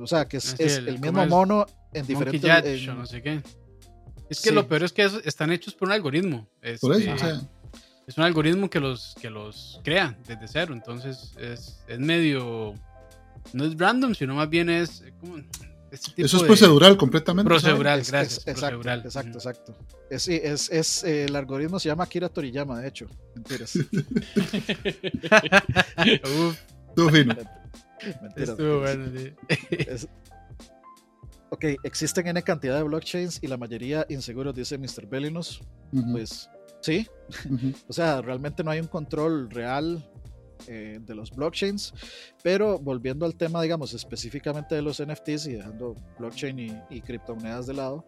O sea, que es, Ah, sí, es el- el, ¿cómo mismo es? mono en diferentes. Judge en- no sé qué. Es que Sí. lo peor es que están hechos por un algoritmo. Por eso, Este, o sea, es un algoritmo que los, que los crea desde cero. Entonces es, es medio. No es random, sino más bien es. eh, este tipo eso es de- procedural completamente. Procedural, es- gracias. es- exacto, procedural. exacto, exacto. Es, es, es, eh, el algoritmo se llama Akira Toriyama, de hecho. Mentiras. Uf, Estuvo fino. mentiras, estuvo mentiras. bueno, sí. Es- Ok, existen N cantidad de blockchains y la mayoría inseguros, dice Mr. Bellinus. Pues sí, o sea, realmente no hay un control real eh, de los blockchains, pero volviendo al tema, digamos, específicamente de los NFTs y dejando blockchain y, y criptomonedas de lado,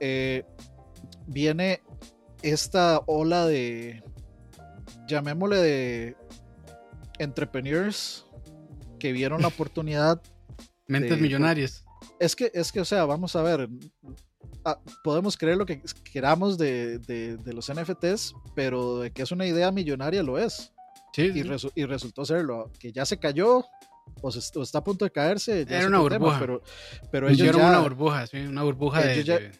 eh, viene esta ola de, llamémosle de entrepreneurs que vieron la oportunidad Mentes millonarias. es que, es que, o sea, vamos a ver. ah, podemos creer lo que queramos de, de- de los NFTs, pero de que es una idea millonaria lo es. Sí, Y, sí. resu- y resultó serlo. Que ya se cayó o, se- o está a punto de caerse. ya Era una otro tema, burbuja. pero, pero ellos Hicieron ya, una burbuja, sí, una burbuja de, Ellos ya- de-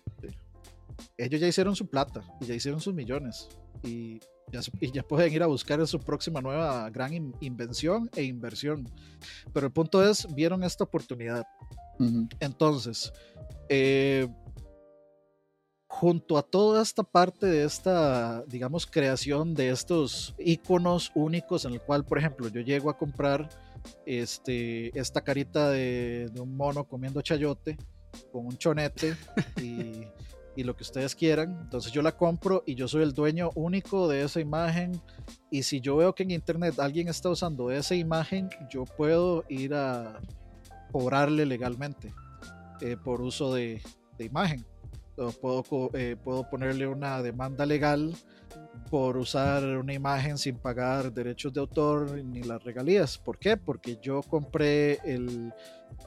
ellos ya hicieron su plata y ya hicieron sus millones. Y ya, y ya pueden ir a buscar su próxima nueva gran in- invención e inversión. Pero el punto es, vieron esta oportunidad. Ujú. Entonces, eh, junto a toda esta parte de esta, digamos, creación de estos iconos únicos en el cual, por ejemplo, yo llego a comprar este, esta carita de, de un mono comiendo chayote con un chonete y, y lo que ustedes quieran. Entonces yo la compro y yo soy el dueño único de esa imagen. Y si yo veo que en internet alguien está usando esa imagen, yo puedo ir a cobrarle legalmente eh, por uso de, de imagen. O puedo, eh, puedo ponerle una demanda legal por usar una imagen sin pagar derechos de autor ni las regalías. ¿Por qué? Porque yo compré el,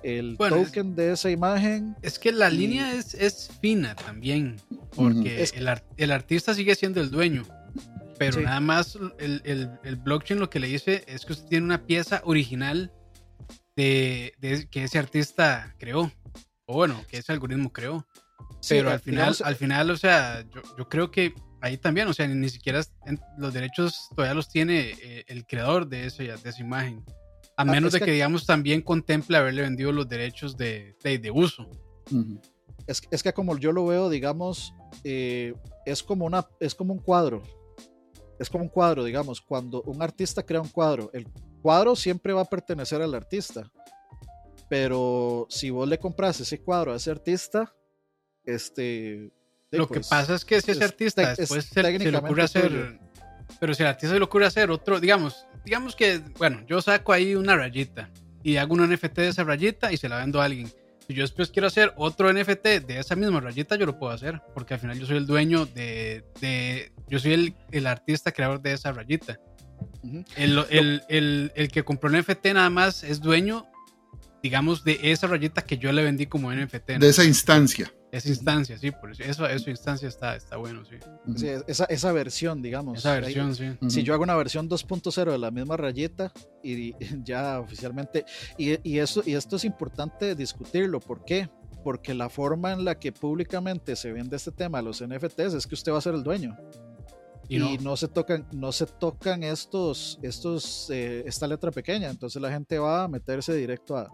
el Bueno, es- token de esa imagen. Es que la Y- línea es, es fina también, porque Es- el, el artista sigue siendo el dueño, pero Sí. nada más el, el- el blockchain lo que le dice es que usted tiene una pieza original de, de- que ese artista creó, o bueno, que ese algoritmo creó. Sí, Pero al final, digamos, al final, o sea, yo, yo creo que ahí también, o sea, ni siquiera los derechos todavía los tiene eh, el creador de, ese, de esa imagen. A menos Ah, es de que- que, digamos, también contemple haberle vendido los derechos de, de, de uso. Es, es que como yo lo veo, digamos, eh, es, como una, es como un cuadro. Es como un cuadro, digamos, cuando un artista crea un cuadro, el cuadro siempre va a pertenecer al artista. Pero si vos le compras ese cuadro a ese artista, este... Lo que pues, pasa es que si ese es artista tec- es después se, se le ocurre hacer. tuyo. Pero si al artista se le ocurre hacer otro, digamos, digamos que, bueno, yo saco ahí una rayita y hago un NFT de esa rayita y se la vendo a alguien. Si yo después quiero hacer otro NFT de esa misma rayita, yo lo puedo hacer, porque al final yo soy el dueño de. de yo soy el, el artista creador de esa rayita. El, el, el, el que compró el NFT nada más es dueño, digamos, de esa rayita que yo le vendí como NFT. ¿no? De esa instancia. Esa instancia, sí, por eso, esa instancia está, está bueno, sí. Sí, esa, esa versión, digamos. Esa Ahí- versión, sí. Si yo hago una versión 2.0 de la misma rayita y ya oficialmente y, y eso y esto es importante discutirlo ¿por qué? porque la forma en la que públicamente se vende este tema los NFTs es que usted va a ser el dueño Y y, no, no. se tocan no se tocan estos estos eh, esta letra pequeña entonces la gente va a meterse directo a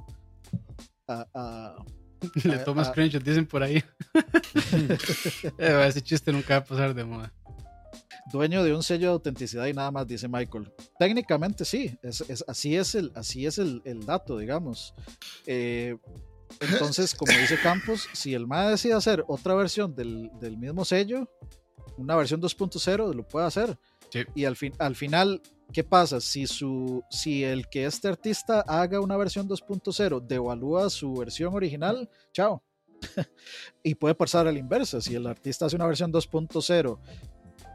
a, a- le a- tomas a- screenshot, dicen por ahí. Eh, Ese chiste nunca va a pasar de moda. dueño de un sello de autenticidad y nada más, dice Michael. Técnicamente sí, es, es- así es el, así es el, el dato, digamos. Eh, entonces, como dice Campos, si el MAE decide hacer otra versión del, del mismo sello, una versión 2.0, lo puede hacer. Sí. Y al, fin, al final, ¿qué pasa? Si, su, si el que este artista haga una versión 2.0 devalúa su versión original, chao. y puede pasar a la inversa. Si el artista hace una versión 2.0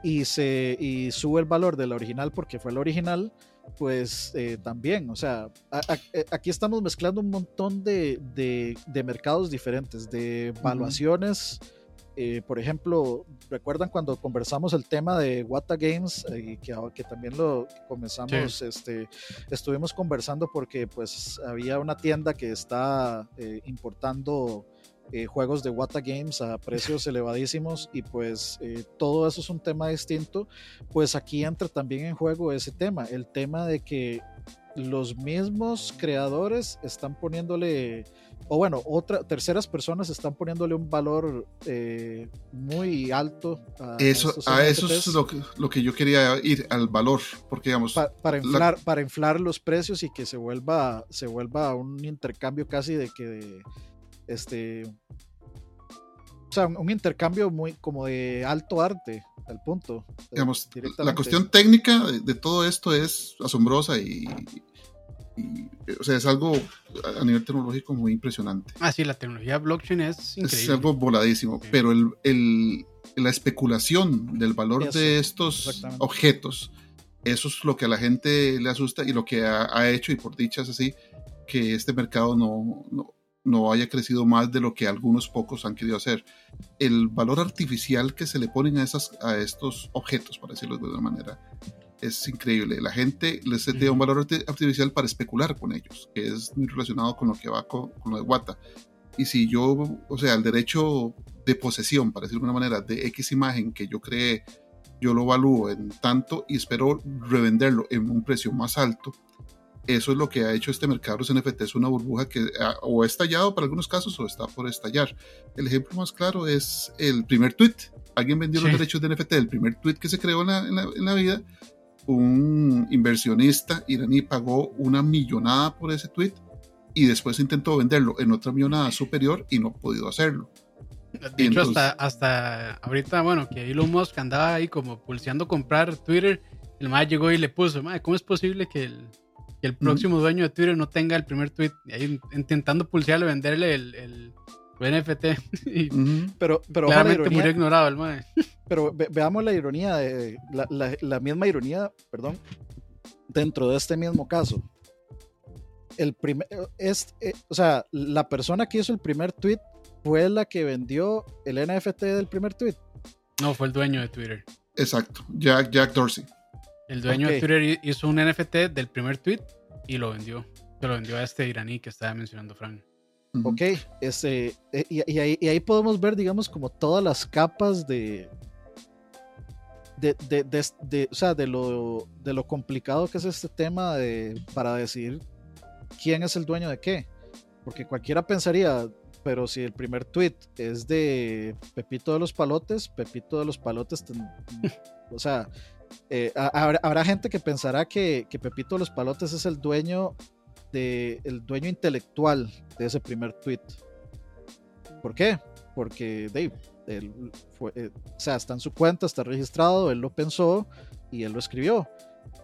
y, se, y sube el valor de la original porque fue la original, pues eh, también, o sea, a- a- eh, aquí estamos mezclando un montón de, de- de mercados diferentes, de evaluaciones eh, por ejemplo, recuerdan cuando conversamos el tema de Wata Games, eh, que, que, también lo comenzamos, sí. este, estuvimos conversando porque pues había una tienda que está eh, importando eh, juegos de Wata Games a precios elevadísimos y pues eh, todo eso es un tema distinto, pues aquí entra también en juego ese tema, el tema de que los mismos creadores están poniéndole, o bueno, otra, terceras personas están poniéndole un valor eh, muy alto a eso. A, eso es lo que, lo que, yo quería ir, al valor, porque digamos... Pa, para, inflar, la... para inflar los precios y que se vuelva, se vuelva un intercambio casi de que... De, este o sea, un intercambio muy como de alto arte al punto. Digamos, la cuestión técnica de, de, todo esto es asombrosa y, y, o sea, es algo a nivel tecnológico muy impresionante. Ah, sí, la tecnología blockchain es increíble. Es algo voladísimo, sí. pero el, el, la especulación del valor eso, de estos objetos, eso es lo que a la gente le asusta y lo que ha, ha hecho, y por dichas así, que este mercado no, no no haya crecido más de lo que algunos pocos han querido hacer. El valor artificial que se le ponen a, esas, a estos objetos, para decirlo de alguna manera, es increíble. La gente les da un valor artificial para especular con ellos, que es muy relacionado con lo que va con, con lo de Wata. Y si yo, o sea, el derecho de posesión, para decirlo de alguna manera, de X imagen que yo creé, yo lo evalúo en tanto y espero revenderlo en un precio más alto, eso es lo que ha hecho este mercado de los NFT, es una burbuja que ha, o ha estallado para algunos casos o está por estallar. El ejemplo más claro es el primer tweet. Alguien vendió sí. los derechos de NFT, el primer tweet que se creó en la, en, la, en la, vida. Un inversionista iraní pagó una millonada por ese tweet y después intentó venderlo en otra millonada superior y no ha podido hacerlo. De hecho, Entonces, hasta, hasta ahorita, bueno, que Elon Musk andaba ahí como pulseando comprar Twitter, el más llegó y le puso, ¿cómo es posible que el, que el próximo mm. dueño de Twitter no tenga el primer tweet, ahí intentando pulsearle, venderle el NFT. y pero, pero claramente ironía, murió ignorado el mae. Pero ve, veamos la ironía, de, la, la, la, misma ironía, perdón, dentro de este mismo caso. El primer, es, eh, o sea, la persona que hizo el primer tweet fue la que vendió el NFT del primer tweet. No, fue el dueño de Twitter. Exacto, Jack, Jack Dorsey. El dueño okay. de Twitter hizo un NFT del primer tweet y lo vendió. Se lo vendió a este iraní que estaba mencionando Frank. Ok, este, y, y, ahí, podemos ver, digamos, como todas las capas de. De, de, de, de, o sea, de lo, de lo complicado que es este tema de, para decidir quién es el dueño de qué. Porque cualquiera pensaría, pero si el primer tweet es de Pepito de los Palotes, Pepito de los Palotes, o sea, eh, habrá, habrá, gente que pensará que, que, Pepito Los Palotes es el dueño de, el dueño intelectual de ese primer tweet. ¿Por qué? Porque Dave, él fue, eh, o sea, está en su cuenta, está registrado, él lo pensó y él lo escribió.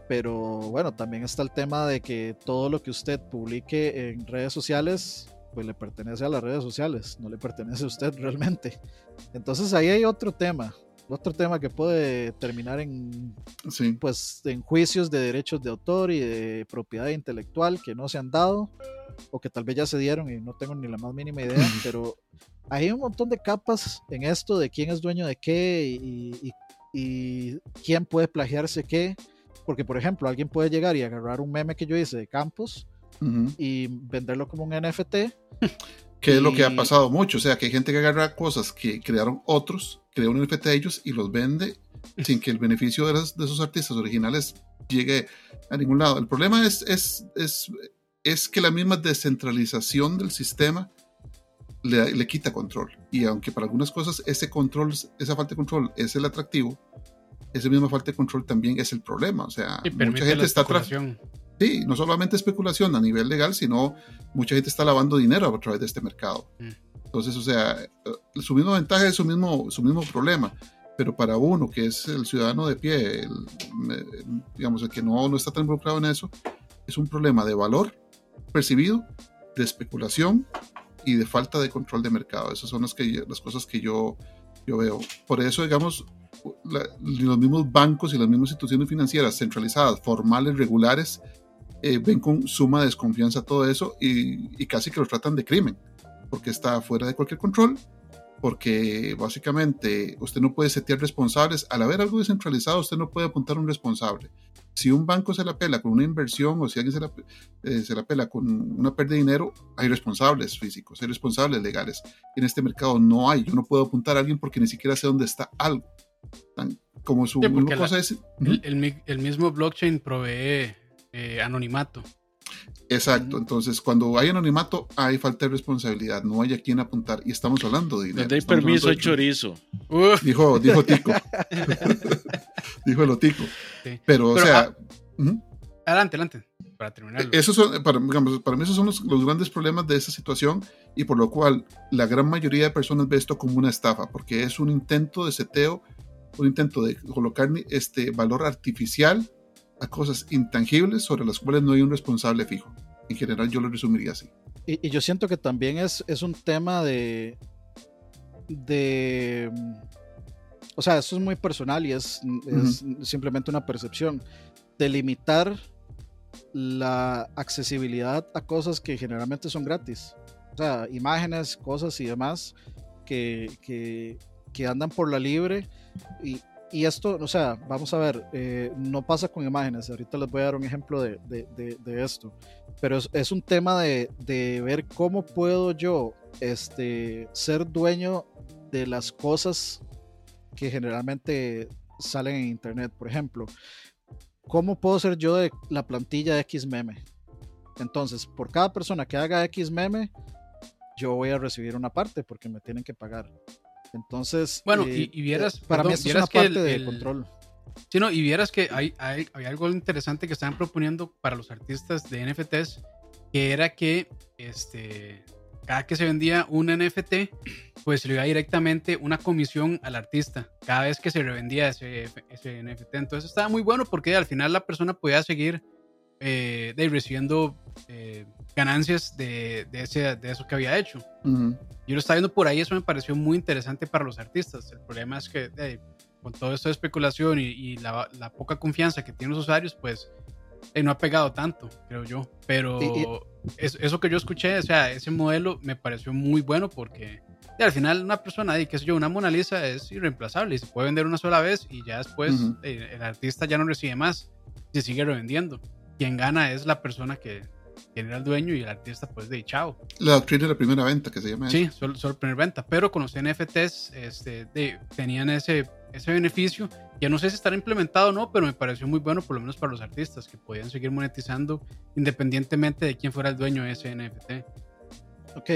Pero bueno, también está el tema de que todo lo que usted publique en redes sociales, pues le pertenece a las redes sociales, no le pertenece a usted realmente. Entonces ahí hay otro tema, otro tema que puede terminar en, sí. pues, en juicios de derechos de autor y de propiedad intelectual que no se han dado o que tal vez ya se dieron y no tengo ni la más mínima idea, pero hay un montón de capas en esto de quién es dueño de qué y, y, y quién puede plagiarse qué, porque por ejemplo alguien puede llegar y agarrar un meme que yo hice de Campos uh -huh. y venderlo como un NFT. Que y... es lo que ha pasado mucho, o sea, que hay gente que agarra cosas que crearon otros crea un NFT a ellos y los vende sin que el beneficio de, las, de esos artistas originales llegue a ningún lado. El problema es, es, es, es que la misma descentralización del sistema le, le, quita control. Y aunque para algunas cosas ese control, esa falta de control es el atractivo, esa misma falta de control también es el problema. O sea, mucha gente está Sí, no solamente especulación a nivel legal, sino mucha gente está lavando dinero a través de este mercado. Mm. Entonces, o sea, su misma ventaja es su mismo, su mismo problema. Pero para uno que es el ciudadano de pie, el, digamos, el que no, no está tan involucrado en eso, es un problema de valor percibido, de especulación y de falta de control de mercado. Esas son las, que, las cosas que yo, yo veo. Por eso, digamos, la, los mismos bancos y las mismas instituciones financieras centralizadas, formales, regulares, eh, ven con suma desconfianza todo eso y, y, casi que lo tratan de crimen porque está fuera de cualquier control, porque básicamente usted no puede setear responsables. Al haber algo descentralizado, usted no puede apuntar a un responsable. Si un banco se la pela con una inversión o si alguien se la, eh, se la pela con una pérdida de dinero, hay responsables físicos, hay responsables legales. En este mercado no hay. Yo no puedo apuntar a alguien porque ni siquiera sé dónde está algo. Tan, como su Sí, porque misma cosa la- es. El, el mi- el mismo blockchain provee eh, anonimato. Exacto, entonces cuando hay anonimato hay falta de responsabilidad, no hay a quién apuntar y estamos hablando de dinero. Permiso, de- chorizo. Uf, Dijo, dijo Tico. dijo el Otico. Sí. Pero, o sea, ah, adelante, adelante. Para terminarlo. esos son, para, digamos, para mí esos son los, los grandes problemas de esta situación y por lo cual la gran mayoría de personas ve esto como una estafa, porque es un intento de seteo, un intento de colocar este valor artificial a cosas intangibles sobre las cuales no hay un responsable fijo. En general yo lo resumiría así. Y, y yo siento que también es, es un tema de. de. O sea, esto es muy personal y es, es simplemente una percepción. De limitar la accesibilidad a cosas que generalmente son gratis. O sea, imágenes, cosas y demás que, que, que andan por la libre. Y, y esto, o sea, vamos a ver, eh, no pasa con imágenes. Ahorita les voy a dar un ejemplo de, de, de, de esto pero es, es un tema de, ver cómo puedo yo este, ser dueño de las cosas que generalmente salen en internet. Por ejemplo, ¿cómo puedo ser yo de la plantilla de X meme? Entonces, por cada persona que haga X meme, yo voy a recibir una parte porque me tienen que pagar. Entonces, Bueno, eh, y- y vieras- para perdón, mí es vieras una que parte el- de el- control. Sí, no, y vieras que hay, hay, hay algo interesante que estaban proponiendo para los artistas de NFTs, que era que este, cada que se vendía un NFT, pues se le iba directamente una comisión al artista, cada vez que se revendía ese, ese NFT. Entonces estaba muy bueno porque al final la persona podía seguir eh, de, recibiendo eh, ganancias de, de, ese, de eso que había hecho. Ujú. Yo lo estaba viendo por ahí, eso me pareció muy interesante para los artistas. El problema es que eh, con todo esto de especulación y, y la, la poca confianza que tienen los usuarios, pues no ha pegado tanto, creo yo. Pero Y- y- es- eso que yo escuché, o sea, ese modelo me pareció muy bueno porque y al final una persona, y qué sé yo, una Mona Lisa es irreemplazable y se puede vender una sola vez y ya después Ujú. eh, el artista ya no recibe más, se sigue revendiendo. Quien gana es la persona que genera el dueño y el artista pues de chao. La doctrina de la primera venta que se llama. Sí, solo, solo primer venta. Pero con los NFTs este, de- tenían ese, ese beneficio. Ya no sé si estará implementado o no, pero me pareció muy bueno, por lo menos para los artistas, que podían seguir monetizando independientemente de quién fuera el dueño de ese NFT. Ok,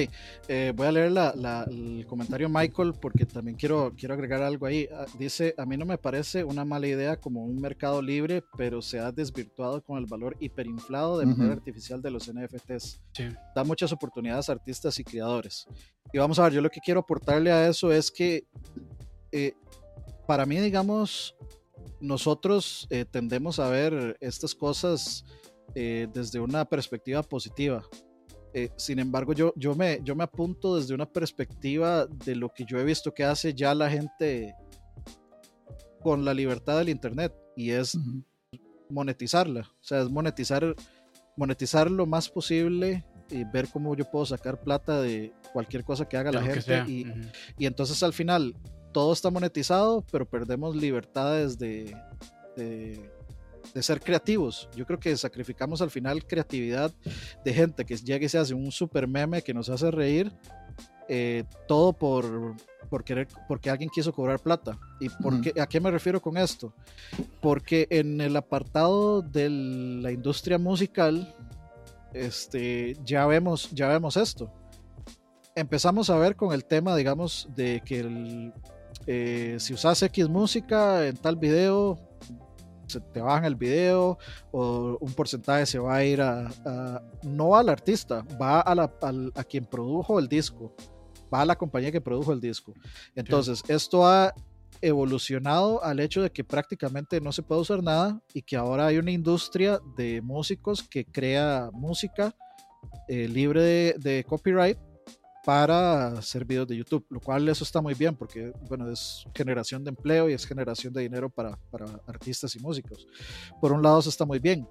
eh, voy a leer la- la- el comentario Michael porque también quiero, quiero agregar algo ahí. Ah, Dice, a mí no me parece una mala idea como un mercado libre, pero se ha desvirtuado con el valor hiperinflado de manera Ujú. artificial de los NFTs. Sí. Da muchas oportunidades a artistas y creadores. Y vamos a ver, yo lo que quiero aportarle a eso es que eh, para mí, digamos, nosotros eh, tendemos a ver estas cosas eh, desde una perspectiva positiva. Eh, sin embargo, yo, yo, me, yo me apunto desde una perspectiva de lo que yo he visto que hace ya la gente con la libertad del Internet y es monetizarla. O sea, es monetizar, monetizar lo más posible y ver cómo yo puedo sacar plata de cualquier cosa que haga de la gente. Y, y entonces al final todo está monetizado, pero perdemos libertades de, de, de ser creativos. Yo creo que sacrificamos al final creatividad de gente que llega y se hace un super meme que nos hace reír, eh, todo por, por querer, porque alguien quiso cobrar plata. ¿Y por qué- a qué me refiero con esto? Porque en el apartado de la industria musical, este, ya, vemos, ya vemos esto empezamos a ver con el tema, digamos, de que el, eh, si usas X música en tal video, se te bajan el video o un porcentaje se va a ir a, a- no al artista, va a, la- a quien produjo el disco, va a la compañía que produjo el disco. Entonces, esto ha evolucionado al hecho de que prácticamente no se puede usar nada y que ahora hay una industria de músicos que crea música eh, libre de, de copyright para hacer videos de YouTube, lo cual eso está muy bien porque, bueno, es generación de empleo y es generación de dinero para, para artistas y músicos. Por un lado, eso está muy bien.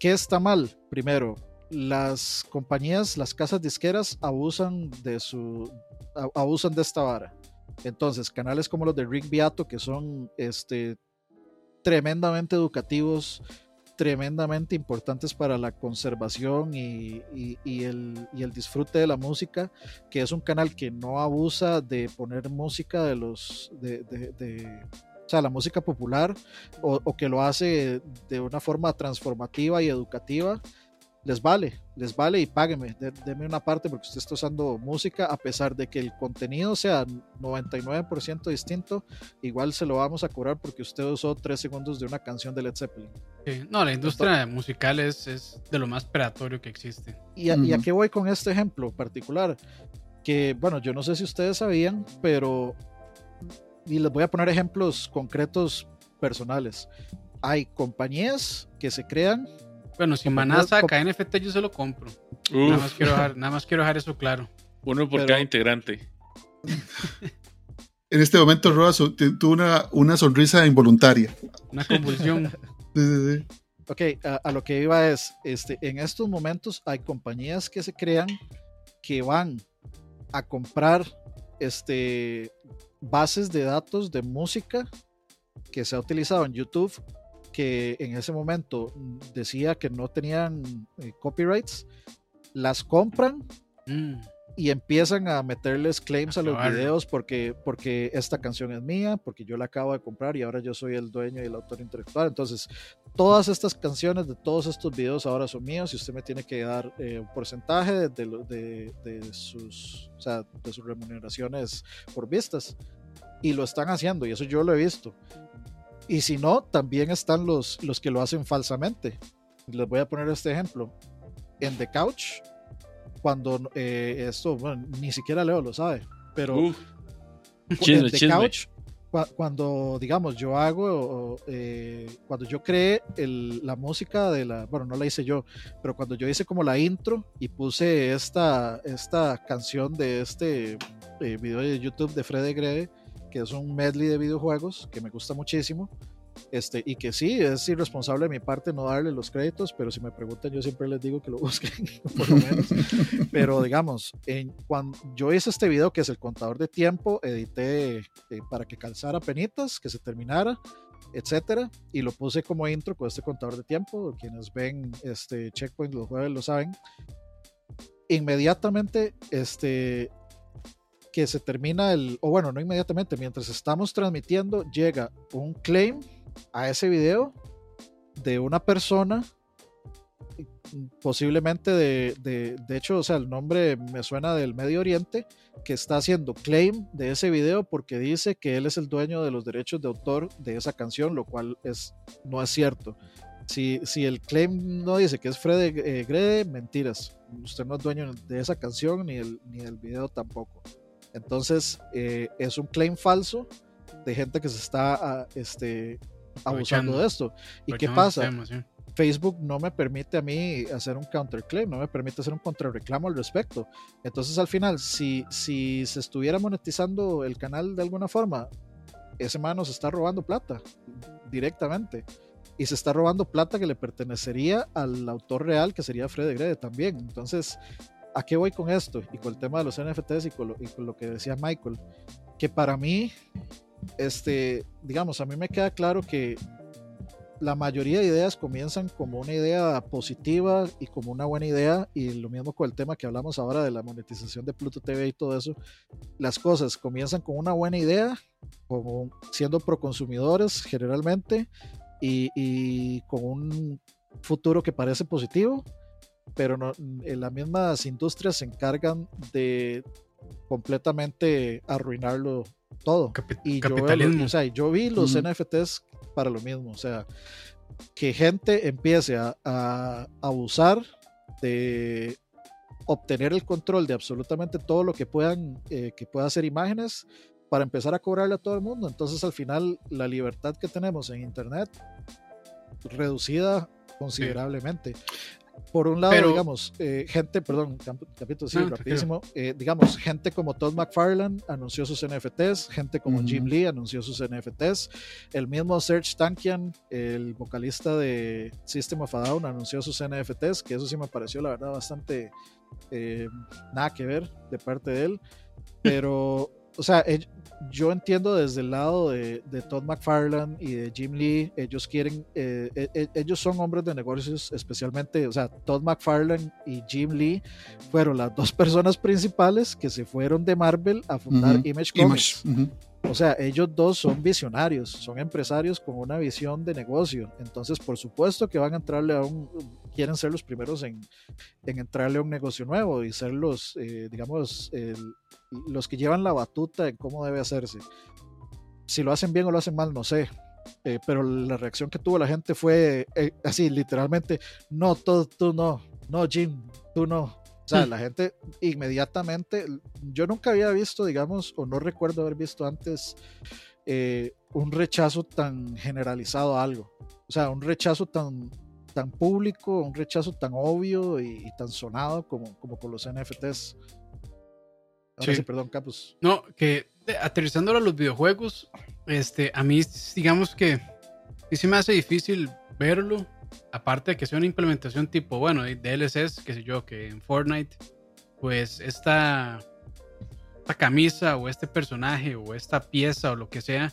¿Qué está mal? Primero, las compañías, las casas disqueras abusan de su abusan de esta vara. Entonces, canales como los de Rick Beato, que son este, tremendamente educativos, tremendamente importantes para la conservación y, el, el, disfrute de la música, que es un canal que no abusa de poner música de los de, o sea, la música popular o, que lo hace de una forma transformativa y educativa les vale, les vale y págueme, denme una parte porque usted está usando música, a pesar de que el contenido sea 99% distinto, igual se lo vamos a cobrar porque usted usó tres segundos de una canción de Led Zeppelin. no, la industria musical es, es, de lo más predatorio que existe. ¿Y a, ¿Y a qué voy con este ejemplo particular? Que, bueno, yo no sé si ustedes sabían, pero, y les voy a poner ejemplos concretos personales. Hay compañías que se crean bueno, si Maná saca NFT, yo se lo compro. Nada más, quiero dejar, nada más quiero dejar eso claro. Uno por cada integrante. En este momento, Roa tuvo una, una sonrisa involuntaria. Una convulsión. sí, sí, sí. Ok, a, lo que iba es, este, en estos momentos hay compañías que se crean que van a comprar este, bases de datos de música que se ha utilizado en YouTube que en ese momento decía que no tenían eh, copyrights, las compran mm. y empiezan a meterles claims a los videos porque, porque esta canción es mía, porque yo la acabo de comprar y ahora yo soy el dueño y el autor intelectual. Entonces, todas estas canciones de todos estos videos ahora son míos y usted me tiene que dar eh, un porcentaje de, de, sus, o sea, de sus remuneraciones por vistas. Y lo están haciendo, y eso yo lo he visto. Y si no, también están los, los que lo hacen falsamente. Les voy a poner este ejemplo. En The Couch, cuando eh, esto, bueno, ni siquiera Leo lo sabe, pero en The Couch, cuando digamos yo hago, eh, cuando yo creé la música de la, bueno, no la hice yo, pero cuando yo hice como la intro y puse esta, esta canción de este eh, video de YouTube de Fred Grede, que es un medley de videojuegos que me gusta muchísimo. Este, y que sí, es irresponsable de mi parte no darle los créditos, pero si me preguntan, yo siempre les digo que lo busquen, por lo menos. pero digamos, en, cuando yo hice este video, que es el contador de tiempo, edité eh, para que calzara penitas, que se terminara, etcétera, y lo puse como intro con este contador de tiempo. Quienes ven este Checkpoint los jueves lo saben. Inmediatamente, este, que se termina el, o bueno, no inmediatamente, mientras estamos transmitiendo, llega un claim a ese video de una persona, posiblemente de, de, de hecho, o sea, el nombre me suena del Medio Oriente, que está haciendo claim de ese video porque dice que él es el dueño de los derechos de autor de esa canción, lo cual es, no es cierto. Si, si el claim no dice que es Fred eh, Grede, mentiras. Usted no es dueño de esa canción ni, el, ni del video tampoco. Entonces, eh, es un claim falso de gente que se está ah, este, abusando de esto. ¿Y qué pasa? Facebook no me permite a mí hacer un counterclaim, no me permite hacer un contrarreclamo al respecto. Entonces, al final, si, si se estuviera monetizando el canal de alguna forma, ese mano se está robando plata directamente. Y se está robando plata que le pertenecería al autor real, que sería Fred Grede también. Entonces, ¿A qué voy con esto? Y con el tema de los NFTs y con lo, que decía Michael, que para mí, este, digamos, a mí me queda claro que la mayoría de ideas comienzan como una idea positiva y como una buena idea, y lo mismo con el tema que hablamos ahora de la monetización de Pluto TV y todo eso, las cosas comienzan con una buena idea, como siendo proconsumidores generalmente, y, y con un futuro que parece positivo, pero no, en las mismas industrias se encargan de completamente arruinarlo todo. y yo, o sea, yo vi los NFTs para lo mismo, o sea, que gente empiece a, a, abusar de obtener el control de absolutamente todo lo que puedan, eh, que pueda hacer imágenes para empezar a cobrarle a todo el mundo. Entonces al final la libertad que tenemos en Internet reducida considerablemente. Por un lado, Pero- digamos, eh, gente, perdón, capítulo, sí, No, rapidísimo. eh, digamos, gente como Todd McFarlane anunció sus NFTs, gente como. Jim Lee anunció sus NFTs, el mismo Serge Tankian, el vocalista de System of a Down, anunció sus NFTs, que eso sí me pareció, la verdad, bastante eh, nada que ver de parte de él. Pero, o sea, yo entiendo desde el lado de, de Todd McFarlane y de Jim Lee, ellos quieren, eh, eh, eh, ellos son hombres de negocios, especialmente, o sea, Todd McFarlane y Jim Lee fueron las dos personas principales que se fueron de Marvel a fundar. Image Comics. Image. O sea, ellos dos son visionarios, son empresarios con una visión de negocio. Entonces, por supuesto que van a entrarle a un, quieren ser los primeros en, en entrarle a un negocio nuevo y ser los, eh, digamos, el- los que llevan la batuta en cómo debe hacerse. Si lo hacen bien o lo hacen mal, no sé. Eh, pero la reacción que tuvo la gente fue eh, así, literalmente, no, tú, tú no, no, Jim, tú no. O sea, Hmm. la gente inmediatamente, yo nunca había visto, digamos, o no recuerdo haber visto antes eh, un rechazo tan generalizado a algo. O sea, un rechazo tan, tan público, un rechazo tan obvio y, y tan sonado como, como por los NFTs. Ahora Sí. sí, perdón, Capus. No, que aterrizándolo a los videojuegos, este, a mí, digamos que sí se me hace difícil verlo. Aparte de que sea una implementación tipo, bueno, de DLCs, qué sé yo, que en Fortnite, pues esta, esta camisa o este personaje o esta pieza o lo que sea,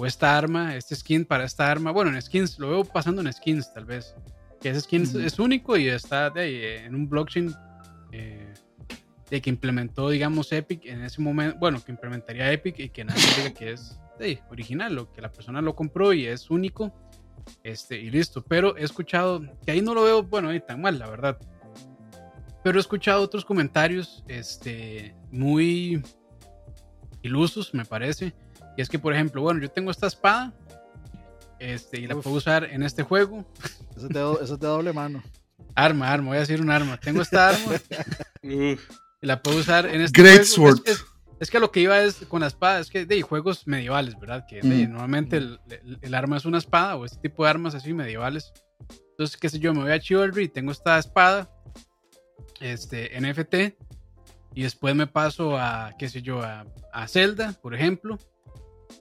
o esta arma, este skin para esta arma, bueno, en skins, lo veo pasando en skins tal vez, que ese skin es- Ujú. es único y está de ahí, eh, en un blockchain eh, de que implementó, digamos, Epic en ese momento, bueno, que implementaría Epic y que nadie diga que es de, original, o que la persona lo compró y es único, este, y listo. Pero he escuchado, que ahí no lo veo, bueno, ahí tan mal, la verdad. Pero he escuchado otros comentarios, este, muy ilusos, me parece. Es que, por ejemplo, bueno, yo tengo esta espada, este, y la Uf. puedo usar en este juego. Ese es de, do- ese es de doble mano. Arma, arma, voy a decir un arma. Tengo esta arma y la puedo usar en este Great juego. Sword. Es, es- es que a lo que iba es con la espada, es que de juegos medievales, ¿verdad? Que de, Mm. normalmente el, el- el arma es una espada o este tipo de armas así medievales. Entonces, qué sé yo, me voy a Chivalry y tengo esta espada, este, NFT, y después me paso a, qué sé yo, a, a Zelda, por ejemplo,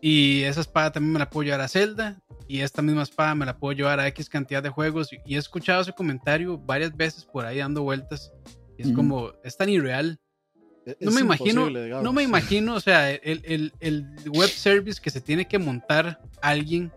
y esa espada también me la puedo llevar a Zelda, y esta misma espada me la puedo llevar a X cantidad de juegos, y, he escuchado ese comentario varias veces por ahí dando vueltas, y es como, es tan irreal, Es no me imagino, digamos. no me imagino, o sea, el, el- el web service que se tiene que montar alguien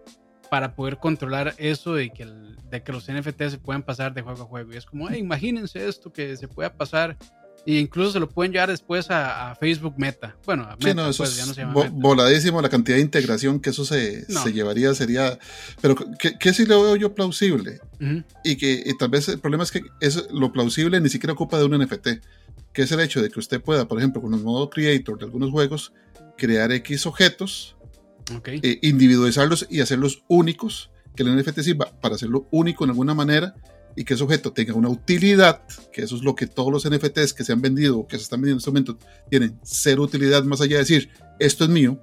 para poder controlar eso de que, el- de que los NFT se puedan pasar de juego a juego. Y es como, "Ay, imagínense esto que se pueda pasar. E incluso se lo pueden llevar después a, a Facebook Meta. Bueno, a Meta, Sí, no, eso pues, es ya no se llama Meta. voladísimo la cantidad de integración que eso se, No. se llevaría sería pero que, que sí lo veo yo plausible y que y tal vez el problema es que es lo plausible ni siquiera ocupa de un NFT que es el hecho de que usted pueda por ejemplo con el modo creator de algunos juegos crear X objetos eh, individualizarlos y hacerlos únicos que el NFT sirva para hacerlo único en alguna manera y que ese objeto tenga una utilidad, que eso es lo que todos los NFTs que se han vendido o que se están vendiendo en este momento tienen cero utilidad más allá de decir esto es mío,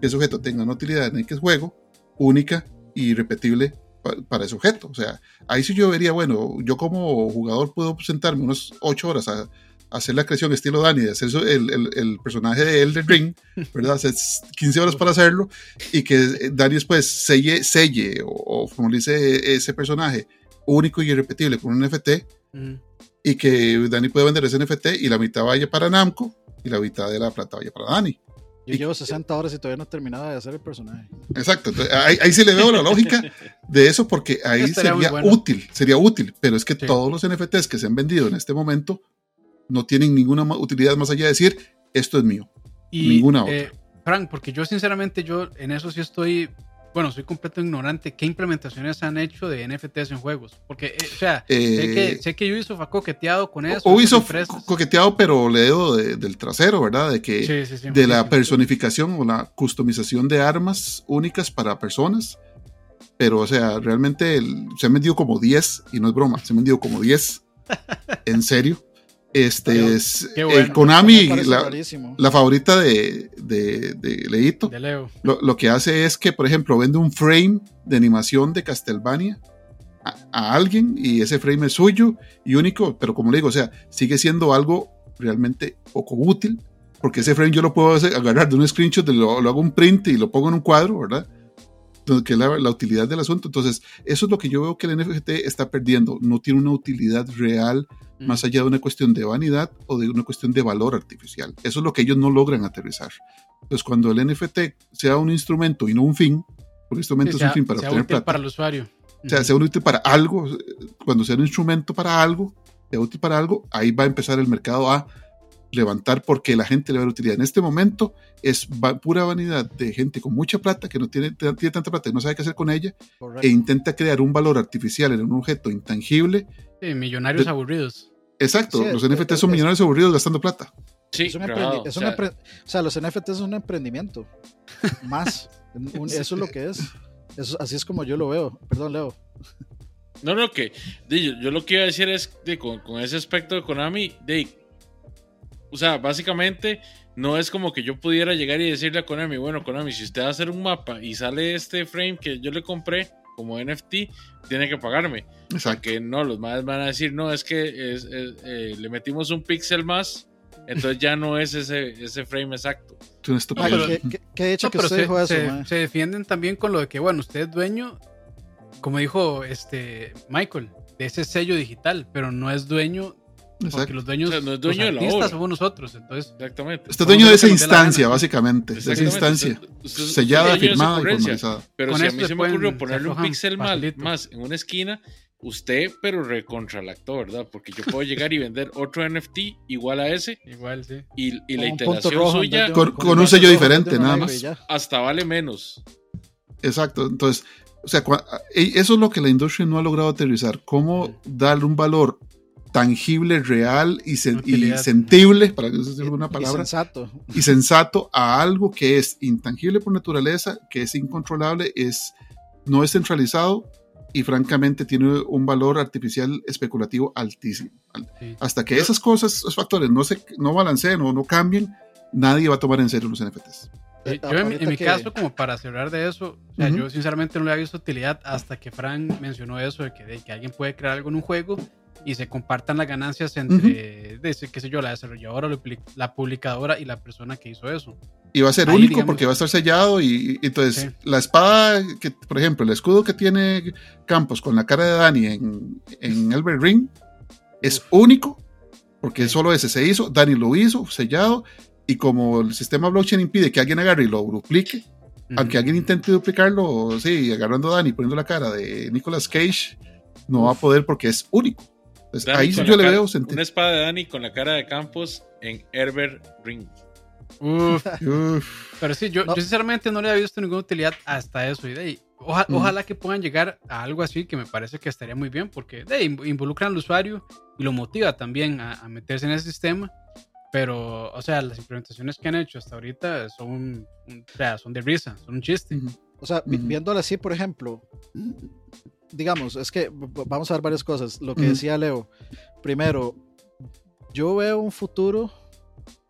que ese objeto tenga una utilidad en X juego única y repetible pa- para ese objeto. O sea, ahí sí yo vería, bueno, yo como jugador puedo sentarme unas 8 horas a, hacer la creación estilo Dani, de hacer el, el- el personaje de Elden Ring, ¿verdad? Hacer 15 horas para hacerlo y que Dani después selle, selle o, o formalice ese personaje único y irrepetible con un NFT y que Dani puede vender ese NFT y la mitad vaya para Namco y la mitad de la plata vaya para Dani. Yo llevo 60 horas y todavía no he terminado de hacer el personaje. Exacto, entonces, ahí, ahí sí le veo la lógica de eso porque ahí sería bueno. útil, sería útil, pero es que Sí. todos los NFTs que se han vendido en este momento no tienen ninguna utilidad más allá de decir esto es mío. Y, Ninguna otra. eh, Frank, porque yo sinceramente, yo en eso sí estoy, bueno, soy completo ignorante. ¿Qué implementaciones han hecho de NFTs en juegos? Porque, eh, o sea, sé, Eh, que, sé que Ubisoft ha coqueteado con eso. Ubisoft co- coqueteado, pero le dedo de- del trasero, ¿verdad? De que Sí, sí, sí, de la personificación o la customización de armas únicas para personas. Pero, o sea, realmente el- se han vendido como 10, y no es broma, se han vendido como 10. en serio. Este es el. Konami, la, favorita de, de, de Leito, De Leo. lo, lo que hace es que, por ejemplo, vende un frame de animación de Castlevania a, alguien y ese frame es suyo y único, pero como le digo, o sea, sigue siendo algo realmente poco útil, porque ese frame yo lo puedo agarrar de un screenshot, lo, lo, hago un print y lo pongo en un cuadro, ¿verdad? Que es la, utilidad del asunto. Entonces, eso es lo que yo veo que el NFT está perdiendo. No tiene una utilidad real mm. más allá de una cuestión de vanidad o de una cuestión de valor artificial. Eso es lo que ellos no logran aterrizar. Entonces, cuando el NFT sea un instrumento y no un fin, un instrumento es un fin para obtener plata. para el usuario. O sea, sea útil para algo, cuando sea un instrumento para algo, sea útil para algo, ahí va a empezar el mercado a levantar porque la gente le va a utilidad. En este momento es pura vanidad de gente con mucha plata que no tiene, tiene tanta plata y no sabe qué hacer con ella e intenta crear un valor artificial en un objeto intangible. Sí, millonarios aburridos. Exacto, los NFTs son millonarios aburridos gastando plata. Sí, es un o, sea, los NFTs son un emprendimiento. Más. eso es lo que es. Eso, así es como yo lo veo. Perdón, Leo. No, no, que yo, lo que iba a decir es de, con, con, ese aspecto de Konami, de o sea, básicamente no es como que yo pudiera llegar y decirle a Konami, bueno, Konami, si usted va a hacer un mapa y sale este frame que yo le compré como NFT, tiene que pagarme. O sea, que no, los más van a decir, no, es que es, eh, le metimos un píxel más, entonces ya no es ese, ese frame exacto. Ah, ¿Qué, hecho que usted se, eso, se, defienden también con lo de que, bueno, usted es dueño, como dijo este Michael, de ese sello digital, pero no es dueño porque los dueños, o no es dueño los artistas somos nosotros, entonces. Exactamente. Este dueño de esa instancia, básicamente. De esa instancia. sellada, firmada y formalizada. Pero si a mí se, me ocurrió ponerle un pixel más en una esquina, usted, pero recontra el actor, ¿verdad? Porque yo puedo llegar y vender otro NFT igual a ese. Igual, sí. Y, y la iteración suya. Con, un sello diferente, nada más. Hasta vale menos. Exacto. Entonces, o sea, e, eso es lo que la industria no ha logrado aterrizar. Cómo darle un valor tangible, real y, sentible, para que use alguna palabra. Y sensato. Y sensato a algo que es intangible por naturaleza, que es incontrolable, es, no es centralizado y francamente tiene un valor artificial especulativo altísimo. Hasta que esas cosas, esos factores no, se, no balanceen o no cambien, nadie va a tomar en serio los NFTs. Eh, yo en, mi caso, como para cerrar de eso, yo sinceramente no le había visto utilidad hasta que Fran mencionó eso de que, de que alguien puede crear algo en un juego y se compartan las ganancias entre, qué sé yo, la desarrolladora, la publicadora y la persona que hizo eso. Y va a ser único porque va a estar sellado y, entonces la espada, que, por ejemplo, el escudo que tiene Campos con la cara de Dani en, en Elber Ring es único porque solo ese se hizo, Dani lo hizo, sellado y como el sistema blockchain impide que alguien agarre y lo duplique, aunque alguien intente duplicarlo, sí, agarrando a Dani, poniendo la cara de Nicolas Cage, no va a poder porque es único ahí yo le veo Una espada de Dani con la cara de Campos en Herbert Ring. Pero sí, yo, sinceramente no le había visto ninguna utilidad hasta eso. Y ojalá que puedan llegar a algo así que me parece que estaría muy bien porque de, involucran al usuario y lo motiva también a, meterse en ese sistema. Pero, o sea, las implementaciones que han hecho hasta ahorita son, son de risa, son un chiste. O sea, viéndolo así, por ejemplo, digamos, es que vamos a ver varias cosas. Lo que decía Leo, primero, yo veo un futuro,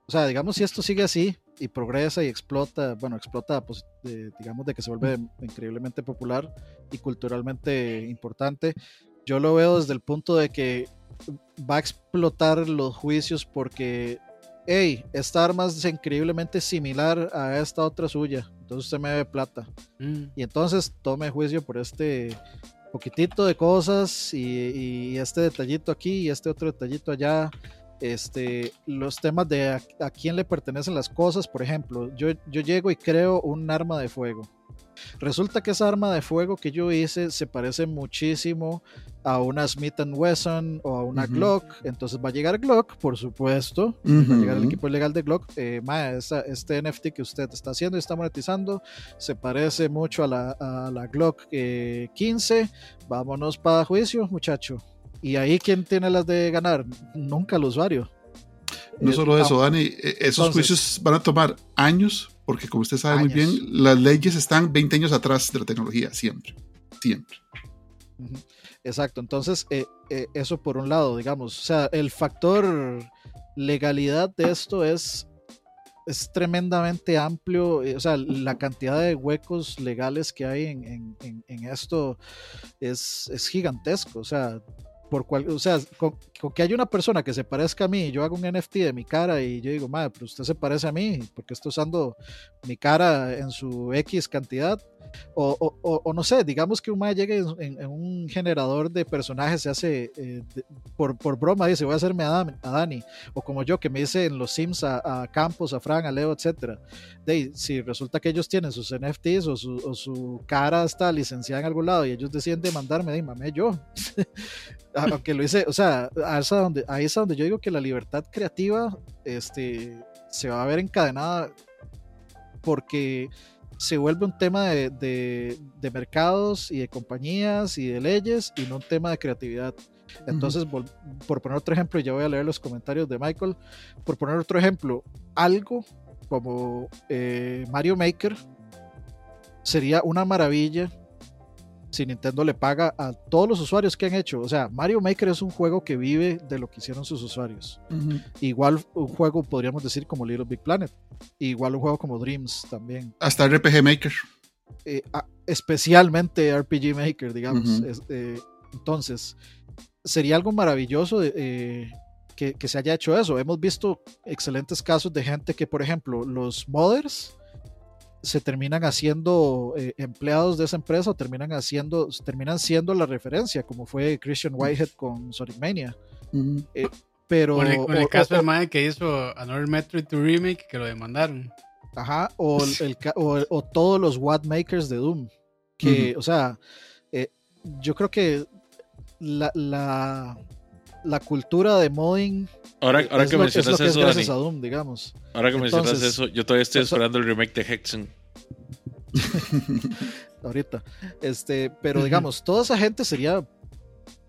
o sea, digamos, si esto sigue así y progresa y explota, bueno, explota, pues, digamos, de que se vuelve increíblemente popular y culturalmente importante, yo lo veo desde el punto de que va a explotar los juicios porque, hey, esta arma es increíblemente similar a esta otra suya, entonces usted me debe plata. Mm. Y entonces tome juicio por este poquitito de cosas y, este detallito aquí y este otro detallito allá. Este, los temas de a, quién le pertenecen las cosas, por ejemplo, yo, yo llego y creo un arma de fuego. Resulta que esa arma de fuego que yo hice se parece muchísimo a una Smith Wesson o a una Glock. Entonces va a llegar Glock, por supuesto. Va a llegar el equipo legal de Glock. Eh, este NFT que usted está haciendo y está monetizando se parece mucho a la, Glock 15. Eh, Vámonos para juicio, muchacho. Y ahí, ¿quién tiene las de ganar? Nunca el usuario. No solo eso, Dani, e, esos juicios van a tomar años, porque como usted sabe muy bien, las leyes están 20 años atrás de la tecnología, siempre, siempre. Exacto, entonces eh, eh, eso por un lado, digamos, o sea, el factor legalidad de esto es es tremendamente amplio, eh, o sea, la cantidad de huecos legales que hay en, en- en- en esto es, es gigantesco, o sea, por cual, o sea, con, que haya una persona que se parezca a mí yo hago un NFT de mi cara y yo digo, madre, pero usted se parece a mí porque está usando mi cara en su X cantidad. O, o- o- o no sé, digamos que un mae llegue en, en- un generador de personajes, se hace eh, de- por, por broma, dice, voy a hacerme a, Dan- a Dani. O como yo, que me dice en los Sims a, a Campos, a Fran, a Leo, etcétera. De si resulta que ellos tienen sus NFTs o su, o su cara está licenciada en algún lado y ellos deciden demandarme, de yo. Aunque lo hice, o sea, a donde, ahí es donde yo digo que la libertad creativa este, se va a ver encadenada porque se vuelve un tema de, de- de mercados y de compañías y de leyes y no un tema de creatividad. Entonces, por poner otro ejemplo, ya voy a leer los comentarios de Michael, por poner otro ejemplo, algo como eh, Mario Maker sería una maravilla si Nintendo le paga a todos los usuarios que han hecho. O sea, Mario Maker es un juego que vive de lo que hicieron sus usuarios. Igual un juego podríamos decir como Little Big Planet. Igual un juego como Dreams también. Hasta RPG Maker. Eh, a- especialmente RPG Maker, digamos. Es- eh, entonces, sería algo maravilloso de, eh, que, que se haya hecho eso. Hemos visto excelentes casos de gente que, por ejemplo, los modders se terminan haciendo eh, empleados de esa empresa o terminan haciendo terminan siendo la referencia como fue Christian Whitehead con Sonic Mania Ujú. pero Con el, con el o- caso o- del mae que hizo Another Metroid 2 Remake que lo demandaron. Ajá, o, el- o, o todos los Watt Makers de Doom. Que, o sea, eh, yo creo que la, la, la cultura de modding Ahora, ahora es, que lo, es lo mencionas que es eso, gracias Dani, a Doom, digamos. ahora que mencionas Entonces, eso, yo todavía estoy eso- esperando el remake de Hexen. ahorita. Este, pero digamos, toda esa gente sería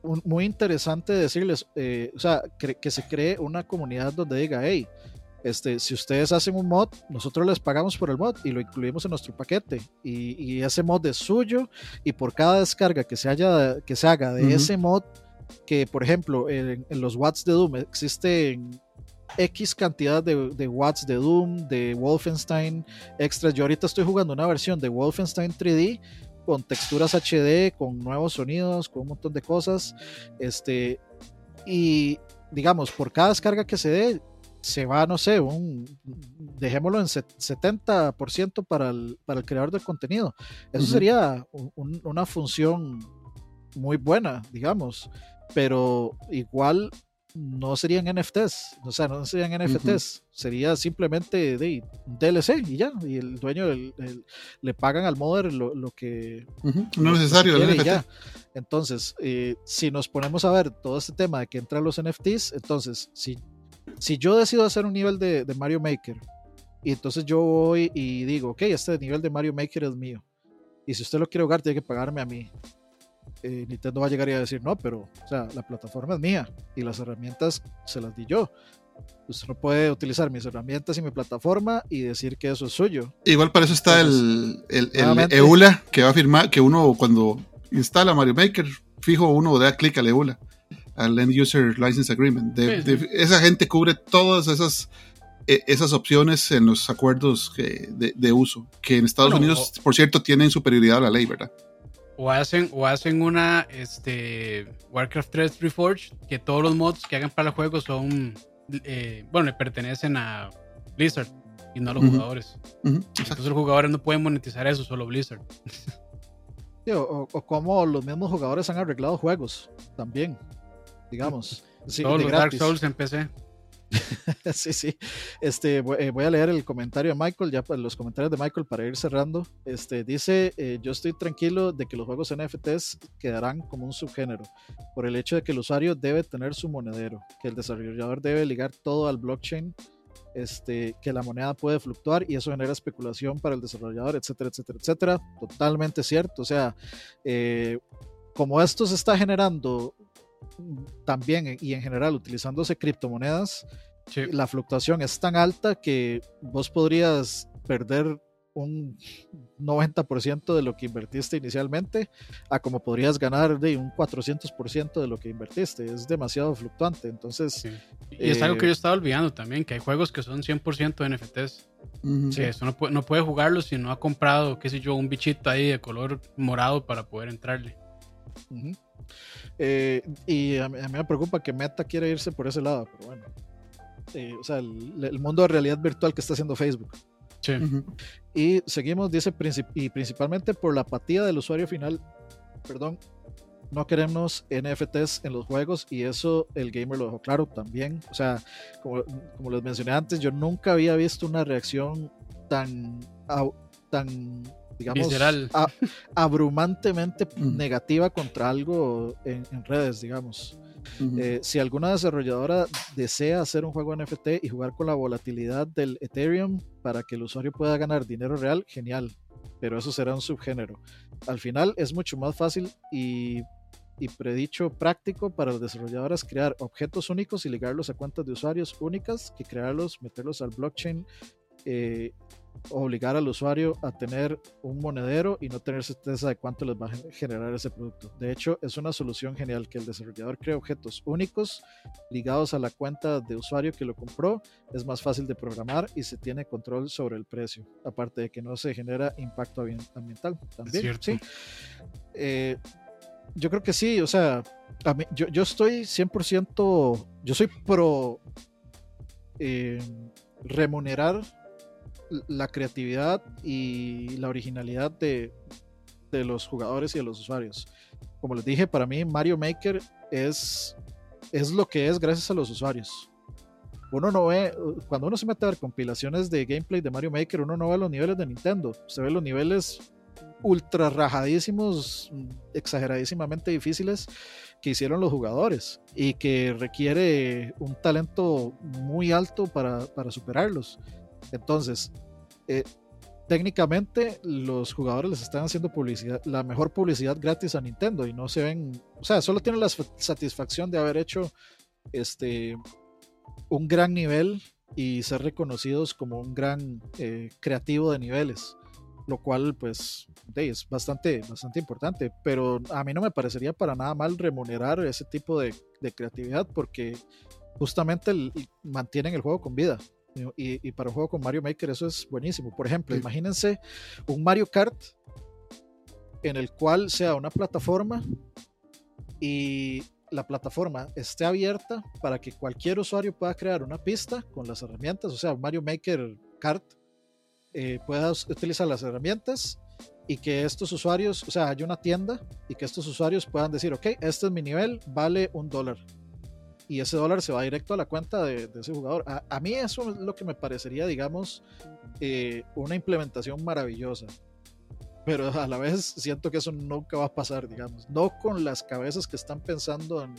un- muy interesante decirles, eh, o sea, que se cree una comunidad donde diga, hey, este, si ustedes hacen un mod, nosotros les pagamos por el mod y lo incluimos en nuestro paquete. Y, y ese mod es suyo y por cada descarga que se, haya, que se haga de ese mod, que por ejemplo en, en los watts de Doom existen X cantidad de, de watts de Doom, de Wolfenstein extras. Yo ahorita estoy jugando una versión de Wolfenstein 3D con texturas HD, con nuevos sonidos, con un montón de cosas. Este, y digamos, por cada descarga que se dé, se va, no sé, un, dejémoslo en set- 70% para el, para el creador del contenido. Eso sería un- un- una función muy buena, digamos, pero igual no serían NFTs, o sea, no serían NFTs, sería simplemente de, un DLC y ya, y el dueño el- le pagan al modder lo, lo que. No es necesario. el NFT. ya. Entonces, eh, si nos ponemos a ver todo este tema de que entran los NFTs, entonces, si, si yo decido hacer un nivel de, de Mario Maker, y entonces yo voy y digo, ok, este nivel de Mario Maker es mío, y si usted lo quiere jugar, tiene que pagarme a mí. Eh, Nintendo va a llegar y a decir, no, pero, o sea, la plataforma es mía, y las herramientas se las di yo. Usted no puede utilizar mis herramientas y mi plataforma y decir que eso es suyo. Igual para eso está el, el, el EULA que va a firmar que uno cuando instala Mario Maker, fijo uno da clic al EULA, al End User License Agreement. De- Sí, de- esa gente cubre todas esas eh, esas opciones en los acuerdos que- de, de uso, que en Estados Bueno, Unidos, por cierto, tienen superioridad a la ley, ¿verdad? O hacen, o hacen una este, Warcraft 3 Reforged, que todos los mods que hagan para el juego son, eh, bueno, le pertenecen a Blizzard y no a los jugadores. Entonces los jugadores no pueden monetizar eso, solo Blizzard. Sí, o, como los mismos jugadores han arreglado juegos también, digamos. Sí, todos de los Dark. Souls en PC. sí, sí. Este, voy, eh, voy a leer el comentario de Michael, ya pues, los comentarios de Michael para ir cerrando. Este, dice, eh, yo estoy tranquilo de que los juegos NFTs quedarán como un subgénero, por el hecho de que el usuario debe tener su monedero, que el desarrollador debe ligar todo al blockchain, este, que la moneda puede fluctuar y eso genera especulación para el desarrollador, etcétera, etcétera, etcétera. Totalmente cierto. O sea, eh, como esto se está generando también y en general utilizándose criptomonedas, Sí. la fluctuación es tan alta que vos podrías perder un 90% de lo que invertiste inicialmente a como podrías ganar de un 400% de lo que invertiste. Es demasiado fluctuante. Entonces, y es algo que eh, yo estaba olvidando también, que hay juegos que son 100% NFTs. Ujú. Sí, eso no puede, no puede jugarlo si no ha comprado, qué sé yo, un bichito ahí de color morado para poder entrarle. Ujú. Eh, y a mí, a mí me preocupa que Meta quiera irse por ese lado, pero bueno. Eh, o sea, el, el mundo de realidad virtual que está haciendo Facebook. Sí. Y seguimos, dice, princip- y principalmente por la apatía del usuario final, perdón, no queremos NFTs en los juegos y eso el gamer lo dejó claro también. O sea, como, como les mencioné antes, yo nunca había visto una reacción tan, tan digamos, a- abrumantemente Mm. negativa contra algo en, en redes, digamos. Eh, si alguna desarrolladora desea hacer un juego NFT y jugar con la volatilidad del Ethereum para que el usuario pueda ganar dinero real, genial. Pero eso será un subgénero. Al final es mucho más fácil y, y predicho práctico para las desarrolladoras crear objetos únicos y ligarlos a cuentas de usuarios únicas que crearlos, meterlos al blockchain, eh, obligar al usuario a tener un monedero y no tener certeza de cuánto les va a gen- generar ese producto. De hecho, es una solución genial que el desarrollador cree objetos únicos ligados a la cuenta de usuario que lo compró. Es más fácil de programar y se tiene control sobre el precio. Aparte de que no se genera impacto ambi- ambiental. También, sí. Eh, yo creo que sí, o sea, a mí- yo, yo estoy 100%, yo soy pro eh, remunerar la creatividad y la originalidad de, de los jugadores y de los usuarios. Como les dije, para mí Mario Maker es, es lo que es gracias a los usuarios. Uno no ve, cuando uno se mete a ver compilaciones de gameplay de Mario Maker, uno no ve los niveles de Nintendo, se ve los niveles ultra rajadísimos, exageradísimamente difíciles que hicieron los jugadores y que requiere un talento muy alto para, para superarlos. Entonces, eh, técnicamente los jugadores les están haciendo publicidad, la mejor publicidad gratis a Nintendo y no se ven, o sea, solo tienen la sat- satisfacción de haber hecho este un gran nivel y ser reconocidos como un gran eh, creativo de niveles, lo cual pues es bastante, bastante importante, pero a mí no me parecería para nada mal remunerar ese tipo de, de creatividad porque justamente el- mantienen el juego con vida. Y, y para un juego con Mario Maker eso es buenísimo. Por ejemplo, Sí. imagínense un Mario Kart en el cual sea una plataforma y la plataforma esté abierta para que cualquier usuario pueda crear una pista con las herramientas, o sea, un Mario Maker Kart eh, pueda utilizar las herramientas y que estos usuarios, o sea, haya una tienda y que estos usuarios puedan decir, ok, este es mi nivel, vale un dólar. Y ese dólar se va directo a la cuenta de, ese jugador. A, mí eso es lo que me parecería, digamos, eh, una implementación maravillosa. Pero a la vez siento que eso nunca va a pasar, digamos. No con las cabezas que están pensando en,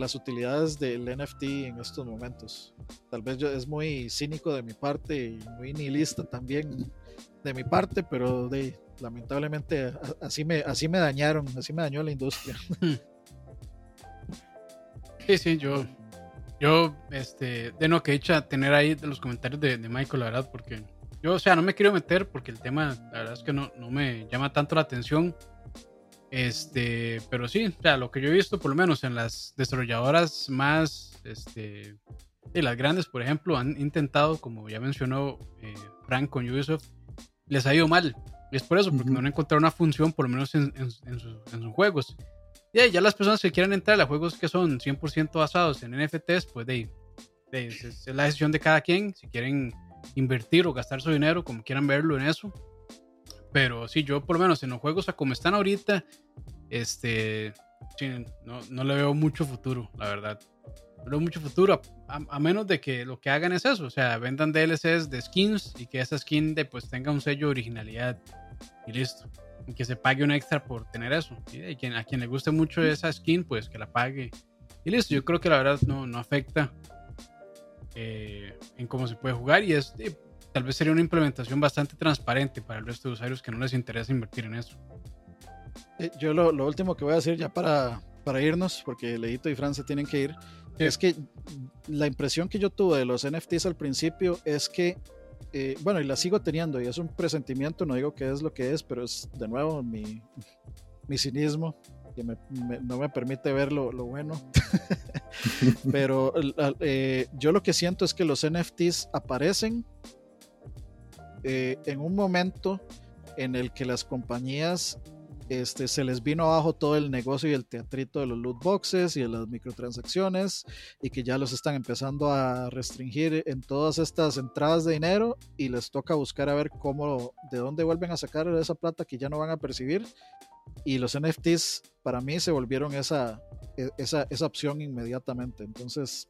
las utilidades del NFT en estos momentos. Tal vez yo, es muy cínico de mi parte y muy nihilista también de mi parte, pero lamentablemente así me, así me dañaron, así me dañó la industria. Sí, sí, yo, yo, este, de no que dicha tener ahí de los comentarios de, de Michael, la verdad, porque yo, o sea, no me quiero meter porque el tema, la verdad es que no, no me llama tanto la atención. Este, pero sí, o sea, lo que yo he visto, por lo menos en las desarrolladoras más, este, y las grandes, por ejemplo, han intentado, como ya mencionó eh, Frank con Ubisoft, les ha ido mal. Y es por eso, porque Ujú. no han encontrado una función, por lo menos en, en- en sus, en sus juegos. Y ahí ya las personas que quieran entrar a juegos que son 100% basados en NFTs, pues de, de es, la decisión de cada quien, si quieren invertir o gastar su dinero, como quieran verlo en eso. Pero sí, yo por lo menos en los juegos a como están ahorita, este, no, no le veo mucho futuro, la verdad. No veo mucho futuro, a, a menos de que lo que hagan es eso, o sea, vendan DLCs de skins y que esa skin de, pues tenga un sello de originalidad y listo. Que se pague un extra por tener eso. ¿sí? Y quien, a quien le guste mucho esa skin, pues que la pague. Y listo, yo creo que la verdad no, no afecta eh, en cómo se puede jugar y es eh, tal vez sería una implementación bastante transparente para el resto de usuarios que no les interesa invertir en eso. Eh, Yo lo, lo último que voy a decir ya para, para irnos, porque Leito y Fran se tienen que ir, es que la impresión que yo tuve de los NFTs al principio es que eh, bueno, y la sigo teniendo, y es un presentimiento, no digo que es lo que es, pero es de nuevo mi, cinismo, que no me permite ver lo, lo bueno. pero eh, yo lo que siento es que los NFTs aparecen eh, en un momento en el que las compañías este, se les vino abajo todo el negocio y el teatrito de los loot boxes y de las microtransacciones y que ya los están empezando a restringir en todas estas entradas de dinero y les toca buscar a ver cómo, de dónde vuelven a sacar esa plata que ya no van a percibir. Y los NFTs para mí se volvieron esa, e, esa, esa opción inmediatamente. Entonces,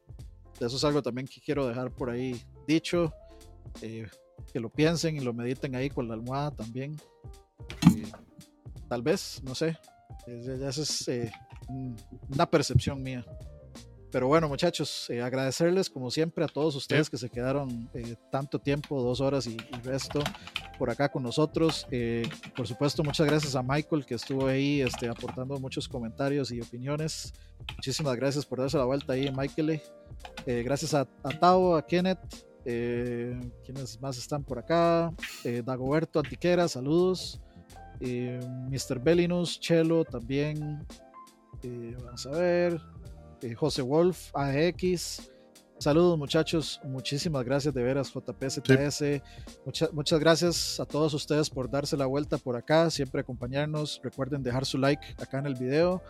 eso es algo también que quiero dejar por ahí dicho. Eh, que lo piensen y lo mediten ahí con la almohada también. Eh, tal vez, no sé. Ya es eh, una percepción mía. Pero bueno, muchachos, eh, agradecerles como siempre a todos ustedes que se quedaron tanto tiempo, dos horas y, y, resto, por acá con nosotros. por supuesto, muchas gracias a Michael que estuvo ahí este, aportando muchos comentarios y opiniones. Muchísimas gracias por darse la vuelta ahí, Michael. gracias a, a Tao, a Kenneth, eh, ¿Quiénes más están por acá? Eh, Dagoberto Antiquera, saludos. Eh, Mr. Bellinus, Chelo también. Eh, vamos a ver. Eh, José Wolf, AX. Saludos muchachos, muchísimas gracias de veras JPSTS, sí. muchas, muchas gracias a todos ustedes por darse la vuelta por acá, siempre acompañarnos, recuerden dejar su like acá en el video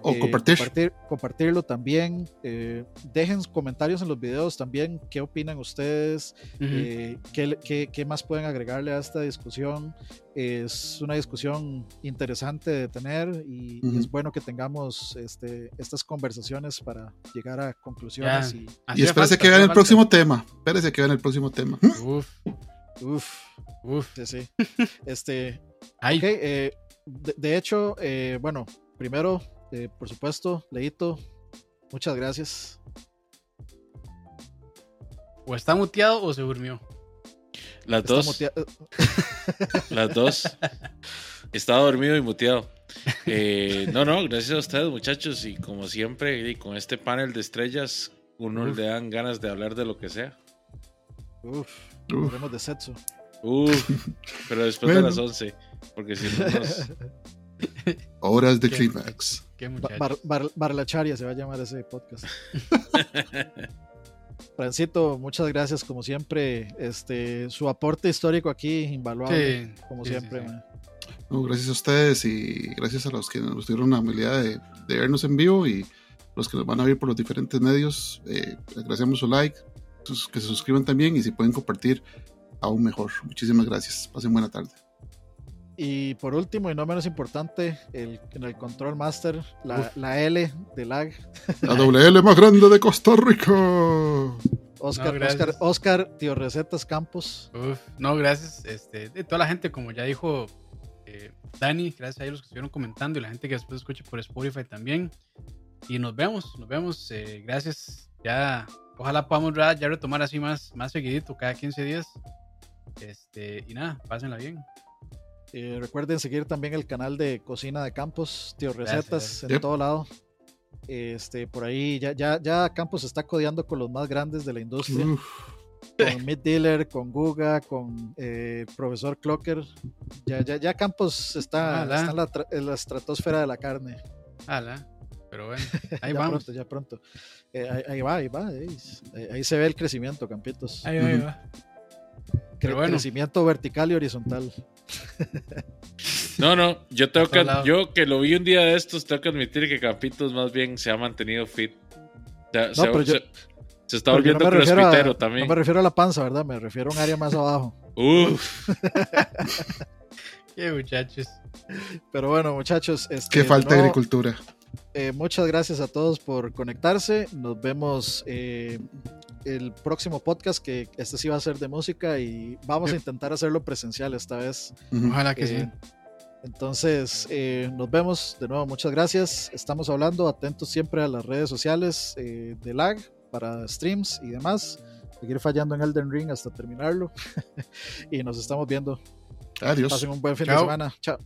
o eh, compartir. compartir. compartirlo también, eh, dejen comentarios en los videos también, qué opinan ustedes, uh -huh. eh, qué, qué, qué, más pueden agregarle a esta discusión, es una discusión interesante de tener y, uh -huh. y es bueno que tengamos este, estas conversaciones para llegar a conclusiones yeah. y, y espérese que vean el próximo tema. Espérese que vean el próximo tema. Uf. Uf. Uf. Sí, sí. este. Ay. Okay, eh, de, de, hecho, eh, bueno, primero, eh, por supuesto, Leito, muchas gracias. O está muteado o se durmió. Las está dos. Las dos. Estaba dormido y muteado. Eh, no, no, gracias a ustedes, muchachos. Y como siempre, y con este panel de estrellas, uno Uf. le dan ganas de hablar de lo que sea. Uf, hablemos de sexo. Uf, pero después bueno. de las 11, porque si no nos... Horas de Climax. Bar, bar, Barlacharia se va a llamar ese podcast. Francito, muchas gracias como siempre. Este, su aporte histórico aquí invaluable, sí, como sí, siempre. Sí, no, gracias a ustedes y gracias a los que nos dieron la habilidad de, de vernos en vivo y los que nos van a ver por los diferentes medios. Eh, agradecemos su like, sus, que se suscriban también y si pueden compartir, aún mejor. Muchísimas gracias. Pasen buena tarde. Y por último, y no menos importante, el, en el Control Master, la, la L de lag. La WL más grande de Costa Rica. Oscar, no, Oscar, Oscar, tío Recetas Campos. Uf, no, gracias. Este, de toda la gente, como ya dijo eh, Dani, gracias a ellos que estuvieron comentando y la gente que después escuche por Spotify también. Y nos vemos, nos vemos. Eh, gracias. Ya, ojalá podamos ya retomar así más, más seguidito, cada 15 días. Este, y nada, pásenla bien. Eh, recuerden seguir también el canal de Cocina de Campos, Tío Recetas, Gracias. en yep. todo lado. Este, por ahí ya, ya, ya Campos está codeando con los más grandes de la industria. Uf. Con Mid Dealer, con Guga, con eh, Profesor Clocker. Ya, ya, ya Campos está, está en, la, en, la, estratosfera de la carne. Ala. Pero bueno, ahí ya vamos. Pronto, ya pronto. Eh, ahí, ahí, va, ahí va. Ahí, ahí, se ve el crecimiento, Campitos. Ahí va, ahí va. Cre bueno. Crecimiento vertical y horizontal. No, no, yo tengo que, yo que lo vi un día de estos, tengo que admitir que Campitos más bien se ha mantenido fit. Se, no, se, pero yo, se, se está volviendo no crossfitero también. No me refiero a la panza, ¿verdad? Me refiero a un área más abajo. Uf. Qué muchachos. Pero bueno, muchachos. Este, Qué falta de agricultura. Eh, muchas gracias a todos por conectarse. Nos vemos eh, el próximo podcast, que este sí va a ser de música y vamos a intentar hacerlo presencial esta vez. Ojalá que eh, sí. Entonces, eh, nos vemos de nuevo. Muchas gracias. Estamos hablando, atentos siempre a las redes sociales eh, de LAG para streams y demás. Seguir fallando en Elden Ring hasta terminarlo. y nos estamos viendo. Adiós. Pasen un buen fin Chao. de semana. Chao.